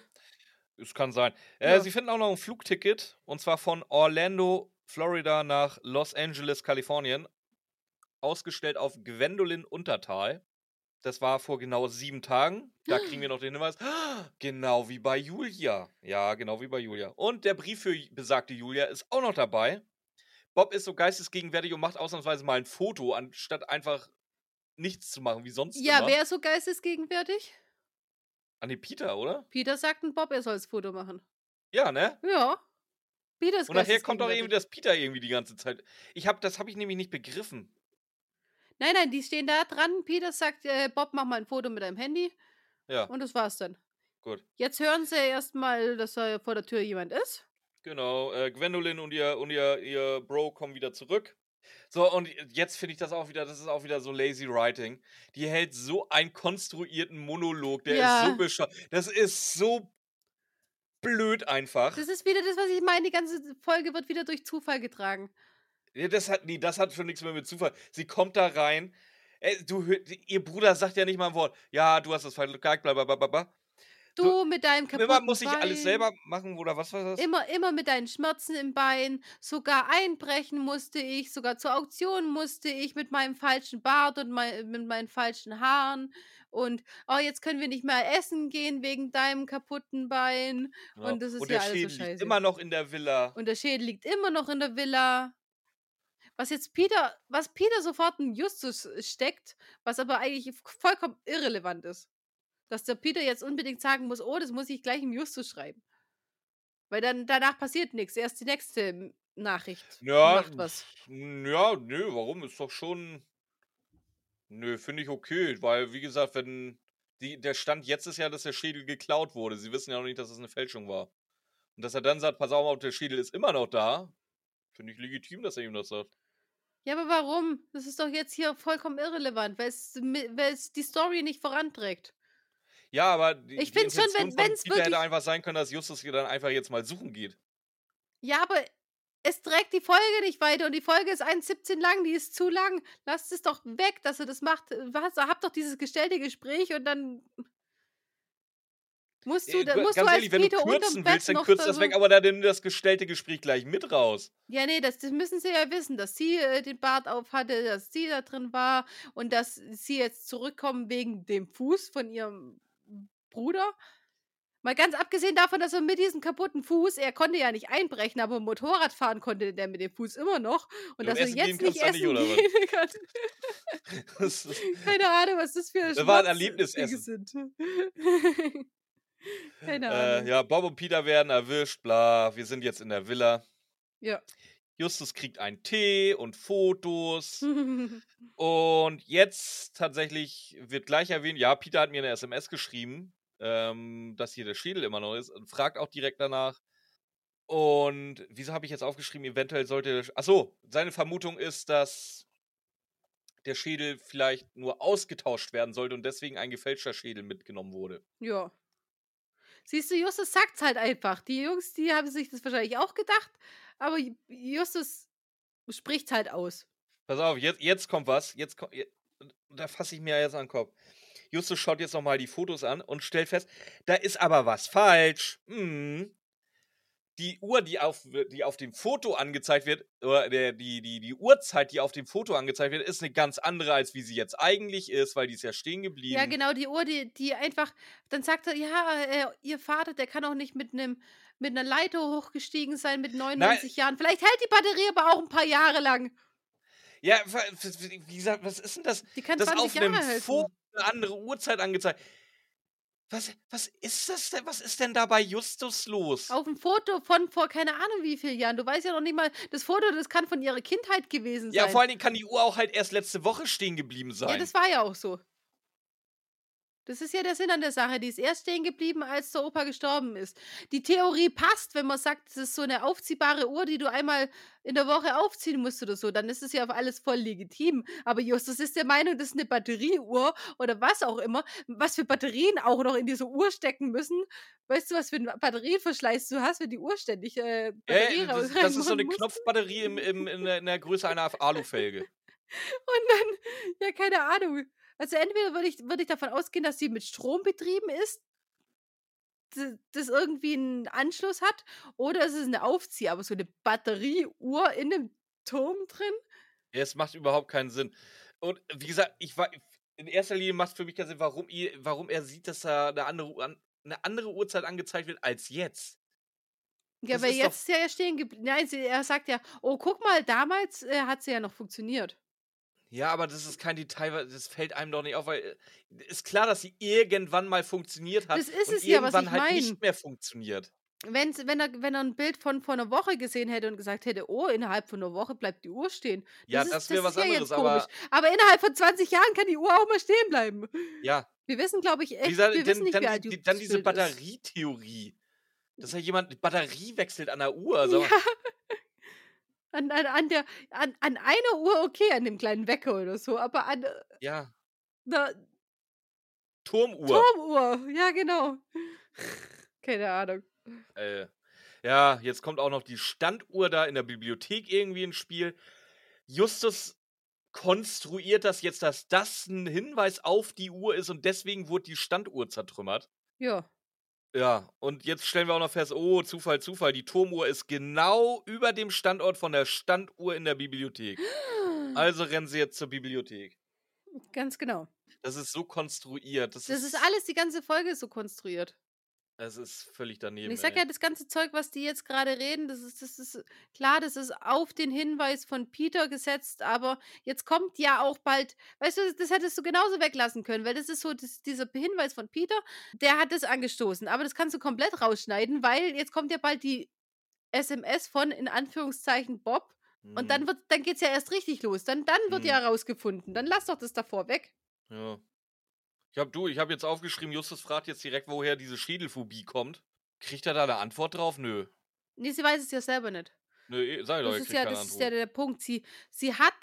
[SPEAKER 2] Es kann sein. Äh,
[SPEAKER 1] Ja.
[SPEAKER 2] Sie finden auch noch ein Flugticket, und zwar von Orlando, Florida nach Los Angeles, Kalifornien, ausgestellt auf Gwendolyn Untertal. Das war vor genau sieben Tagen. Da kriegen wir *gasps* noch den Hinweis. "Ah, *gasps* Genau wie bei Julia. Ja, genau wie bei Julia. Und der Brief für besagte Julia ist auch noch dabei. Bob ist so geistesgegenwärtig und macht ausnahmsweise mal ein Foto, anstatt einfach nichts zu machen, wie sonst
[SPEAKER 1] Ja,
[SPEAKER 2] immer.
[SPEAKER 1] wer ist so geistesgegenwärtig?
[SPEAKER 2] An den Peter, oder?
[SPEAKER 1] Peter sagt ein Bob, er soll das Foto machen.
[SPEAKER 2] Ja, ne?
[SPEAKER 1] Ja. Peter ist
[SPEAKER 2] Und nachher kommt doch irgendwie das Peter irgendwie die ganze Zeit. Ich hab, das habe ich nämlich nicht begriffen.
[SPEAKER 1] Nein, nein, die stehen da dran. Peter sagt, äh, Bob, mach mal ein Foto mit deinem Handy.
[SPEAKER 2] Ja,
[SPEAKER 1] Und das war's dann.
[SPEAKER 2] gut.
[SPEAKER 1] Jetzt hören sie erstmal, dass da vor der Tür jemand ist.
[SPEAKER 2] Genau. Äh, Gwendolyn und ihr und ihr, ihr Bro kommen wieder zurück. So, und jetzt finde ich das auch wieder, das ist auch wieder so lazy writing. Die hält so einen konstruierten Monolog, der ist
[SPEAKER 1] Ja.
[SPEAKER 2] so bescheuert. Das ist so blöd einfach.
[SPEAKER 1] Das ist wieder das, was ich meine. Die ganze Folge wird wieder durch Zufall getragen.
[SPEAKER 2] Ja, das hat, nee, das hat schon nichts mehr mit Zufall. Sie kommt da rein. Ey, du, hör- ihr Bruder sagt ja nicht mal ein Wort. Ja, du hast das falsch gesagt, bla bla bla bla.
[SPEAKER 1] Du
[SPEAKER 2] So,
[SPEAKER 1] mit deinem kaputten
[SPEAKER 2] Immer muss ich
[SPEAKER 1] Bein,
[SPEAKER 2] alles selber machen oder was war das?
[SPEAKER 1] Immer, immer mit deinen Schmerzen im Bein. Sogar einbrechen musste ich. Sogar zur Auktion musste ich mit meinem falschen Bart und mei mit meinen falschen Haaren. Und oh, jetzt können wir nicht mehr essen gehen wegen deinem kaputten Bein.
[SPEAKER 2] Genau.
[SPEAKER 1] Und das ist ja alles so
[SPEAKER 2] Schädel liegt
[SPEAKER 1] scheiße.
[SPEAKER 2] immer noch in der Villa.
[SPEAKER 1] Und der Schädel liegt immer noch in der Villa. Was jetzt Peter, was Peter sofort in Justus steckt, was aber eigentlich vollkommen irrelevant ist. Dass der Peter jetzt unbedingt sagen muss, oh, das muss ich gleich im Justus schreiben. Weil dann danach passiert nichts. Erst die nächste M- Nachricht
[SPEAKER 2] Ja,
[SPEAKER 1] macht was.
[SPEAKER 2] ja, nö, warum? Ist doch schon. Nö, finde ich okay, weil, wie gesagt, wenn. Die, der Stand jetzt ist ja, dass der Schädel geklaut wurde. Sie wissen ja noch nicht, dass es eine Fälschung war. Und dass er dann sagt, pass auf, der Schädel ist immer noch da, finde ich legitim, dass er ihm das sagt.
[SPEAKER 1] Ja, aber warum? Das ist doch jetzt hier vollkommen irrelevant, weil es, weil es die Story nicht voranträgt.
[SPEAKER 2] Ja, aber die,
[SPEAKER 1] Ich
[SPEAKER 2] die
[SPEAKER 1] find's schon, wenn-
[SPEAKER 2] Peter
[SPEAKER 1] wirklich-
[SPEAKER 2] hätte einfach sein können, dass Justus hier dann einfach jetzt mal suchen geht.
[SPEAKER 1] Ja, aber es trägt die Folge nicht weiter und die Folge ist 1,17 lang, die ist zu lang. Lasst es doch weg, dass er das macht. Was? Habt doch dieses gestellte Gespräch und dann. Musst du, da, musst
[SPEAKER 2] ganz
[SPEAKER 1] du
[SPEAKER 2] ehrlich, wenn du
[SPEAKER 1] Peter
[SPEAKER 2] kürzen willst, dann kürzt das weg, aber dann nimm das gestellte Gespräch gleich mit raus.
[SPEAKER 1] Ja, nee, das, das müssen sie ja wissen, dass sie äh, den Bart auf hatte, dass sie da drin war und dass sie jetzt zurückkommen wegen dem Fuß von ihrem Bruder. Mal ganz abgesehen davon, dass er mit diesem kaputten Fuß, er konnte ja nicht einbrechen, aber Motorrad fahren konnte der mit dem Fuß immer noch. Und
[SPEAKER 2] Und
[SPEAKER 1] dass er jetzt nicht essen
[SPEAKER 2] nicht,
[SPEAKER 1] gehen *laughs* kann. *laughs*
[SPEAKER 2] Das ist,
[SPEAKER 1] Keine Ahnung, was das für
[SPEAKER 2] Das war ein Erlebnisessen.
[SPEAKER 1] sind. *laughs* *laughs* Keine
[SPEAKER 2] äh,
[SPEAKER 1] Ahnung.
[SPEAKER 2] ja, Bob und Peter werden erwischt, bla. Wir sind jetzt in der Villa.
[SPEAKER 1] ja.
[SPEAKER 2] Justus kriegt einen Tee und Fotos. *laughs* Und jetzt tatsächlich wird gleich erwähnt, ja, Peter hat mir eine SMS geschrieben, ähm, dass hier der Schädel immer noch ist und fragt auch direkt danach. Und wieso habe ich jetzt aufgeschrieben, eventuell sollte. Achso, seine Vermutung ist, dass der Schädel vielleicht nur ausgetauscht werden sollte und deswegen ein gefälschter Schädel mitgenommen wurde.
[SPEAKER 1] Ja. Siehst du, Justus sagt's halt einfach. Die Jungs, die haben sich das wahrscheinlich auch gedacht, aber Ju- Justus spricht's halt aus.
[SPEAKER 2] Pass auf, jetzt, jetzt kommt was. Jetzt kommt, je- da fasse ich mir jetzt an den Kopf. Justus schaut jetzt nochmal die Fotos an und stellt fest, da ist aber was falsch. Hm. Die Uhr, die auf, die auf dem Foto angezeigt wird, oder der, die, die, die Uhrzeit, die auf dem Foto angezeigt wird, ist eine ganz andere, als wie sie jetzt eigentlich ist, weil die ist ja stehen geblieben.
[SPEAKER 1] Ja, genau, die Uhr, die, die einfach, dann sagt er, ja, äh, ihr Vater, der kann auch nicht mit einem mit einer Leiter hochgestiegen sein mit 99 Jahren. Vielleicht hält die Batterie aber auch ein paar Jahre lang.
[SPEAKER 2] Ja, wie gesagt, was ist denn das?
[SPEAKER 1] Die kann
[SPEAKER 2] das
[SPEAKER 1] 20
[SPEAKER 2] auf einem
[SPEAKER 1] Jahre halten.
[SPEAKER 2] Foto eine andere Uhrzeit angezeigt. Was, was ist das denn? Was ist denn da bei Justus los?
[SPEAKER 1] Auf dem Foto von vor keine Ahnung wie vielen Jahren. Du weißt ja noch nicht mal, das Foto, das kann von ihrer Kindheit gewesen
[SPEAKER 2] Ja,
[SPEAKER 1] sein.
[SPEAKER 2] vor allen Dingen kann die Uhr auch halt erst letzte Woche stehen geblieben sein.
[SPEAKER 1] Ja, das war ja auch so. Das ist ja der Sinn an der Sache. Die ist erst stehen geblieben, als der Opa gestorben ist. Die Theorie passt, wenn man sagt, das ist so eine aufziehbare Uhr, die du einmal in der Woche aufziehen musst oder so. Dann ist es ja auf alles voll legitim. Aber Justus ist der Meinung, das ist eine Batterieuhr oder was auch immer. Was für Batterien auch noch in diese Uhr stecken müssen. Weißt du, was für einen Batterieverschleiß du hast, wenn die Uhr ständig äh, Batterie
[SPEAKER 2] ja, das, das ist so eine? Knopfbatterie im, im, in, der, in der Größe einer Alufelge. *laughs*
[SPEAKER 1] Und dann, ja, keine Ahnung. Also entweder würde ich, würde ich davon ausgehen, dass sie mit Strom betrieben ist, das irgendwie einen Anschluss hat, oder es ist eine Aufzieher, aber so eine Batterieuhr in einem Turm drin.
[SPEAKER 2] Ja, es macht überhaupt keinen Sinn. Und wie gesagt, ich war. In erster Linie macht für mich keinen Sinn, warum, ihr, warum er sieht, dass da eine andere, eine andere Uhrzeit angezeigt wird als jetzt.
[SPEAKER 1] Ja,
[SPEAKER 2] Das
[SPEAKER 1] weil jetzt ist er ja stehen geblieben. Nein, sie, er sagt ja, oh, guck mal, damals äh, hat sie ja noch funktioniert.
[SPEAKER 2] Ja, aber das ist kein Detail, das fällt einem doch nicht auf, weil äh, ist klar, dass sie irgendwann mal funktioniert hat
[SPEAKER 1] Das ist
[SPEAKER 2] und
[SPEAKER 1] es ja, was
[SPEAKER 2] irgendwann
[SPEAKER 1] ich
[SPEAKER 2] halt
[SPEAKER 1] mein.
[SPEAKER 2] nicht mehr funktioniert.
[SPEAKER 1] Wenn's, wenn, er, wenn er ein Bild von vor einer Woche gesehen hätte und gesagt hätte, oh, innerhalb von einer Woche bleibt die Uhr stehen.
[SPEAKER 2] Ja,
[SPEAKER 1] ist-
[SPEAKER 2] das wäre was
[SPEAKER 1] ja
[SPEAKER 2] anderes,
[SPEAKER 1] jetzt komisch.
[SPEAKER 2] aber
[SPEAKER 1] Aber innerhalb von 20 Jahren kann die Uhr auch mal stehen bleiben.
[SPEAKER 2] ja,
[SPEAKER 1] Wir wissen, glaube ich, echt,
[SPEAKER 2] gesagt,
[SPEAKER 1] wir
[SPEAKER 2] dann,
[SPEAKER 1] wissen nicht,
[SPEAKER 2] dann,
[SPEAKER 1] wie alt
[SPEAKER 2] die,
[SPEAKER 1] Justus
[SPEAKER 2] dann diese. Batterietheorie. Dass ja jemand die Batterie wechselt an der Uhr. *laughs* Sag mal,
[SPEAKER 1] An, an, an, der, an, an einer Uhr okay, an dem kleinen Wecker oder so, aber an äh,
[SPEAKER 2] ja,
[SPEAKER 1] einer
[SPEAKER 2] Turmuhr.
[SPEAKER 1] Turmuhr, ja, genau. *laughs* Keine Ahnung.
[SPEAKER 2] Äh, ja, jetzt kommt auch noch die Standuhr da in der Bibliothek irgendwie ins Spiel. Justus konstruiert das jetzt, dass das ein Hinweis auf die Uhr ist und deswegen wurde die Standuhr zertrümmert.
[SPEAKER 1] Ja.
[SPEAKER 2] Ja, und jetzt stellen wir auch noch fest, oh, Zufall, Zufall, die Turmuhr ist genau über dem Standort von der Standuhr in der Bibliothek. Also rennen sie jetzt zur Bibliothek.
[SPEAKER 1] Ganz genau.
[SPEAKER 2] Das ist so konstruiert. Das,
[SPEAKER 1] Das ist alles, die ganze Folge ist so konstruiert.
[SPEAKER 2] Das ist völlig daneben.
[SPEAKER 1] Und ich sag
[SPEAKER 2] ey.
[SPEAKER 1] ja, das ganze Zeug, was die jetzt gerade reden, das ist, das ist klar, das ist auf den Hinweis von Peter gesetzt, aber jetzt kommt ja auch bald, weißt du, das hättest du genauso weglassen können, weil das ist so, das, dieser Hinweis von Peter, der hat das angestoßen, aber das kannst du komplett rausschneiden, weil jetzt kommt ja bald die SMS von, in Anführungszeichen, Bob und
[SPEAKER 2] Mhm.
[SPEAKER 1] dann wird, dann geht's ja erst richtig los, dann, dann wird
[SPEAKER 2] Mhm.
[SPEAKER 1] ja rausgefunden, dann lass doch das davor weg.
[SPEAKER 2] Ja. Ich hab du, ich habe jetzt aufgeschrieben, Justus fragt jetzt direkt, woher diese Schädelphobie kommt. Kriegt er da eine Antwort drauf? Nö.
[SPEAKER 1] Nee, sie weiß es ja selber nicht.
[SPEAKER 2] Nö, eh, sag ich doch,
[SPEAKER 1] Das ist ja, das ist ja der Punkt. Sie, sie hat,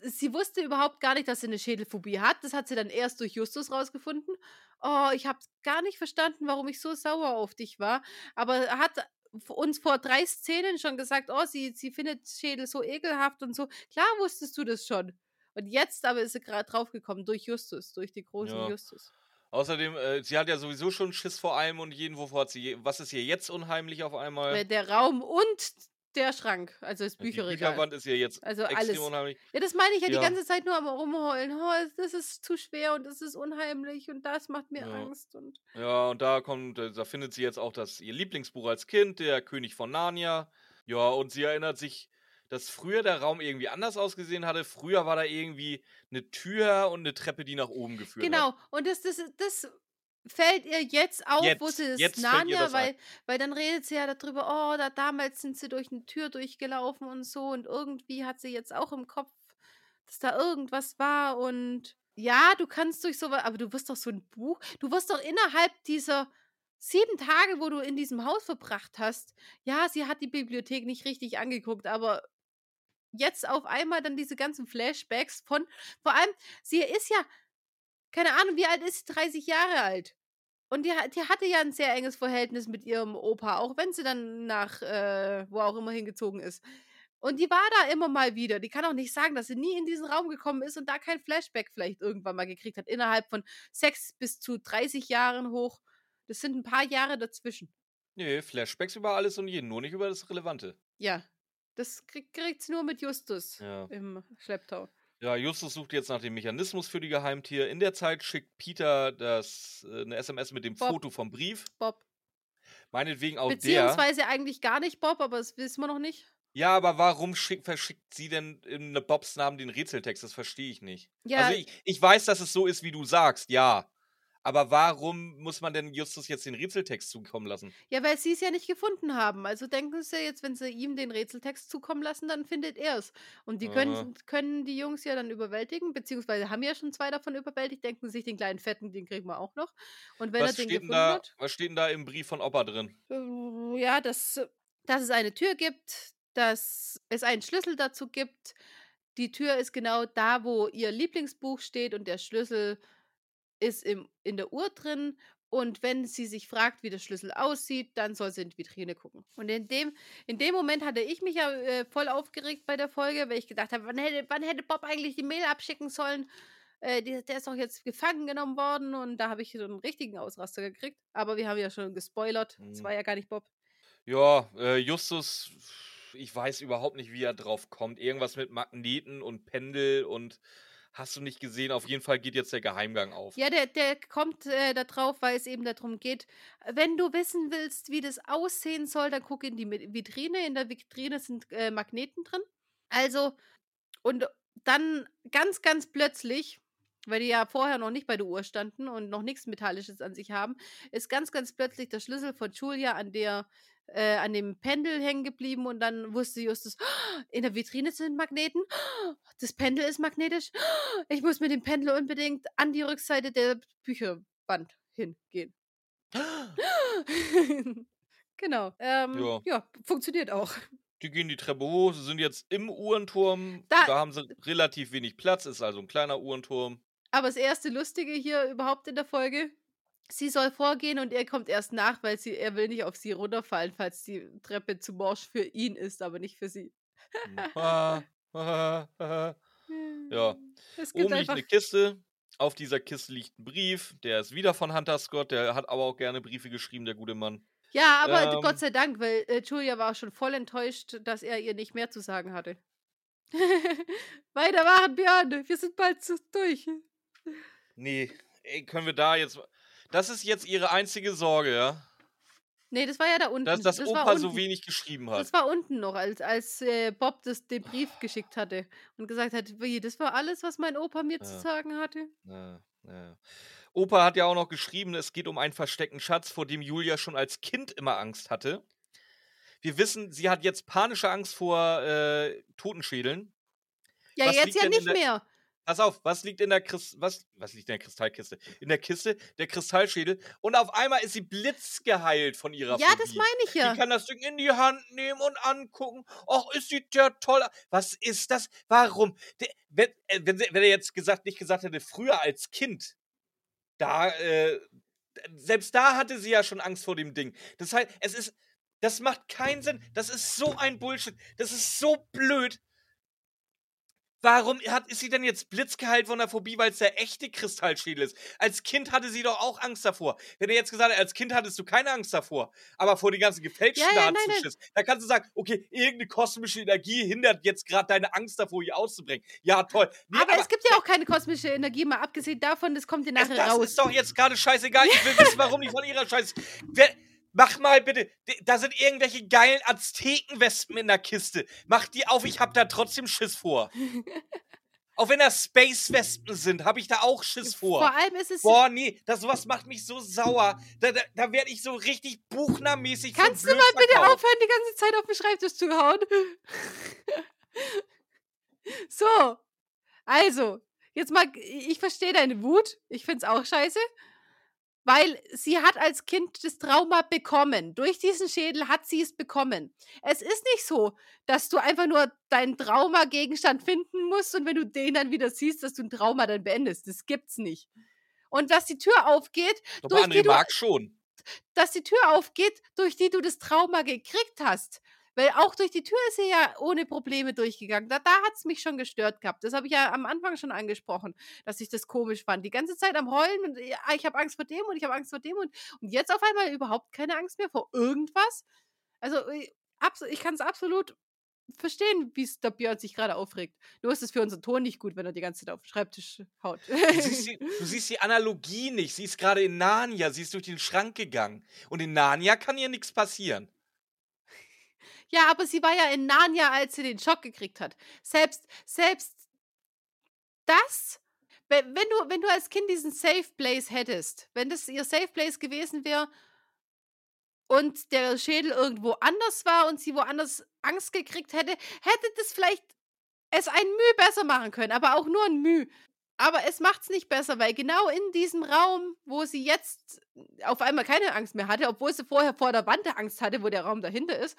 [SPEAKER 1] sie wusste überhaupt gar nicht, dass sie eine Schädelphobie hat. Das hat sie dann erst durch Justus rausgefunden. Oh, ich habe gar nicht verstanden, warum ich so sauer auf dich war. Aber hat uns vor drei Szenen schon gesagt, oh, sie, sie findet Schädel so ekelhaft und so. Klar wusstest du das schon. Und jetzt aber ist sie gerade draufgekommen durch Justus, durch die großen
[SPEAKER 2] Ja.
[SPEAKER 1] Justus.
[SPEAKER 2] Außerdem, äh, sie hat ja sowieso schon Schiss vor allem und jeden, wovor hat sie. je- Was ist hier jetzt unheimlich auf einmal?
[SPEAKER 1] Äh, Der Raum und der Schrank, also das
[SPEAKER 2] Die
[SPEAKER 1] Bücherregal.
[SPEAKER 2] Bücherwand ist hier jetzt
[SPEAKER 1] Also
[SPEAKER 2] extrem
[SPEAKER 1] alles.
[SPEAKER 2] unheimlich.
[SPEAKER 1] Ja, das meine ich ja,
[SPEAKER 2] Ja.
[SPEAKER 1] die ganze Zeit nur am rumheulen. Oh, das ist zu schwer und das ist unheimlich und das macht mir
[SPEAKER 2] Ja.
[SPEAKER 1] Angst. Und
[SPEAKER 2] Ja, und da kommt, äh, da findet sie jetzt auch das ihr Lieblingsbuch als Kind, der König von Narnia. Ja, und sie erinnert sich, dass früher der Raum irgendwie anders ausgesehen hatte. Früher war da irgendwie eine Tür und eine Treppe, die nach oben geführt hat.
[SPEAKER 1] genau, und das, das, das fällt ihr jetzt auf, wo
[SPEAKER 2] Jetzt-
[SPEAKER 1] sie das
[SPEAKER 2] jetzt
[SPEAKER 1] Narnia,
[SPEAKER 2] ein.
[SPEAKER 1] weil, weil dann redet sie ja darüber, oh, da damals sind sie durch eine Tür durchgelaufen und so und irgendwie hat sie jetzt auch im Kopf, dass da irgendwas war und ja, du kannst durch sowas, aber du wirst doch so ein Buch, du wirst doch innerhalb dieser sieben Tage, wo du in diesem Haus verbracht hast, ja, sie hat die Bibliothek nicht richtig angeguckt, aber jetzt auf einmal dann diese ganzen Flashbacks von, vor allem, sie ist ja, keine Ahnung, wie alt ist sie? 30 Jahre alt. Und die, die hatte ja ein sehr enges Verhältnis mit ihrem Opa, auch wenn sie dann nach, äh, wo auch immer hingezogen ist. Und die war da immer mal wieder. Die kann auch nicht sagen, dass sie nie in diesen Raum gekommen ist und da kein Flashback vielleicht irgendwann mal gekriegt hat. Innerhalb von sechs bis zu 30 Jahren hoch. Das sind ein paar Jahre dazwischen.
[SPEAKER 2] Nee, Flashbacks über alles und jeden, nur nicht über das Relevante.
[SPEAKER 1] Ja. Das krieg, kriegt sie nur mit Justus
[SPEAKER 2] Ja.
[SPEAKER 1] im Schlepptau.
[SPEAKER 2] Ja, Justus sucht jetzt nach dem Mechanismus für die Geheimtiere. In der Zeit schickt Peter das, äh, eine SMS mit dem
[SPEAKER 1] Bob.
[SPEAKER 2] Foto vom Brief.
[SPEAKER 1] Bob.
[SPEAKER 2] Meinetwegen auch der.
[SPEAKER 1] Beziehungsweise eigentlich gar nicht Bob, aber das wissen wir noch nicht.
[SPEAKER 2] Ja, aber warum schick, verschickt sie denn in Bobs Namen den Rätseltext? Das verstehe ich nicht.
[SPEAKER 1] Ja,
[SPEAKER 2] Also ich, ich weiß, dass es so ist, wie du sagst, ja. Aber warum muss man denn Justus jetzt den Rätseltext zukommen lassen?
[SPEAKER 1] Ja, weil sie es ja nicht gefunden haben. Also denken sie jetzt, wenn sie ihm den Rätseltext zukommen lassen, dann findet er es. Und die können, können die Jungs ja dann überwältigen, beziehungsweise haben ja schon zwei davon überwältigt, denken sich, den kleinen Fetten, den kriegen wir auch noch. Und wenn
[SPEAKER 2] Was
[SPEAKER 1] er den
[SPEAKER 2] steht, denn
[SPEAKER 1] gefunden
[SPEAKER 2] da,
[SPEAKER 1] hat,
[SPEAKER 2] was steht denn da im Brief von Opa drin?
[SPEAKER 1] äh, ja, dass, dass es eine Tür gibt, dass es einen Schlüssel dazu gibt. Die Tür ist genau da, wo ihr Lieblingsbuch steht und der Schlüssel ist im, in der Uhr drin. Und wenn sie sich fragt, wie der Schlüssel aussieht, dann soll sie in die Vitrine gucken. Und in dem, in dem Moment hatte ich mich ja äh, voll aufgeregt bei der Folge, weil ich gedacht habe, wann hätte, wann hätte Bob eigentlich die Mail abschicken sollen? Äh, die, der ist doch jetzt gefangen genommen worden und da habe ich so einen richtigen Ausraster gekriegt. Aber wir haben ja schon gespoilert. Es
[SPEAKER 2] Mhm.
[SPEAKER 1] war ja gar nicht Bob.
[SPEAKER 2] Ja, äh, Justus, ich weiß überhaupt nicht, wie er drauf kommt. Irgendwas mit Magneten und Pendel und hast du nicht gesehen? Auf jeden Fall geht jetzt der Geheimgang auf.
[SPEAKER 1] Ja, der, der kommt äh, da drauf, weil es eben darum geht, wenn du wissen willst, wie das aussehen soll, dann guck in die Vitrine. In der Vitrine sind äh, Magneten drin. Also, und dann ganz, ganz plötzlich, weil die ja vorher noch nicht bei der Uhr standen und noch nichts Metallisches an sich haben, ist ganz, ganz plötzlich der Schlüssel von Julia an der äh, an dem Pendel hängen geblieben und dann wusste Justus, "Ah, *gasps* in der Vitrine sind Magneten, Ah, *gasps* das Pendel ist magnetisch, Ah, *gasps* ich muss mit dem Pendel unbedingt an die Rückseite der Bücherwand hingehen. *laughs* genau. Ähm,
[SPEAKER 2] Ja.
[SPEAKER 1] ja. funktioniert auch.
[SPEAKER 2] Die gehen die Treppe hoch, sie sind jetzt im Uhrenturm.
[SPEAKER 1] Da-
[SPEAKER 2] Da, haben sie relativ wenig Platz, ist also ein kleiner Uhrenturm.
[SPEAKER 1] Aber das erste Lustige hier überhaupt in der Folge, sie soll vorgehen und er kommt erst nach, weil sie, er will nicht auf sie runterfallen, falls die Treppe zu morsch für ihn ist, aber nicht für sie. *laughs* *laughs*
[SPEAKER 2] Hm. Ja.
[SPEAKER 1] Es gibt
[SPEAKER 2] Oben liegt eine Kiste. Auf dieser Kiste liegt ein Brief. Der ist wieder von Hunter Scott. Der hat aber auch gerne Briefe geschrieben, der gute Mann.
[SPEAKER 1] Ja, aber
[SPEAKER 2] Ähm.
[SPEAKER 1] Gott sei Dank, weil äh, Julia war schon voll enttäuscht, dass er ihr nicht mehr zu sagen hatte. *laughs* Weiter machen, Björn. Wir sind bald zu, durch.
[SPEAKER 2] Nee, ey, können wir da jetzt. Das ist jetzt ihre einzige Sorge, ja?
[SPEAKER 1] Nee, das war ja da unten.
[SPEAKER 2] Dass das,
[SPEAKER 1] war
[SPEAKER 2] Opa so wenig geschrieben hat.
[SPEAKER 1] Das war unten noch, als, als äh, Bob das, den Brief geschickt hatte und gesagt hat, wie, das war alles, was mein Opa mir zu
[SPEAKER 2] Ja.
[SPEAKER 1] sagen hatte.
[SPEAKER 2] Ja, ja. Opa hat ja auch noch geschrieben, es geht um einen versteckten Schatz, vor dem Julia schon als Kind immer Angst hatte. Wir wissen, sie hat jetzt panische Angst vor äh, Totenschädeln.
[SPEAKER 1] Ja,
[SPEAKER 2] Was
[SPEAKER 1] jetzt ja nicht
[SPEAKER 2] der-
[SPEAKER 1] mehr.
[SPEAKER 2] Pass auf, was liegt in der Christ was, was liegt in der Kristallkiste? In der Kiste der Kristallschädel und auf einmal ist sie blitzgeheilt von ihrer
[SPEAKER 1] Ja, das
[SPEAKER 2] Phobie.
[SPEAKER 1] meine ich ja.
[SPEAKER 2] Die kann das Ding in die Hand nehmen und angucken. Och, ist sieht ja toll. Was ist das? Warum? Der, wenn, äh, wenn, sie- wenn er jetzt gesagt, nicht gesagt hätte, früher als Kind, da, äh, selbst da hatte sie ja schon Angst vor dem Ding. Das heißt, es ist, das macht keinen Sinn. Das ist so ein Bullshit. Das ist so blöd. Warum hat, ist sie denn jetzt blitzgeheilt von der Phobie, weil es der echte Kristallschädel ist? Als Kind hatte sie doch auch Angst davor. Wenn er jetzt gesagt hat, als Kind hattest du keine Angst davor, aber vor den ganzen gefälschten
[SPEAKER 1] Ja, ja,
[SPEAKER 2] da
[SPEAKER 1] nein, nein.
[SPEAKER 2] Da kannst du sagen, okay, irgendeine kosmische Energie hindert jetzt gerade deine Angst davor, hier auszubringen. Ja, toll. Nee,
[SPEAKER 1] aber, es gibt ja auch keine kosmische Energie, mal abgesehen davon, das kommt dir nachher
[SPEAKER 2] das
[SPEAKER 1] raus.
[SPEAKER 2] ist doch jetzt gerade scheißegal. Ich will *laughs* wissen, warum die von ihrer Scheiße. Wer, mach mal bitte. Da sind irgendwelche geilen Aztekenwespen in der Kiste. Mach die auf, ich hab da trotzdem Schiss vor. *laughs* Auch wenn das Space-Wespen sind, hab ich da auch Schiss vor.
[SPEAKER 1] Vor allem ist es.
[SPEAKER 2] Boah, nee, das sowas macht mich so sauer. Da, da, da werde ich so richtig buchnermäßig
[SPEAKER 1] Kannst du mal bitte
[SPEAKER 2] verkauft.
[SPEAKER 1] aufhören, die ganze Zeit auf den Schreibtisch zu hauen? *laughs* so, also, jetzt mal, ich verstehe deine Wut. Ich finde es auch scheiße. Weil sie hat als Kind das Trauma bekommen. Durch diesen Schädel hat sie es bekommen. Es ist nicht so, dass du einfach nur deinen Traumagegenstand finden musst und wenn du den dann wieder siehst, dass du ein Trauma dann beendest. Das gibt's nicht. Und dass die Tür aufgeht,
[SPEAKER 2] Aber
[SPEAKER 1] durch
[SPEAKER 2] André
[SPEAKER 1] die du
[SPEAKER 2] schon.
[SPEAKER 1] dass die Tür aufgeht, durch die du das Trauma gekriegt hast. Weil auch durch die Tür ist sie ja ohne Probleme durchgegangen. Da, da hat es mich schon gestört gehabt. Das habe ich ja am Anfang schon angesprochen, dass ich das komisch fand. Die ganze Zeit am Heulen und ja, ich habe Angst vor dem und ich habe Angst vor dem und, und jetzt auf einmal überhaupt keine Angst mehr vor irgendwas. Also äh, ich kann es absolut verstehen, wie der Björn sich gerade aufregt. Nur ist es für unseren Ton nicht gut, wenn er die ganze Zeit auf den Schreibtisch haut.
[SPEAKER 2] Du siehst, die, du siehst die Analogie nicht. Sie ist gerade in Narnia. Sie ist durch den Schrank gegangen. Und in Narnia kann ihr nichts passieren.
[SPEAKER 1] Ja, aber sie war ja in Narnia, als sie den Schock gekriegt hat. Selbst, selbst das, wenn, du, wenn du als Kind diesen Safe Place hättest, wenn das ihr Safe Place gewesen wäre und der Schädel irgendwo anders war und sie woanders Angst gekriegt hätte, hätte das vielleicht es ein Mühe besser machen können, aber auch nur ein Mühe. Aber es macht es nicht besser, weil genau in diesem Raum, wo sie jetzt auf einmal keine Angst mehr hatte, obwohl sie vorher vor der Wand Angst hatte, wo der Raum dahinter ist,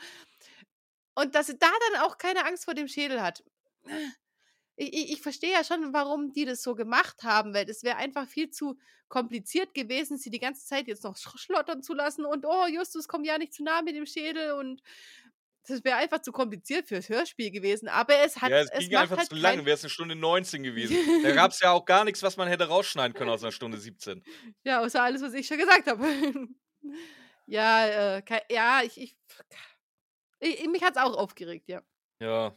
[SPEAKER 1] und dass sie da dann auch keine Angst vor dem Schädel hat. Ich, ich, ich verstehe ja schon, warum die das so gemacht haben, weil es wäre einfach viel zu kompliziert gewesen, sie die ganze Zeit jetzt noch sch- schlottern zu lassen und oh, Justus, komm ja nicht zu nah mit dem Schädel und das wäre einfach zu kompliziert fürs Hörspiel gewesen. Aber es hat
[SPEAKER 2] ja, es
[SPEAKER 1] es
[SPEAKER 2] ging einfach
[SPEAKER 1] halt
[SPEAKER 2] zu lange.
[SPEAKER 1] kein-
[SPEAKER 2] Wäre es eine Stunde 19 gewesen. da *laughs* gab es ja auch gar nichts, was man hätte rausschneiden können aus einer Stunde 17.
[SPEAKER 1] Ja, außer alles, was ich schon gesagt habe. *laughs* ja, äh, ja, ich, ich, ich mich hat's auch aufgeregt, ja.
[SPEAKER 2] Ja.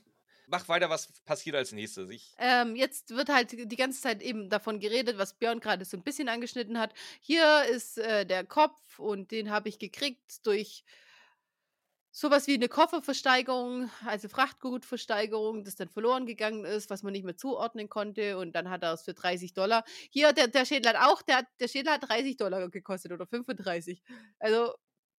[SPEAKER 2] Mach weiter, was passiert als nächstes. Ich,
[SPEAKER 1] Ähm, jetzt wird halt die ganze Zeit eben davon geredet, was Björn gerade so ein bisschen angeschnitten hat. Hier ist äh, der Kopf und den habe ich gekriegt durch sowas wie eine Kofferversteigerung, also Frachtgutversteigerung, das dann verloren gegangen ist, was man nicht mehr zuordnen konnte und dann hat er es für 30 Dollar. Hier, der, der Schädel hat auch, der, hat- der Schädel hat 30 Dollar gekostet oder 35. Also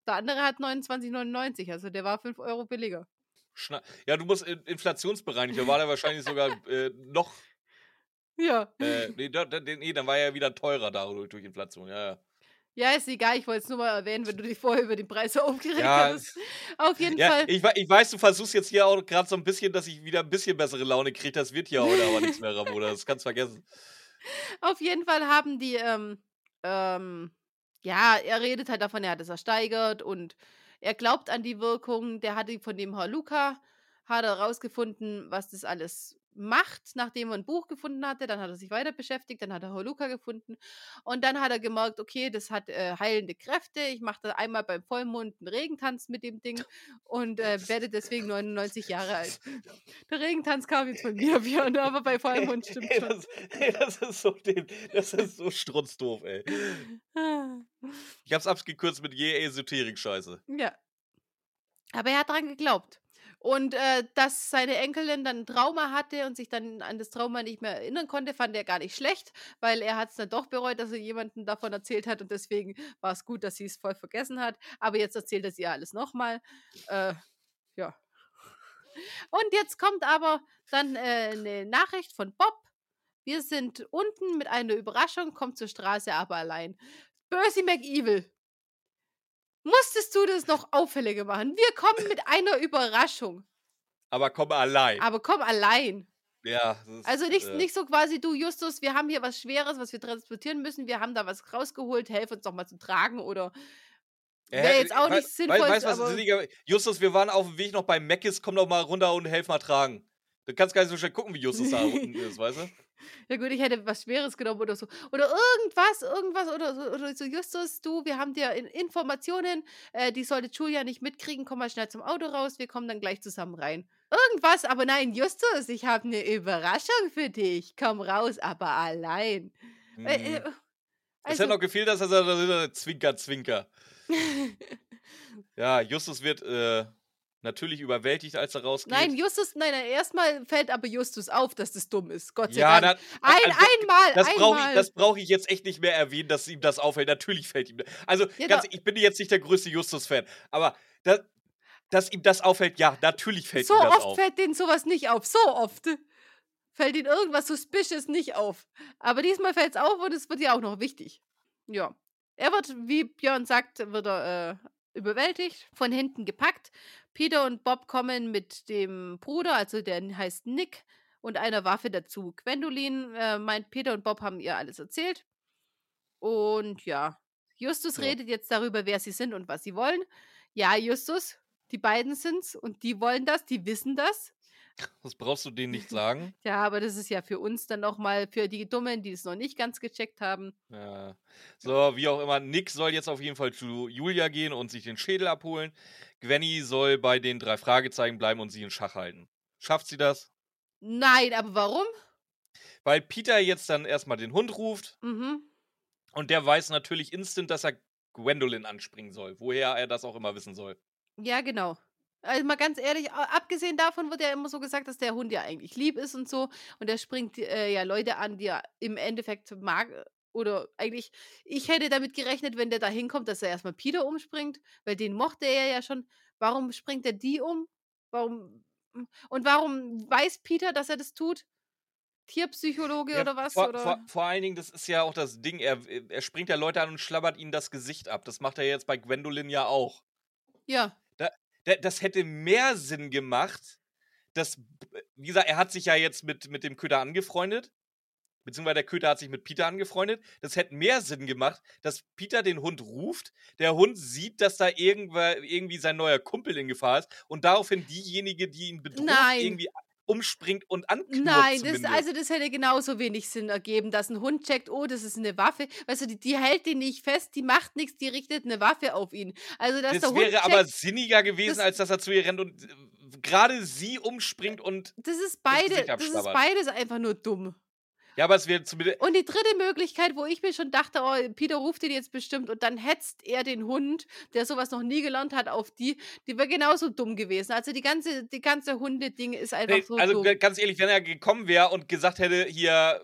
[SPEAKER 1] der andere hat 29,99, also der war 5 Euro billiger.
[SPEAKER 2] schna ja, du musst in, inflationsbereinigt. Da war der wahrscheinlich sogar äh, noch.
[SPEAKER 1] Ja.
[SPEAKER 2] Äh, *laughs* nee, da, nee, dann war er ja wieder teurer dadurch durch Inflation. Ja, ja.
[SPEAKER 1] Ja, ist egal, ich wollte es nur mal erwähnen, wenn du dich vorher über den Preis *laughs* aufgeregt
[SPEAKER 2] Ja,
[SPEAKER 1] hast. Auf jeden
[SPEAKER 2] Ja,
[SPEAKER 1] Fall.
[SPEAKER 2] ich, ich weiß, du versuchst jetzt hier auch gerade so ein bisschen, dass ich wieder ein bisschen bessere Laune kriege. Das wird hier heute aber nichts mehr, Ramona. Das kannst du vergessen. *laughs*
[SPEAKER 1] Auf jeden Fall haben die, ähm, ähm, ja, er redet halt davon, er hat es ersteigert und er glaubt an die Wirkung. Der hatte von dem Herr Luca, hat er rausgefunden, was das alles macht, nachdem er ein Buch gefunden hatte. Dann hat er sich weiter beschäftigt, dann hat er Herr Luca gefunden und dann hat er gemerkt, okay, das hat äh, heilende Kräfte. Ich mache da einmal beim Vollmond einen Regentanz mit dem Ding und äh, werde deswegen 99 Jahre alt. Der Regentanz kam jetzt von mir, Björn, aber bei *laughs* Vollmond stimmt
[SPEAKER 2] Ey,
[SPEAKER 1] schon.
[SPEAKER 2] das, ey, das ist so, den, das ist so strunzdoof, ey. Ich hab's abgekürzt mit je Esoterik-Scheiße.
[SPEAKER 1] Ja. Aber er hat dran geglaubt. Und äh, dass seine Enkelin dann ein Trauma hatte und sich dann an das Trauma nicht mehr erinnern konnte, fand er gar nicht schlecht, weil er hat es dann doch bereut, dass er jemandem davon erzählt hat und deswegen war es gut, dass sie es voll vergessen hat. Aber jetzt erzählt er sie alles nochmal. Äh, ja. Und jetzt kommt aber dann äh, eine Nachricht von Bob. Wir sind unten mit einer Überraschung, kommt zur Straße aber allein. Percy McEvil, musstest du das noch auffälliger machen? Wir kommen mit einer Überraschung,
[SPEAKER 2] Aber komm allein.
[SPEAKER 1] aber komm allein.
[SPEAKER 2] ja. ist,
[SPEAKER 1] Also nicht,
[SPEAKER 2] äh,
[SPEAKER 1] nicht so quasi, du Justus, wir haben hier was Schweres, was wir transportieren müssen, wir haben da was rausgeholt, helf uns doch mal zu tragen oder wäre jetzt auch nicht sinnvoll,
[SPEAKER 2] Weißt du, was Justus, wir waren auf dem Weg noch bei Meckes, komm doch mal runter und helf mal tragen. Du kannst gar nicht so schnell gucken, wie Justus da unten *laughs* ist, weißt du?
[SPEAKER 1] Ja gut, ich hätte was Schweres genommen oder so. Oder irgendwas, irgendwas oder so, oder so Justus, du, wir haben dir in Informationen, äh, die sollte Julia nicht mitkriegen, komm mal schnell zum Auto raus, wir kommen dann gleich zusammen rein. Irgendwas, aber nein, Justus, ich habe eine Überraschung für dich. Komm raus, aber allein. Äh,
[SPEAKER 2] Mhm.
[SPEAKER 1] äh,
[SPEAKER 2] Es
[SPEAKER 1] also,
[SPEAKER 2] hätte noch gefehlt, dass er ein Zwinker, Zwinker. *laughs* Ja, Justus wird äh, natürlich überwältigt, als er rausgeht.
[SPEAKER 1] nein, Justus, nein, nein, erstmal fällt aber Justus auf, dass das dumm ist. Gott sei
[SPEAKER 2] ja,
[SPEAKER 1] Dank.
[SPEAKER 2] na,
[SPEAKER 1] Ein,
[SPEAKER 2] also,
[SPEAKER 1] einmal,
[SPEAKER 2] das brauche ich, das brauch ich jetzt echt nicht mehr erwähnen, dass ihm das auffällt. Natürlich fällt ihm das. Also,
[SPEAKER 1] Ja,
[SPEAKER 2] ganz, ich bin jetzt nicht der größte Justus-Fan, aber das, dass ihm das auffällt, ja, natürlich fällt
[SPEAKER 1] so
[SPEAKER 2] ihm das
[SPEAKER 1] oft
[SPEAKER 2] auf.
[SPEAKER 1] fällt denen sowas nicht auf. So oft fällt ihnen irgendwas Suspicious nicht auf. Aber diesmal fällt es auf und es wird ja auch noch wichtig. Ja. Er wird, wie Björn sagt, wird er äh, überwältigt, von hinten gepackt. Peter und Bob kommen mit dem Bruder, also der heißt Nick, und einer Waffe dazu. Gwendolyn äh, meint, Peter und Bob haben ihr alles erzählt. Und ja, Justus
[SPEAKER 2] Ja.
[SPEAKER 1] redet jetzt darüber, wer sie sind und was sie wollen. Ja, Justus, die beiden sind's und die wollen das, die wissen das.
[SPEAKER 2] Das brauchst du denen nicht *laughs* sagen.
[SPEAKER 1] Ja, aber das ist ja für uns dann nochmal, für die Dummen, die es noch nicht ganz gecheckt haben.
[SPEAKER 2] Ja. So, wie auch immer, Nick soll jetzt auf jeden Fall zu Julia gehen und sich den Schädel abholen. Gwenny soll bei den drei Fragezeichen bleiben und sie in Schach halten. Schafft sie das?
[SPEAKER 1] Nein, aber warum?
[SPEAKER 2] Weil Peter jetzt dann erstmal den Hund ruft
[SPEAKER 1] Mhm.
[SPEAKER 2] und der weiß natürlich instant, dass er Gwendolyn anspringen soll. Woher er das auch immer wissen soll.
[SPEAKER 1] Ja, genau. Also mal ganz ehrlich, abgesehen davon wird ja immer so gesagt, dass der Hund ja eigentlich lieb ist und so. Und er springt äh, ja Leute an, die er im Endeffekt mag. Oder eigentlich, ich hätte damit gerechnet, wenn der da hinkommt, dass er erstmal Peter umspringt, weil den mochte er ja schon. Warum springt er die um? Warum? Und warum weiß Peter, dass er das tut? Tierpsychologe
[SPEAKER 2] Ja,
[SPEAKER 1] oder was?
[SPEAKER 2] Vor,
[SPEAKER 1] oder?
[SPEAKER 2] Vor, vor allen Dingen, das ist ja auch das Ding, er, er springt ja Leute an und schlabbert ihnen das Gesicht ab. Das macht er jetzt bei Gwendolyn ja auch.
[SPEAKER 1] ja.
[SPEAKER 2] Da- Das hätte mehr Sinn gemacht, dass, wie gesagt, er hat sich ja jetzt mit, mit dem Köter angefreundet. Beziehungsweise der Köter hat sich mit Peter angefreundet. Das hätte mehr Sinn gemacht, dass Peter den Hund ruft. Der Hund sieht, dass da irgendwer, irgendwie sein neuer Kumpel in Gefahr ist. Und daraufhin diejenige, die ihn bedroht,
[SPEAKER 1] Nein.
[SPEAKER 2] irgendwie umspringt und anknurrt
[SPEAKER 1] Nein, das, also das hätte genauso wenig Sinn ergeben, dass ein Hund checkt, oh, das ist eine Waffe. Weißt du, die, die hält den nicht fest, die macht nichts, die richtet eine Waffe auf ihn. Also, dass
[SPEAKER 2] Das
[SPEAKER 1] der Hund
[SPEAKER 2] wäre
[SPEAKER 1] checkt,
[SPEAKER 2] aber sinniger gewesen,
[SPEAKER 1] das-
[SPEAKER 2] als dass er zu ihr rennt und äh, gerade sie umspringt und.
[SPEAKER 1] das ist beide, das ist beides einfach nur dumm.
[SPEAKER 2] Ja, aber es wäre zumindest.
[SPEAKER 1] Und die dritte Möglichkeit, wo ich mir schon dachte, oh, Peter ruft ihn jetzt bestimmt und dann hetzt er den Hund, der sowas noch nie gelernt hat, auf die, die wäre genauso dumm gewesen. Also die ganze, die ganze Hundeding ist einfach
[SPEAKER 2] Nee,
[SPEAKER 1] so
[SPEAKER 2] also
[SPEAKER 1] dumm.
[SPEAKER 2] ganz ehrlich, wenn er gekommen wäre und gesagt hätte, hier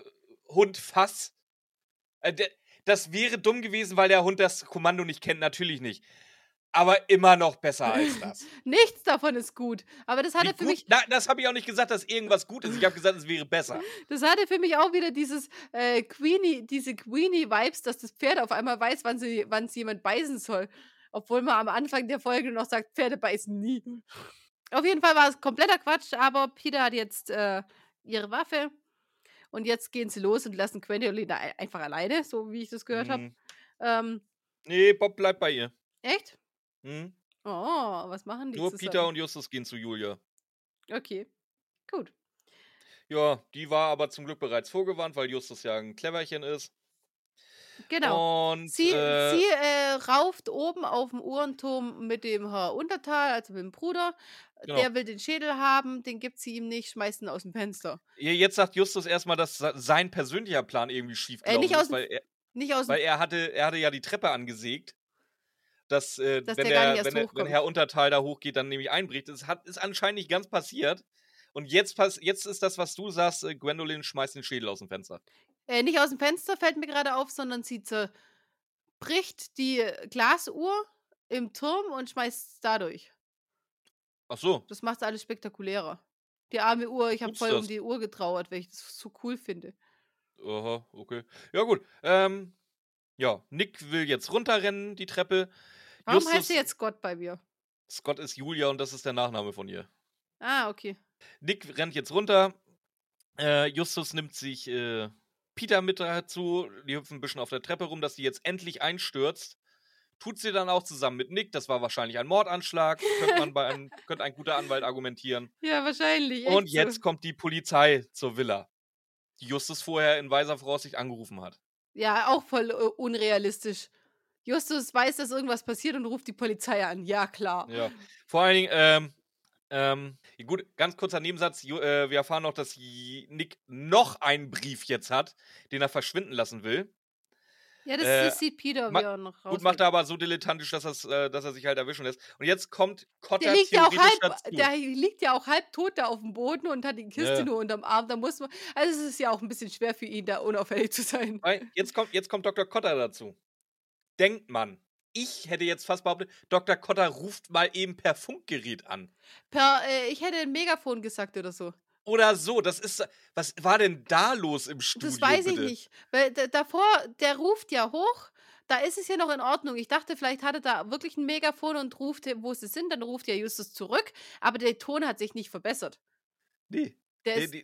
[SPEAKER 2] Hund Fass, äh, das wäre dumm gewesen, weil der Hund das Kommando nicht kennt, natürlich nicht. Aber immer noch besser als *laughs* das.
[SPEAKER 1] Nichts davon ist gut. Aber das
[SPEAKER 2] Wie
[SPEAKER 1] hatte für
[SPEAKER 2] gut,
[SPEAKER 1] mich,
[SPEAKER 2] na, das habe ich auch nicht gesagt, dass irgendwas gut ist. Ich habe gesagt, es wäre besser. *laughs*
[SPEAKER 1] Das hatte für mich auch wieder dieses äh, Queenie, diese Queenie-Vibes, dass das Pferd auf einmal weiß, wann sie, wann es jemand beißen soll. Obwohl man am Anfang der Folge noch sagt, Pferde beißen nie. Auf jeden Fall war es kompletter Quatsch, aber Peter hat jetzt äh, ihre Waffe und jetzt gehen sie los und lassen ein- einfach alleine, so wie ich das gehört habe.
[SPEAKER 2] Mhm.
[SPEAKER 1] Ähm,
[SPEAKER 2] Nee, Bob bleibt bei ihr.
[SPEAKER 1] echt?
[SPEAKER 2] Mhm.
[SPEAKER 1] Oh, was machen die
[SPEAKER 2] Nur
[SPEAKER 1] zusammen?
[SPEAKER 2] Peter und Justus gehen zu Julia.
[SPEAKER 1] Okay, gut.
[SPEAKER 2] Ja, die war aber zum Glück bereits vorgewarnt, weil Justus ja ein Cleverchen ist.
[SPEAKER 1] Genau.
[SPEAKER 2] Und
[SPEAKER 1] Sie,
[SPEAKER 2] äh,
[SPEAKER 1] sie äh, rauft oben auf dem Uhrenturm mit dem Herr Untertal, also mit dem Bruder.
[SPEAKER 2] Genau.
[SPEAKER 1] Der will den Schädel haben, den gibt sie ihm nicht, schmeißt ihn aus dem Fenster.
[SPEAKER 2] Jetzt sagt Justus erstmal, dass se- sein persönlicher Plan irgendwie schief
[SPEAKER 1] Äh, nicht aus
[SPEAKER 2] ist,
[SPEAKER 1] dem-
[SPEAKER 2] weil er,
[SPEAKER 1] Nicht aus
[SPEAKER 2] weil er hatte, er hatte ja die Treppe angesägt, dass, äh,
[SPEAKER 1] Dass
[SPEAKER 2] wenn,
[SPEAKER 1] der
[SPEAKER 2] der, wenn, der, wenn. Herr Untertal da hochgeht, dann nämlich einbricht. Das hat, ist anscheinend nicht ganz passiert. Und jetzt, pass, jetzt ist das, was du sagst, äh, Gwendolyn schmeißt den Schädel aus dem Fenster.
[SPEAKER 1] Äh, nicht aus dem Fenster fällt mir gerade auf, sondern sie zerbricht die Glasuhr im Turm und schmeißt es dadurch.
[SPEAKER 2] Ach so.
[SPEAKER 1] Das macht es alles spektakulärer. Die arme Uhr, ich habe voll um
[SPEAKER 2] das?
[SPEAKER 1] die Uhr getrauert, weil ich das so cool finde.
[SPEAKER 2] Aha, okay. Ja, gut. Ähm, ja, Nick will jetzt runterrennen, die Treppe.
[SPEAKER 1] Warum
[SPEAKER 2] Justus,
[SPEAKER 1] heißt sie jetzt Gott bei mir?
[SPEAKER 2] Scott ist Julia und das ist der Nachname von ihr.
[SPEAKER 1] Ah, okay.
[SPEAKER 2] Nick rennt jetzt runter. Äh, Justus nimmt sich äh, Peter mit dazu. Die hüpfen ein bisschen auf der Treppe rum, dass sie jetzt endlich einstürzt. Tut sie dann auch zusammen mit Nick. Das war wahrscheinlich ein Mordanschlag. Könnte man bei einem, *laughs* könnte ein guter Anwalt argumentieren.
[SPEAKER 1] Ja, wahrscheinlich.
[SPEAKER 2] Und jetzt
[SPEAKER 1] so.
[SPEAKER 2] kommt die Polizei zur Villa, die Justus vorher in weiser Voraussicht angerufen hat.
[SPEAKER 1] Ja, auch voll äh, unrealistisch. Justus weiß, dass irgendwas passiert und ruft die Polizei an. Ja, klar.
[SPEAKER 2] Ja. Vor allen Dingen, ähm, ähm, gut, ganz kurzer Nebensatz. Äh, wir erfahren noch, dass Nick noch einen Brief jetzt hat, den er verschwinden lassen will.
[SPEAKER 1] Ja, das,
[SPEAKER 2] Äh,
[SPEAKER 1] sieht Peter,
[SPEAKER 2] ma-
[SPEAKER 1] wie er noch raus.
[SPEAKER 2] Gut, macht er aber so dilettantisch, dass, äh, dass er sich halt erwischen lässt. Und jetzt kommt Cotter
[SPEAKER 1] Der liegt ja auch halb,
[SPEAKER 2] dazu.
[SPEAKER 1] der liegt ja auch halb tot da auf dem Boden und hat die Kiste
[SPEAKER 2] Ja.
[SPEAKER 1] nur unterm Arm. Da muss man, also es ist ja auch ein bisschen schwer für ihn, da unauffällig zu sein.
[SPEAKER 2] Jetzt kommt, jetzt kommt Dr. Cotter dazu. Denkt man. Ich hätte jetzt fast behauptet, Dr. Cotter ruft mal eben per Funkgerät an.
[SPEAKER 1] Per, äh, ich hätte ein Megafon gesagt oder so.
[SPEAKER 2] Oder so. Das ist. Was war denn da los im Studio?
[SPEAKER 1] Das weiß
[SPEAKER 2] bitte?
[SPEAKER 1] ich nicht. Weil davor, der ruft ja hoch. Da ist es ja noch in Ordnung. Ich dachte, vielleicht hat er da wirklich ein Megafon und ruft, wo sie sind. Dann ruft ja Justus zurück. Aber der Ton hat sich nicht verbessert.
[SPEAKER 2] Nee.
[SPEAKER 1] Der
[SPEAKER 2] Nee,
[SPEAKER 1] ist,
[SPEAKER 2] a-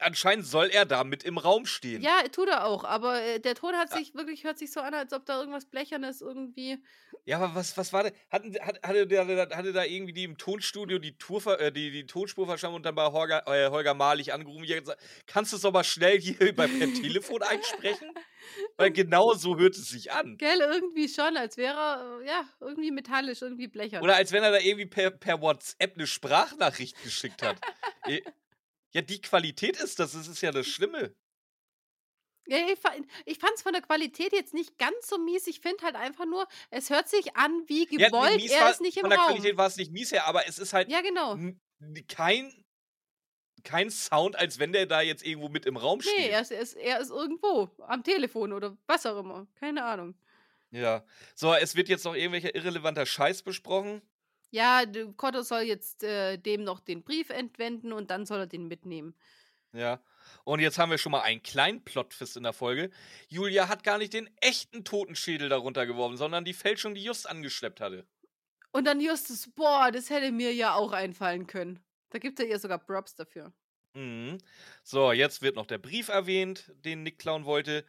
[SPEAKER 2] anscheinend soll er da mit im Raum stehen.
[SPEAKER 1] ja, tut er auch. Aber äh, der Ton hat sich wirklich, hört sich so an, als ob da irgendwas Blechernes irgendwie.
[SPEAKER 2] Ja, aber was, was war denn? Hatten, hat, hatte, der, hatte da irgendwie die im Tonstudio die, Tour, äh, die, die Tonspur verstanden und dann bei Holger, äh, Holger Malich angerufen? Hat gesagt, Kannst du es doch mal schnell hier *laughs* bei, per Telefon einsprechen? Weil *laughs* genau so hört es sich an.
[SPEAKER 1] Gell, irgendwie schon, als wäre er, äh, ja, irgendwie metallisch, irgendwie blechern.
[SPEAKER 2] Oder als wenn er da irgendwie per, per WhatsApp eine Sprachnachricht geschickt hat. *laughs* Ja, die Qualität ist das, das ist ja das Schlimme.
[SPEAKER 1] Ja, ich, fa- ich fand es von der Qualität jetzt nicht ganz so mies. Ich finde halt einfach nur, es hört sich an wie
[SPEAKER 2] Ja,
[SPEAKER 1] gewollt.
[SPEAKER 2] mies
[SPEAKER 1] er
[SPEAKER 2] war,
[SPEAKER 1] ist nicht im
[SPEAKER 2] von der
[SPEAKER 1] Raum.
[SPEAKER 2] Qualität war es nicht mies her, aber es ist halt
[SPEAKER 1] Ja, genau.
[SPEAKER 2] kein, kein Sound, als wenn der da jetzt irgendwo mit im Raum steht.
[SPEAKER 1] Nee, er ist, er, ist, er ist irgendwo am Telefon oder was auch immer. Keine Ahnung.
[SPEAKER 2] Ja. So, es wird jetzt noch irgendwelcher irrelevanter Scheiß besprochen.
[SPEAKER 1] Ja, Kotter soll jetzt äh, dem noch den Brief entwenden und dann soll er den mitnehmen.
[SPEAKER 2] Ja. Und jetzt haben wir schon mal einen kleinen Plotfist in der Folge. Julia hat gar nicht den echten Totenschädel darunter geworfen, sondern die Fälschung, die Just angeschleppt hatte.
[SPEAKER 1] Und dann Justus, boah, das hätte mir ja auch einfallen können. Da gibt er ihr sogar Props dafür.
[SPEAKER 2] Mhm. So, jetzt wird noch der Brief erwähnt, den Nick klauen wollte.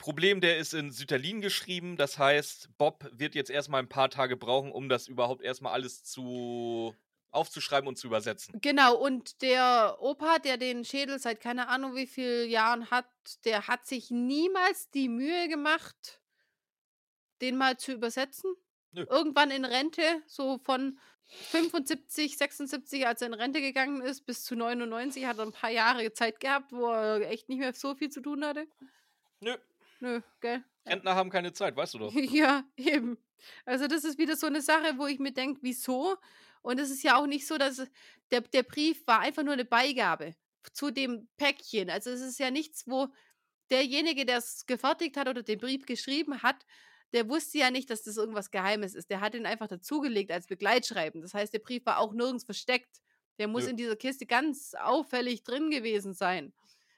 [SPEAKER 2] Problem, der ist in Sütterlin geschrieben. Das heißt, Bob wird jetzt erstmal ein paar Tage brauchen, um das überhaupt erstmal alles zu aufzuschreiben und zu übersetzen.
[SPEAKER 1] Genau, und der Opa, der den Schädel seit keine Ahnung wie vielen Jahren hat, der hat sich niemals die Mühe gemacht, den mal zu übersetzen.
[SPEAKER 2] Nö.
[SPEAKER 1] Irgendwann in Rente, so von 75, 76, als er in Rente gegangen ist, bis zu 99, hat er ein paar Jahre Zeit gehabt, wo er echt nicht mehr so viel zu tun hatte.
[SPEAKER 2] Nö,
[SPEAKER 1] Nö, gell?
[SPEAKER 2] Rentner haben keine Zeit, weißt du doch. *laughs*
[SPEAKER 1] Ja, eben. Also das ist wieder so eine Sache, wo ich mir denke, wieso? Und es ist ja auch nicht so, dass der, der Brief war einfach nur eine Beigabe zu dem Päckchen. Also es ist ja nichts, wo derjenige, der es gefertigt hat oder den Brief geschrieben hat, der wusste ja nicht, dass das irgendwas Geheimes ist. Der hat ihn einfach dazugelegt als Begleitschreiben. Das heißt, der Brief war auch nirgends versteckt. Der muss
[SPEAKER 2] Nö.
[SPEAKER 1] in dieser Kiste ganz auffällig drin gewesen sein.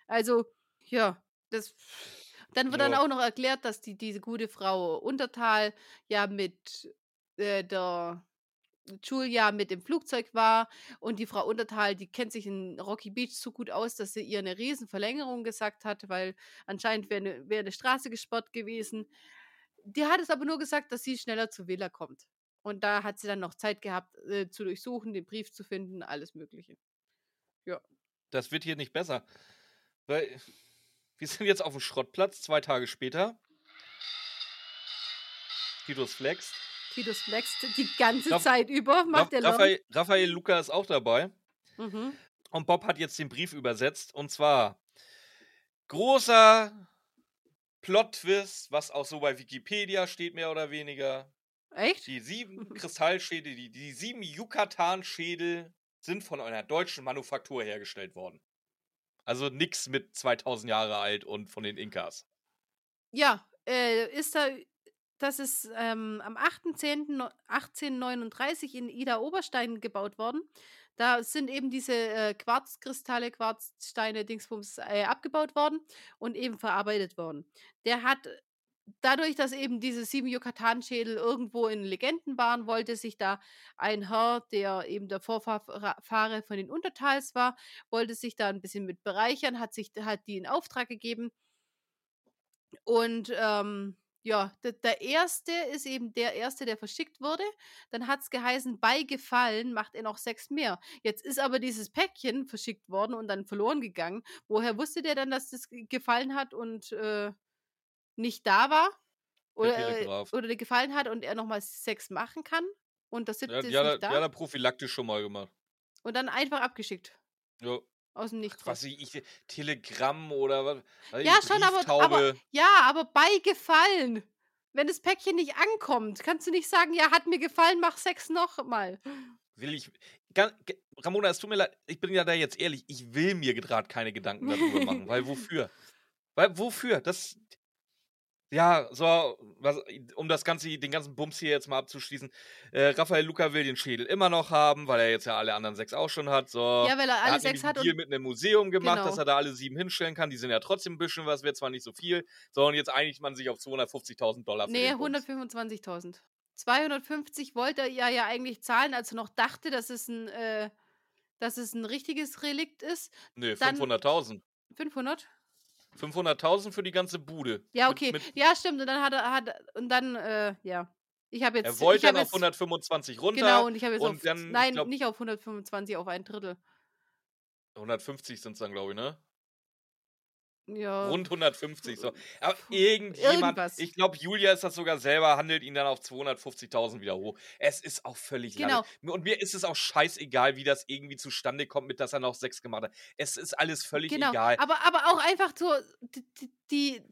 [SPEAKER 1] Also, ja, das. Dann wird dann
[SPEAKER 2] Ja.
[SPEAKER 1] auch noch erklärt, dass die, diese gute Frau Untertal ja mit äh, der Julia mit dem Flugzeug war und die Frau Untertal, die kennt sich in Rocky Beach so gut aus, dass sie ihr eine Riesenverlängerung gesagt hat, weil anscheinend wäre eine, wär eine Straße gesperrt gewesen. Die hat es aber nur gesagt, dass sie schneller zur Villa kommt. Und da hat sie dann noch Zeit gehabt, äh, zu durchsuchen, den Brief zu finden, alles Mögliche.
[SPEAKER 2] Das wird hier nicht besser. Weil wir sind jetzt auf dem Schrottplatz, zwei Tage später. Titus flext.
[SPEAKER 1] Titus flext die ganze
[SPEAKER 2] Raff-
[SPEAKER 1] Zeit über, macht
[SPEAKER 2] Raff-
[SPEAKER 1] der.
[SPEAKER 2] Raphael, Raphael Luca ist auch dabei.
[SPEAKER 1] Mhm.
[SPEAKER 2] Und Bob hat jetzt den Brief übersetzt. Und zwar großer Plot-Twist, was auch so bei Wikipedia steht, mehr oder weniger.
[SPEAKER 1] Echt?
[SPEAKER 2] Die sieben *laughs* Kristallschädel, die, die sieben Yucatan-Schädel sind von einer deutschen Manufaktur hergestellt worden. Also nix mit 2000 Jahre alt und von den Inkas.
[SPEAKER 1] Ja, äh, ist da, das ist ähm, am 8.10.1839 in Ida Oberstein gebaut worden. Da sind eben diese äh, Quarzkristalle, Quarzsteine, Dingsbums äh, abgebaut worden und eben verarbeitet worden. Der hat dadurch, dass eben diese sieben Yucatan-Schädel irgendwo in Legenden waren, wollte sich da ein Herr, der eben der Vorfahre von den Untertals war, wollte sich da ein bisschen mit bereichern, hat sich hat die in Auftrag gegeben und ähm, Ja, der, der erste ist eben der erste, der verschickt wurde. Dann hat es geheißen, bei Gefallen macht er noch sechs mehr. Jetzt ist aber dieses Päckchen verschickt worden und dann verloren gegangen. Woher wusste der dann, dass das ge- gefallen hat und äh, nicht da war? Oder, äh, oder der gefallen hat und er nochmal Sex machen kann? Und das siebte
[SPEAKER 2] Ja,
[SPEAKER 1] ist
[SPEAKER 2] die hat, er,
[SPEAKER 1] nicht
[SPEAKER 2] die
[SPEAKER 1] da?
[SPEAKER 2] hat er prophylaktisch schon mal gemacht.
[SPEAKER 1] Und dann einfach abgeschickt.
[SPEAKER 2] Ja.
[SPEAKER 1] Aus dem Nichts.
[SPEAKER 2] Was ich, ich, Telegramm oder was? weiß
[SPEAKER 1] Ja, schon, aber, aber ja, aber bei Gefallen. Wenn das Päckchen nicht ankommt, kannst du nicht sagen, ja, hat mir gefallen, mach Sex noch mal.
[SPEAKER 2] Will ich. Ramona, es tut mir leid, ich bin ja da jetzt ehrlich, ich will mir gerade keine Gedanken darüber machen, weil wofür? Weil wofür? Das. Ja, so, was, um das Ganze, den ganzen Bums hier jetzt mal abzuschließen. Äh, Raphael Luca will den Schädel immer noch haben, weil er jetzt ja alle anderen sechs auch schon hat. So.
[SPEAKER 1] Ja, weil er
[SPEAKER 2] Er
[SPEAKER 1] alle
[SPEAKER 2] hat
[SPEAKER 1] sechs hat
[SPEAKER 2] Deal
[SPEAKER 1] und
[SPEAKER 2] mit einem Museum gemacht,
[SPEAKER 1] Genau.
[SPEAKER 2] dass er da alle sieben hinstellen kann. Die sind ja trotzdem ein bisschen was, wird zwar nicht so viel, sondern jetzt einigt man sich auf 250.000 Dollar für
[SPEAKER 1] nee,
[SPEAKER 2] den Bums.
[SPEAKER 1] 125.000. 250 wollte er ja, ja eigentlich zahlen, als er noch dachte, dass es ein, äh, dass es ein richtiges Relikt ist.
[SPEAKER 2] Nee,
[SPEAKER 1] Dann-
[SPEAKER 2] 500.000.
[SPEAKER 1] 500?
[SPEAKER 2] 500.000 für die ganze Bude.
[SPEAKER 1] Ja,
[SPEAKER 2] Mit-
[SPEAKER 1] okay.
[SPEAKER 2] Mit,
[SPEAKER 1] ja, stimmt. Und dann hat er, hat, und dann, äh, ja. Ich habe jetzt.
[SPEAKER 2] er wollte dann auf
[SPEAKER 1] jetzt,
[SPEAKER 2] 125 runter.
[SPEAKER 1] Genau, und ich habe jetzt auf.
[SPEAKER 2] dann,
[SPEAKER 1] nein,
[SPEAKER 2] glaub-
[SPEAKER 1] nicht auf 125, auf ein Drittel.
[SPEAKER 2] 150 sind es dann, glaube ich, ne?
[SPEAKER 1] Ja.
[SPEAKER 2] Rund 150. So. Aber irgendjemand,
[SPEAKER 1] Irgendwas.
[SPEAKER 2] ich glaube, Julia ist das sogar selber, handelt ihn dann auf 250.000 wieder hoch. Es ist auch völlig
[SPEAKER 1] Genau.
[SPEAKER 2] Latte. Und mir ist es auch scheißegal, wie das irgendwie zustande kommt, mit dass er noch sechs gemacht hat. Es ist alles völlig
[SPEAKER 1] genau.
[SPEAKER 2] egal.
[SPEAKER 1] Aber, aber auch einfach so, die, die,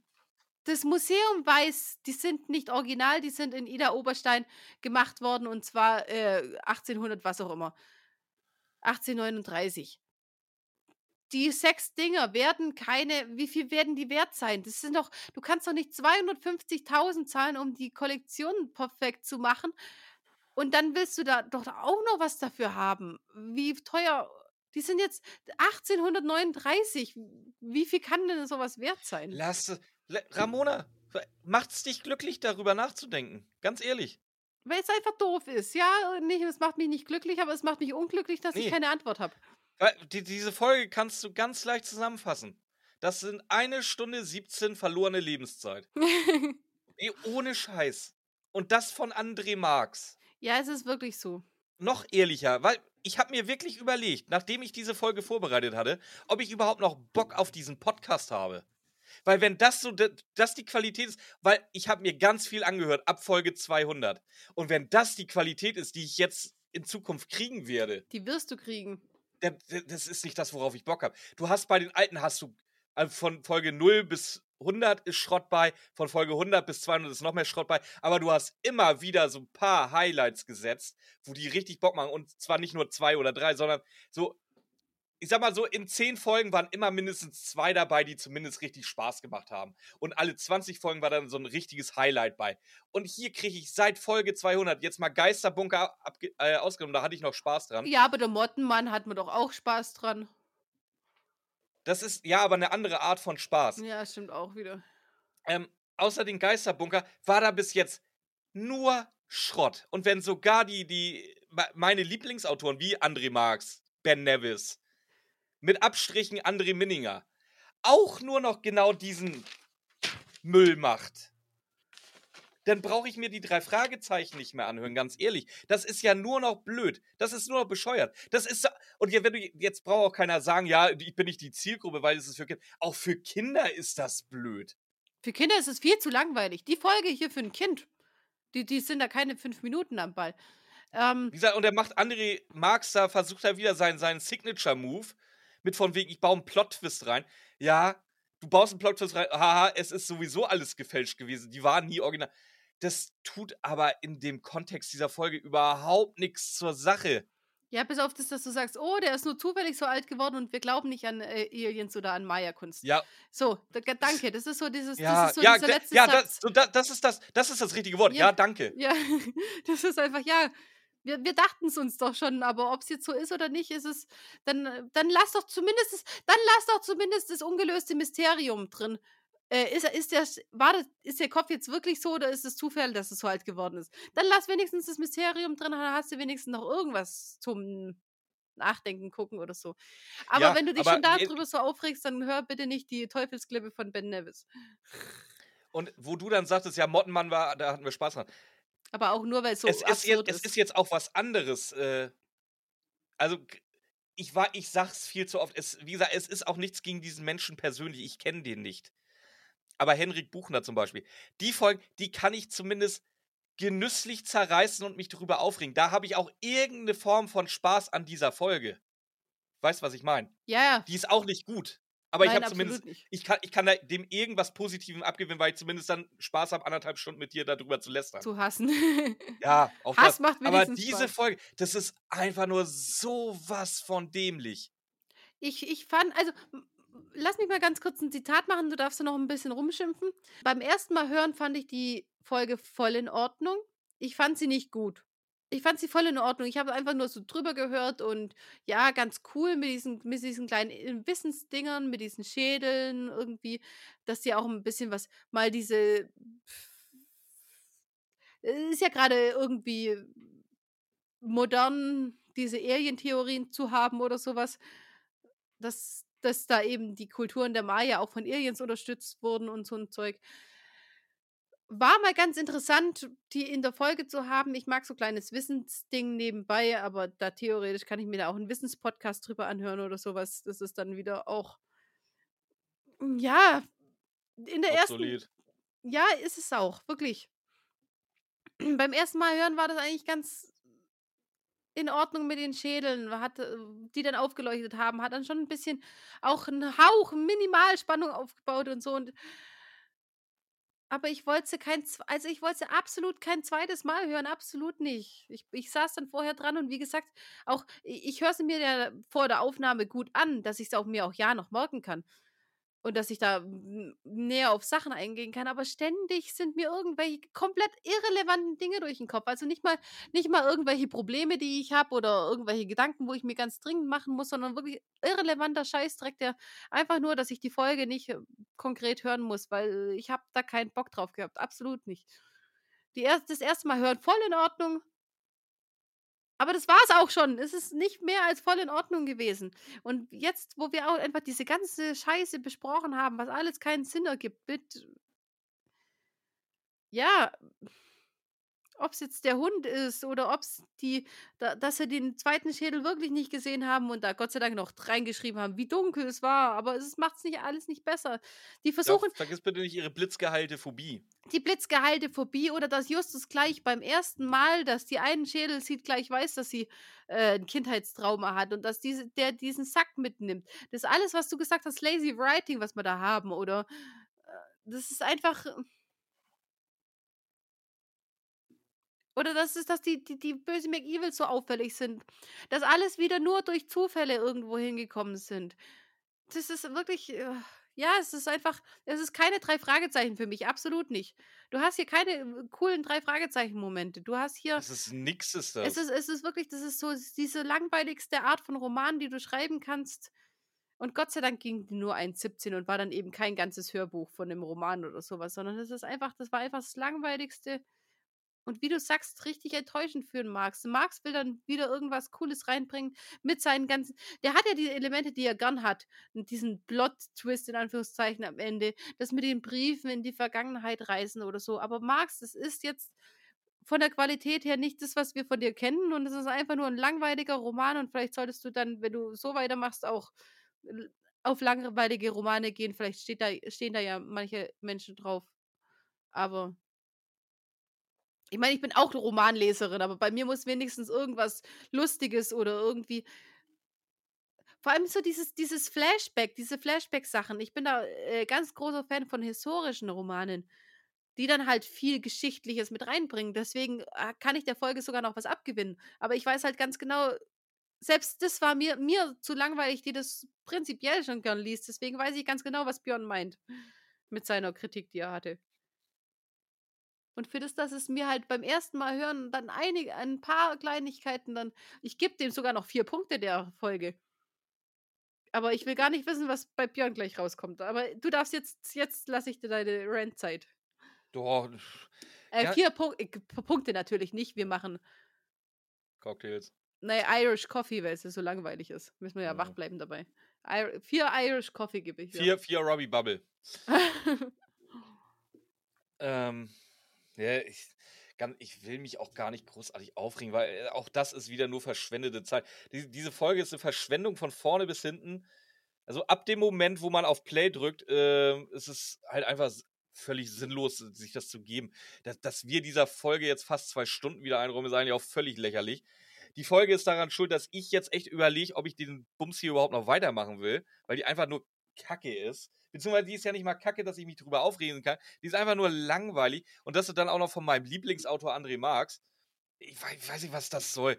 [SPEAKER 1] das Museum weiß, die sind nicht original, die sind in Ida Oberstein gemacht worden und zwar äh, 1800, was auch immer. 1839. Die sechs Dinger werden keine, wie viel werden die wert sein? Das sind doch, du kannst doch nicht 250.000 zahlen, um die Kollektion perfekt zu machen. Und dann willst du da doch auch noch was dafür haben. Wie teuer? Die sind jetzt 1839. Wie viel kann denn sowas wert sein?
[SPEAKER 2] Lass Ramona, macht's dich glücklich, darüber nachzudenken. Ganz ehrlich.
[SPEAKER 1] Weil es einfach doof ist. Ja, nicht, es macht mich nicht glücklich, aber es macht mich unglücklich, dass
[SPEAKER 2] Nee.
[SPEAKER 1] ich keine Antwort habe.
[SPEAKER 2] Die, diese Folge kannst du ganz leicht zusammenfassen. Das sind eine Stunde 17 verlorene Lebenszeit. *laughs* Ey, ohne Scheiß. Und das von André Marx.
[SPEAKER 1] ja, es ist wirklich so.
[SPEAKER 2] Noch ehrlicher, weil ich habe mir wirklich überlegt, nachdem ich diese Folge vorbereitet hatte, ob ich überhaupt noch Bock auf diesen Podcast habe. Weil wenn das so, das die Qualität ist, weil ich habe mir ganz viel angehört ab Folge 200. Und wenn das die Qualität ist, die ich jetzt in Zukunft kriegen werde,
[SPEAKER 1] Die wirst du kriegen.
[SPEAKER 2] Das ist nicht das, worauf ich Bock habe. Du hast bei den alten, hast du äh, von Folge 0 bis 100 ist Schrott bei, von Folge 100 bis 200 ist noch mehr Schrott bei, aber du hast immer wieder so ein paar Highlights gesetzt, wo die richtig Bock machen und zwar nicht nur zwei oder drei, sondern so, ich sag mal so, in zehn Folgen waren immer mindestens zwei dabei, die zumindest richtig Spaß gemacht haben. Und alle 20 Folgen war dann so ein richtiges Highlight bei. Und hier kriege ich seit Folge 200 jetzt mal Geisterbunker äh, ausgenommen, da hatte ich noch Spaß dran.
[SPEAKER 1] Ja, aber der Mottenmann hat mir doch auch Spaß dran.
[SPEAKER 2] Das ist ja aber eine andere Art von Spaß.
[SPEAKER 1] Ja, stimmt auch wieder.
[SPEAKER 2] Ähm, außer den Geisterbunker war da bis jetzt nur Schrott. Und wenn sogar die, die me- meine Lieblingsautoren wie André Marx, Ben Nevis, mit Abstrichen André Minninger, auch nur noch genau diesen Müll macht, dann brauche ich mir die drei Fragezeichen nicht mehr anhören, ganz ehrlich. Das ist ja nur noch blöd. Das ist nur noch bescheuert. Das ist so- und ja, wenn du jetzt braucht auch keiner sagen, ja, ich bin nicht die Zielgruppe, weil es ist für Kinder. Auch für Kinder ist das blöd.
[SPEAKER 1] Für Kinder ist es viel zu langweilig. Die Folge hier für ein Kind, die, die sind da keine fünf Minuten am Ball. Ähm,
[SPEAKER 2] Wie gesagt, und er macht André Marx da, versucht er wieder seinen, seinen Signature-Move mit von wegen, ich baue einen Plot-Twist rein. Ja, du baust einen Plot-Twist rein, haha, es ist sowieso alles gefälscht gewesen. Die waren nie original. Das tut aber in dem Kontext dieser Folge überhaupt nichts zur Sache.
[SPEAKER 1] ja, bis auf das, dass du sagst, oh, der ist nur zufällig so alt geworden und wir glauben nicht an äh, Aliens oder an Maya-Kunst.
[SPEAKER 2] Ja,
[SPEAKER 1] So, da, danke. Das ist so dieses,
[SPEAKER 2] ja,
[SPEAKER 1] das ist so
[SPEAKER 2] ja,
[SPEAKER 1] dieser letzte
[SPEAKER 2] ja
[SPEAKER 1] Satz.
[SPEAKER 2] das, so, da, das, ist das, das ist das richtige Wort.
[SPEAKER 1] Ja.
[SPEAKER 2] Ja, danke.
[SPEAKER 1] Ja, *laughs* das ist einfach, ja, wir, wir dachten es uns doch schon, aber ob es jetzt so ist oder nicht, ist es, dann, äh, dann lass doch zumindest, das, dann lass doch zumindest das ungelöste Mysterium drin. Äh, ist, ist, der, war das, ist der Kopf jetzt wirklich so oder ist es Zufall, dass es so alt geworden ist? Dann lass wenigstens das Mysterium drin, dann hast du wenigstens noch irgendwas zum Nachdenken gucken oder so. Aber
[SPEAKER 2] Ja,
[SPEAKER 1] wenn du dich schon darüber so aufregst, dann hör bitte nicht die Teufelsklippe von Ben Nevis.
[SPEAKER 2] Und wo du dann sagtest, ja, Mottenmann war, da hatten wir Spaß dran.
[SPEAKER 1] Aber auch nur, weil es so
[SPEAKER 2] es, ist jetzt, es ist jetzt auch was anderes. Äh, also, ich, war, ich sag's viel zu oft. Es, wie gesagt, es ist auch nichts gegen diesen Menschen persönlich. Ich kenne den nicht. Aber Henrik Buchner zum Beispiel. Die Folgen, die kann ich zumindest genüsslich zerreißen und mich darüber aufregen. Da habe ich auch irgendeine Form von Spaß an dieser Folge. Weißt was ich meine?
[SPEAKER 1] Ja, ja.
[SPEAKER 2] Die ist auch nicht gut. Aber ich
[SPEAKER 1] Nein,
[SPEAKER 2] habe zumindest,
[SPEAKER 1] nicht.
[SPEAKER 2] ich kann, ich kann da dem irgendwas Positivem abgewinnen, weil ich zumindest dann Spaß habe, anderthalb Stunden mit dir darüber zu lästern.
[SPEAKER 1] Zu hassen. *laughs*
[SPEAKER 2] Ja, auch
[SPEAKER 1] Hass
[SPEAKER 2] das.
[SPEAKER 1] macht
[SPEAKER 2] Aber
[SPEAKER 1] wenigstens
[SPEAKER 2] diese
[SPEAKER 1] Spaß.
[SPEAKER 2] Folge, das ist einfach nur sowas von dämlich.
[SPEAKER 1] Ich, ich fand, also, lass mich mal ganz kurz ein Zitat machen, du darfst da noch ein bisschen rumschimpfen. Beim ersten Mal hören fand ich die Folge voll in Ordnung. Ich fand sie nicht gut. Ich fand sie voll in Ordnung. Ich habe einfach nur so drüber gehört und ja, ganz cool mit diesen, mit diesen kleinen äh, Wissensdingern, mit diesen Schädeln irgendwie, dass sie auch ein bisschen was, mal diese. Es ist ja gerade irgendwie modern, diese Alien-Theorien zu haben oder sowas dass, dass da eben die Kulturen der Maya auch von Aliens unterstützt wurden und so ein Zeug. War mal ganz interessant, die in der Folge zu haben. Ich mag so kleines Wissensding nebenbei, aber da theoretisch kann ich mir da auch einen Wissenspodcast drüber anhören oder sowas. Das ist dann wieder auch. Ja, in der ersten.
[SPEAKER 2] Obsolet.
[SPEAKER 1] Ja, ist es auch, wirklich. *clears throat* Beim ersten Mal hören war das eigentlich ganz in Ordnung mit den Schädeln, hat, äh, die dann aufgeleuchtet haben, hat dann schon ein bisschen auch einen Hauch Minimalspannung aufgebaut und so. Und aber ich wollte kein, also ich wollte absolut kein zweites Mal hören, absolut nicht. Ich, ich saß dann vorher dran und wie gesagt, auch ich, ich höre sie mir ja vor der Aufnahme gut an, dass ich es auch mir auch ja noch merken kann und dass ich da näher auf Sachen eingehen kann, aber ständig sind mir irgendwelche komplett irrelevanten Dinge durch den Kopf. Also nicht mal, nicht mal irgendwelche Probleme, die ich habe oder irgendwelche Gedanken, wo ich mir ganz dringend machen muss, sondern wirklich irrelevanter Scheißdreck, der einfach nur, dass ich die Folge nicht äh, konkret hören muss, weil ich habe da keinen Bock drauf gehabt. Absolut nicht. Die erst, das erste Mal hören, voll in Ordnung. Aber das war es auch schon. Es ist nicht mehr als voll in Ordnung gewesen. Und jetzt, wo wir auch einfach diese ganze Scheiße besprochen haben, was alles keinen Sinn ergibt, mit. Ja. Ob es jetzt der Hund ist oder ob es die, da, dass sie den zweiten Schädel wirklich nicht gesehen haben und da Gott sei Dank noch reingeschrieben haben, wie dunkel es war. Aber es macht es nicht alles nicht besser. Die versuchen,
[SPEAKER 2] vergiss bitte nicht ihre blitzgeheilte Phobie.
[SPEAKER 1] die blitzgeheilte Phobie oder dass Justus gleich beim ersten Mal, dass die einen Schädel sieht, gleich weiß, dass sie äh, ein Kindheitstrauma hat und dass diese, der diesen Sack mitnimmt. Das ist alles, was du gesagt hast, lazy writing, was wir da haben, oder? Äh, das ist einfach. Oder das ist, dass die, die, die böse McEvils so auffällig sind. Dass alles wieder nur durch Zufälle irgendwo hingekommen sind. Das ist wirklich. äh, Ja, es ist einfach. Es ist keine drei Fragezeichen für mich. Absolut nicht. Du hast hier keine äh, coolen drei Fragezeichen-Momente. Du hast hier.
[SPEAKER 2] Das ist nix, ist das.
[SPEAKER 1] Es ist, es ist wirklich, das ist so diese langweiligste Art von Roman, die du schreiben kannst. Und Gott sei Dank ging die nur 1,17 und war dann eben kein ganzes Hörbuch von einem Roman oder sowas, sondern das ist einfach, das war einfach das langweiligste. Und wie du sagst, richtig enttäuschend für den Marx. Marx will dann wieder irgendwas Cooles reinbringen mit seinen ganzen. Der hat ja die Elemente, die er gern hat. Und diesen Plot-Twist in Anführungszeichen am Ende. Das mit den Briefen in die Vergangenheit reisen oder so. Aber Marx, das ist jetzt von der Qualität her nicht das, was wir von dir kennen. Und es ist einfach nur ein langweiliger Roman. Und vielleicht solltest du dann, wenn du so weitermachst, auch auf langweilige Romane gehen. Vielleicht da, stehen da ja manche Menschen drauf. Aber ich meine, ich bin auch eine Romanleserin, aber bei mir muss wenigstens irgendwas Lustiges oder irgendwie. Vor allem so dieses, dieses Flashback, diese Flashback-Sachen. Ich bin da äh, ganz großer Fan von historischen Romanen, die dann halt viel Geschichtliches mit reinbringen. Deswegen äh, kann ich der Folge sogar noch was abgewinnen. Aber ich weiß halt ganz genau, selbst das war mir, mir zu langweilig, die das prinzipiell schon gern liest. Deswegen weiß ich ganz genau, was Björn meint mit seiner Kritik, die er hatte. Und für das, dass es mir halt beim ersten Mal hören, dann einige, ein paar Kleinigkeiten, dann, ich gebe dem sogar noch vier Punkte der Folge. Aber ich will gar nicht wissen, was bei Björn gleich rauskommt. Aber du darfst jetzt, jetzt lasse ich dir deine Rantzeit.
[SPEAKER 2] Doch,
[SPEAKER 1] Äh,
[SPEAKER 2] Ja.
[SPEAKER 1] vier Punk äh, Punkte natürlich nicht. Wir machen,
[SPEAKER 2] Cocktails.
[SPEAKER 1] nee, Irish Coffee, weil es ja so langweilig ist. Müssen wir ja
[SPEAKER 2] Ja.
[SPEAKER 1] wach bleiben dabei. Ir vier Irish Coffee gebe ich.
[SPEAKER 2] Vier, vier Robbie Bubble. *laughs* Ähm, ja, ich, ganz, ich will mich auch gar nicht großartig aufregen, weil äh, auch das ist wieder nur verschwendete Zeit. Die, diese Folge ist eine Verschwendung von vorne bis hinten. Also ab dem Moment, wo man auf Play drückt, äh, ist es halt einfach völlig sinnlos, sich das zu geben. Dass, dass wir dieser Folge jetzt fast zwei Stunden wieder einräumen, ist eigentlich auch völlig lächerlich. Die Folge ist daran schuld, dass ich jetzt echt überlege, ob ich diesen Bums hier überhaupt noch weitermachen will, weil die einfach nur Kacke ist. Beziehungsweise die ist ja nicht mal Kacke, dass ich mich drüber aufregen kann. Die ist einfach nur langweilig. Und das ist dann auch noch von meinem Lieblingsautor André Marx. Ich weiß, ich weiß nicht, was das soll.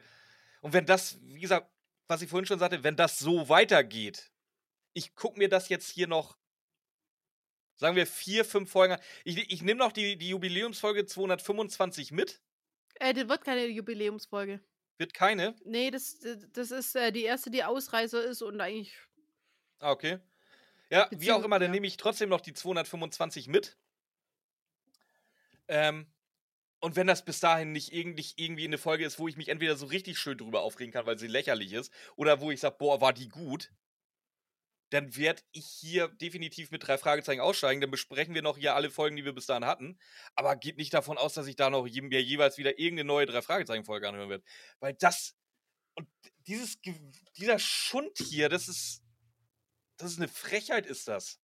[SPEAKER 2] Und wenn das, wie gesagt, was ich vorhin schon sagte, wenn das so weitergeht, ich gucke mir das jetzt hier noch, sagen wir, vier, fünf Folgen an. Ich, ich nehme noch die, die Jubiläumsfolge 225 mit.
[SPEAKER 1] Äh, das wird keine Jubiläumsfolge.
[SPEAKER 2] Wird keine?
[SPEAKER 1] Nee, das, das ist äh, die erste, die Ausreißer ist und eigentlich.
[SPEAKER 2] Ah, okay. Ja, wie auch immer, dann
[SPEAKER 1] ja.
[SPEAKER 2] nehme ich trotzdem noch die 225 mit. Ähm, und wenn das bis dahin nicht irgendwie, irgendwie eine Folge ist, wo ich mich entweder so richtig schön drüber aufregen kann, weil sie lächerlich ist, oder wo ich sage, boah, war die gut, dann werde ich hier definitiv mit drei Fragezeichen aussteigen. Dann besprechen wir noch hier alle Folgen, die wir bis dahin hatten. Aber geht nicht davon aus, dass ich da noch je, mir jeweils wieder irgendeine neue drei Fragezeichen-Folge anhören werde. Weil das und dieses, dieser Schund hier, das ist, das ist eine Frechheit, ist das.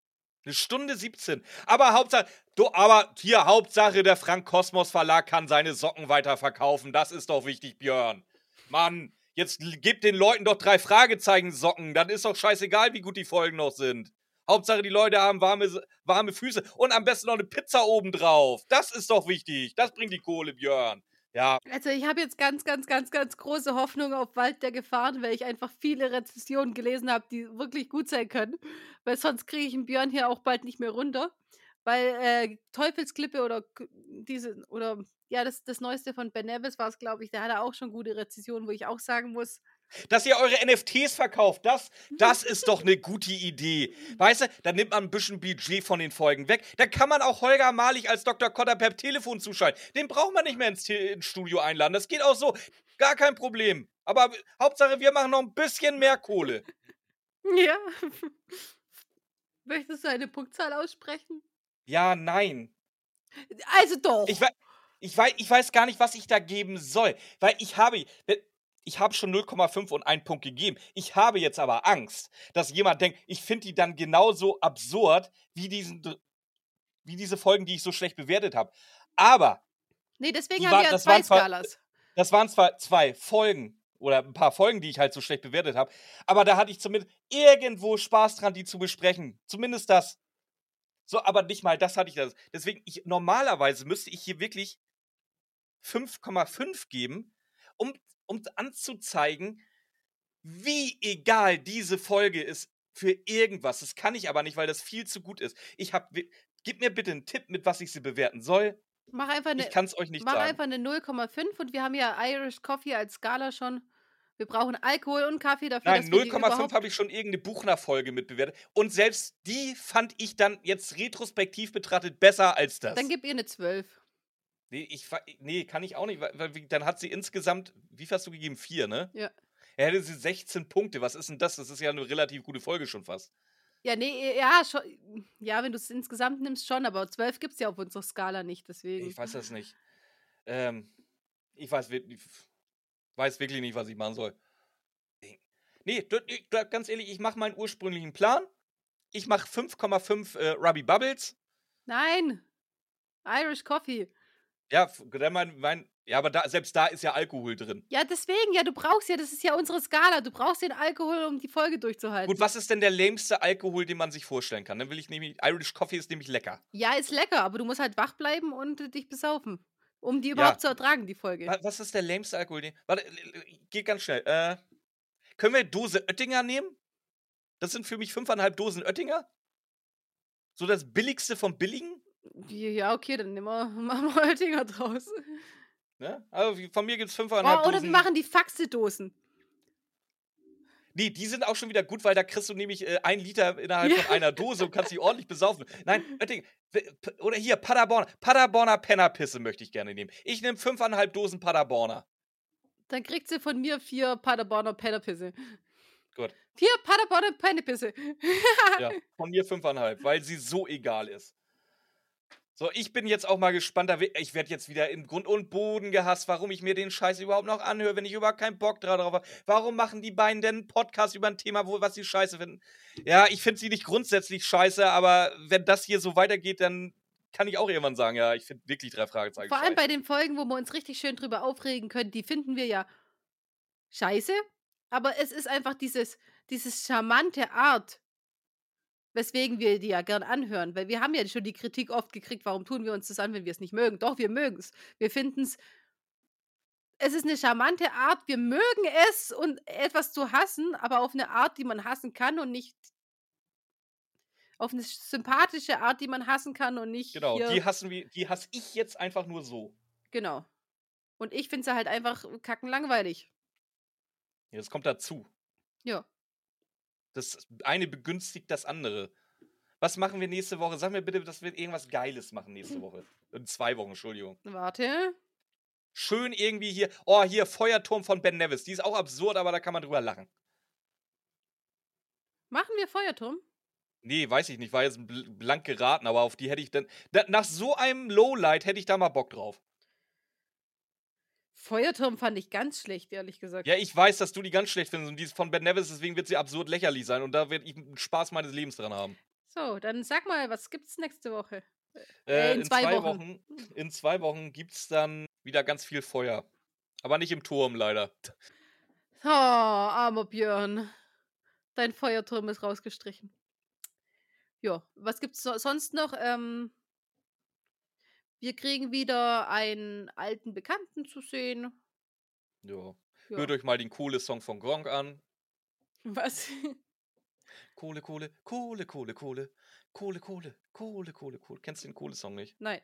[SPEAKER 2] Eine Stunde 17. Aber Hauptsache, du, aber hier Hauptsache, der Frank Kosmos Verlag kann seine Socken weiterverkaufen. Das ist doch wichtig, Björn. Mann, jetzt gib den Leuten doch drei Fragezeichen Socken. Dann ist doch scheißegal, wie gut die Folgen noch sind. Hauptsache, die Leute haben warme, warme Füße und am besten noch eine Pizza obendrauf. Das ist doch wichtig. Das bringt die Kohle, Björn. Ja,
[SPEAKER 1] Also ich habe jetzt ganz, ganz, ganz, ganz große Hoffnung auf Wald der Gefahren, weil ich einfach viele Rezensionen gelesen habe, die wirklich gut sein können. Weil sonst kriege ich den Björn hier auch bald nicht mehr runter. Weil äh, Teufelsklippe oder diese, oder ja, das, das Neueste von Ben Nevis war es, glaube ich, der hatte auch schon gute Rezensionen, wo ich auch sagen muss,
[SPEAKER 2] Dass ihr eure NFTs verkauft, das, das ist doch eine gute Idee. *laughs* Weißt du, dann nimmt man ein bisschen Budget von den Folgen weg. Dann kann man auch Holger Malig als Dr. Kotter per Telefon zuschalten. Den braucht man nicht mehr ins, ins Studio einladen. Das geht auch so. Gar kein Problem. Aber Hauptsache, wir machen noch ein bisschen mehr Kohle. *laughs*
[SPEAKER 1] ja. *laughs* Möchtest du eine Punktzahl aussprechen?
[SPEAKER 2] Ja, nein.
[SPEAKER 1] Also doch.
[SPEAKER 2] Ich, wei ich, weiß, ich weiß gar nicht, was ich da geben soll. Weil ich habe. Ich habe schon 0,5 und einen Punkt gegeben. Ich habe jetzt aber Angst, dass jemand denkt, ich finde die dann genauso absurd wie, diesen, wie diese Folgen, die ich so schlecht bewertet habe. Aber
[SPEAKER 1] nee, deswegen haben
[SPEAKER 2] waren-
[SPEAKER 1] wir ja zwei
[SPEAKER 2] waren zwar-
[SPEAKER 1] Skalas.
[SPEAKER 2] das waren zwar zwei Folgen oder ein paar Folgen, die ich halt so schlecht bewertet habe, aber da hatte ich zumindest irgendwo Spaß dran, die zu besprechen. Zumindest das. So, aber nicht mal das hatte ich das. Deswegen, ich, normalerweise müsste ich hier wirklich 5,5 geben, um, um anzuzeigen, wie egal diese Folge ist für irgendwas. Das kann ich aber nicht, weil das viel zu gut ist. Ich hab, gib mir bitte einen Tipp, mit was ich sie bewerten soll.
[SPEAKER 1] Mach einfach eine,
[SPEAKER 2] Ich kann es euch nicht
[SPEAKER 1] mach
[SPEAKER 2] sagen.
[SPEAKER 1] einfach eine 0,5 und wir haben ja Irish Coffee als Skala schon. Wir brauchen Alkohol und Kaffee dafür,
[SPEAKER 2] Nein,
[SPEAKER 1] dass wir die
[SPEAKER 2] 0,5
[SPEAKER 1] überhaupt...
[SPEAKER 2] habe ich schon irgendeine Buchner-Folge mitbewertet. Und selbst die fand ich dann jetzt retrospektiv betrachtet besser als das.
[SPEAKER 1] Dann gib ihr eine 12.
[SPEAKER 2] nee, ich, nee, kann ich auch nicht, weil, dann hat sie insgesamt, wie viel hast du gegeben? Vier, ne?
[SPEAKER 1] Ja.
[SPEAKER 2] Er hätte sie 16 Punkte. Was ist denn das? Das ist ja eine relativ gute Folge schon fast.
[SPEAKER 1] Ja, nee, ja, schon, ja, wenn du es insgesamt nimmst, schon, aber 12 gibt es ja auf unserer Skala nicht, deswegen.
[SPEAKER 2] Ich weiß das nicht. Ähm, ich weiß, ich weiß wirklich nicht, was ich machen soll. Nee, ganz ehrlich, ich mache meinen ursprünglichen Plan. Ich mache 5,5 äh, Ruby Bubbles.
[SPEAKER 1] Nein! Irish Coffee.
[SPEAKER 2] Ja, mein, mein, ja, aber da, selbst da ist ja Alkohol drin.
[SPEAKER 1] Ja, deswegen, ja, du brauchst ja, das ist ja unsere Skala. Du brauchst den Alkohol, um die Folge durchzuhalten.
[SPEAKER 2] Gut, was ist denn der lämste Alkohol, den man sich vorstellen kann? Dann will ich nämlich, Irish Coffee ist nämlich lecker.
[SPEAKER 1] Ja, ist lecker, aber du musst halt wach bleiben und äh, dich besaufen. Um die überhaupt zu ertragen, die Folge.
[SPEAKER 2] Wa- Was ist der lämste Alkohol? Den, warte, geht ganz schnell. Äh, können wir Dose Oettinger nehmen? Das sind für mich fünfeinhalb Dosen Oettinger. So das billigste vom billigen.
[SPEAKER 1] Ja, okay, dann nehmen wir, *laughs* machen wir Oettinger draus.
[SPEAKER 2] Ne? Also von mir gibt es fünfeinhalb
[SPEAKER 1] Oh, oder wir machen die Faxe-Dosen.
[SPEAKER 2] Nee, die sind auch schon wieder gut, weil da kriegst du nämlich äh, ein Liter innerhalb
[SPEAKER 1] Ja.
[SPEAKER 2] von einer Dose und kannst die ordentlich besaufen. Nein, *laughs* p- Oder hier, Paderborner. Paderborner Pennerpisse möchte ich gerne nehmen. Ich nehme fünfeinhalb Dosen Paderborner.
[SPEAKER 1] Dann kriegt sie von mir vier Paderborner Pennerpisse.
[SPEAKER 2] Gut.
[SPEAKER 1] Vier Paderborner Pennepisse.
[SPEAKER 2] Ja, von mir fünfeinhalb, weil sie so egal ist. So, ich bin jetzt auch mal gespannt. Ich werde jetzt wieder in Grund und Boden gehasst, warum ich mir den Scheiß überhaupt noch anhöre, wenn ich überhaupt keinen Bock dra- drauf habe. Warum machen die beiden denn einen Podcast über ein Thema, wo, was sie scheiße finden? Ja, ich finde sie nicht grundsätzlich scheiße, aber wenn das hier so weitergeht, dann kann ich auch irgendwann sagen, ja, ich finde wirklich drei Fragezeichen
[SPEAKER 1] Vor allem
[SPEAKER 2] scheiße.
[SPEAKER 1] bei den Folgen, wo wir uns richtig schön drüber aufregen können, die finden wir ja scheiße. Aber es ist einfach dieses, dieses charmante Art, weswegen wir die ja gern anhören. Weil wir haben ja schon die Kritik oft gekriegt, warum tun wir uns das an, wenn wir es nicht mögen. Doch, wir mögen es. Wir finden es. Es ist eine charmante Art. Wir mögen es und etwas zu hassen, aber auf eine Art, die man hassen kann und nicht auf eine sympathische Art, die man hassen kann und nicht
[SPEAKER 2] Genau, die hassen wir, die hasse ich jetzt einfach nur so.
[SPEAKER 1] Genau. Und ich finde sie halt einfach kackenlangweilig.
[SPEAKER 2] Ja, Das kommt dazu.
[SPEAKER 1] Ja.
[SPEAKER 2] Das eine begünstigt das andere. Was machen wir nächste Woche? Sag mir bitte, dass wir irgendwas Geiles machen nächste Woche. In zwei Wochen, Entschuldigung.
[SPEAKER 1] Warte.
[SPEAKER 2] Schön irgendwie hier. Oh, hier, Feuerturm von Ben Nevis. Die ist auch absurd, aber da kann man drüber lachen.
[SPEAKER 1] Machen wir Feuerturm?
[SPEAKER 2] Nee, weiß ich nicht. War jetzt bl- blank geraten, aber auf die hätte ich dann. Da, nach so einem Lowlight hätte ich da mal Bock drauf.
[SPEAKER 1] Feuerturm fand ich ganz schlecht, ehrlich gesagt.
[SPEAKER 2] Ja, ich weiß, dass du die ganz schlecht findest und die ist von Ben Nevis, deswegen wird sie absurd lächerlich sein und da werde ich einen Spaß meines Lebens dran haben.
[SPEAKER 1] So, dann sag mal, was gibt's nächste Woche?
[SPEAKER 2] Äh,
[SPEAKER 1] in
[SPEAKER 2] in,
[SPEAKER 1] zwei
[SPEAKER 2] zwei,
[SPEAKER 1] Wochen.
[SPEAKER 2] Wochen. In zwei Wochen gibt es dann wieder ganz viel Feuer. Aber nicht im Turm, leider.
[SPEAKER 1] Oh, armer Björn. Dein Feuerturm ist rausgestrichen. Ja, was gibt's so, sonst noch? Ähm, wir kriegen wieder einen alten Bekannten zu sehen.
[SPEAKER 2] Ja.
[SPEAKER 1] Ja.
[SPEAKER 2] Hört euch mal den coole Song von Gronk an.
[SPEAKER 1] Was? *laughs*
[SPEAKER 2] Kohle, Kohle, Kohle, Kohle, Kohle, Kohle, Kohle, Kohle, Kohle, Kohle. Kennst du den Kohle-Song nicht?
[SPEAKER 1] Nein.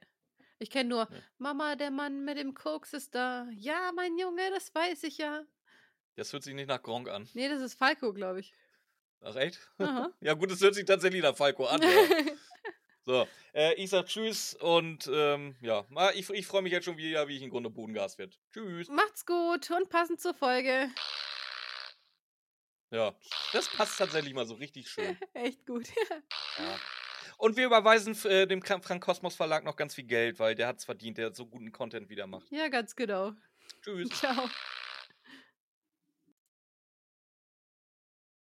[SPEAKER 1] Ich kenne nur,
[SPEAKER 2] Ja.
[SPEAKER 1] Mama, der Mann mit dem Koks ist da. Ja, mein Junge, das weiß ich ja.
[SPEAKER 2] Das hört sich nicht nach Gronk an.
[SPEAKER 1] Nee, das ist Falco, glaube ich.
[SPEAKER 2] Ach, echt? *laughs* Ja, gut, es hört sich tatsächlich nach Falco an. Ja. *laughs* So, äh, ich sag Tschüss und ähm, ja, mal- ich, ich freue mich jetzt schon wieder, wie ich in Grunde Boden gas wird. Tschüss.
[SPEAKER 1] Macht's gut und passend zur Folge.
[SPEAKER 2] Ja, das passt tatsächlich mal so richtig schön. *laughs*
[SPEAKER 1] Echt gut.
[SPEAKER 2] Ja. *laughs* Und wir überweisen äh, dem Frank Kosmos Verlag noch ganz viel Geld, weil der hat's verdient, der so guten Content wieder macht.
[SPEAKER 1] ja, ganz genau.
[SPEAKER 2] Tschüss.
[SPEAKER 1] Ciao.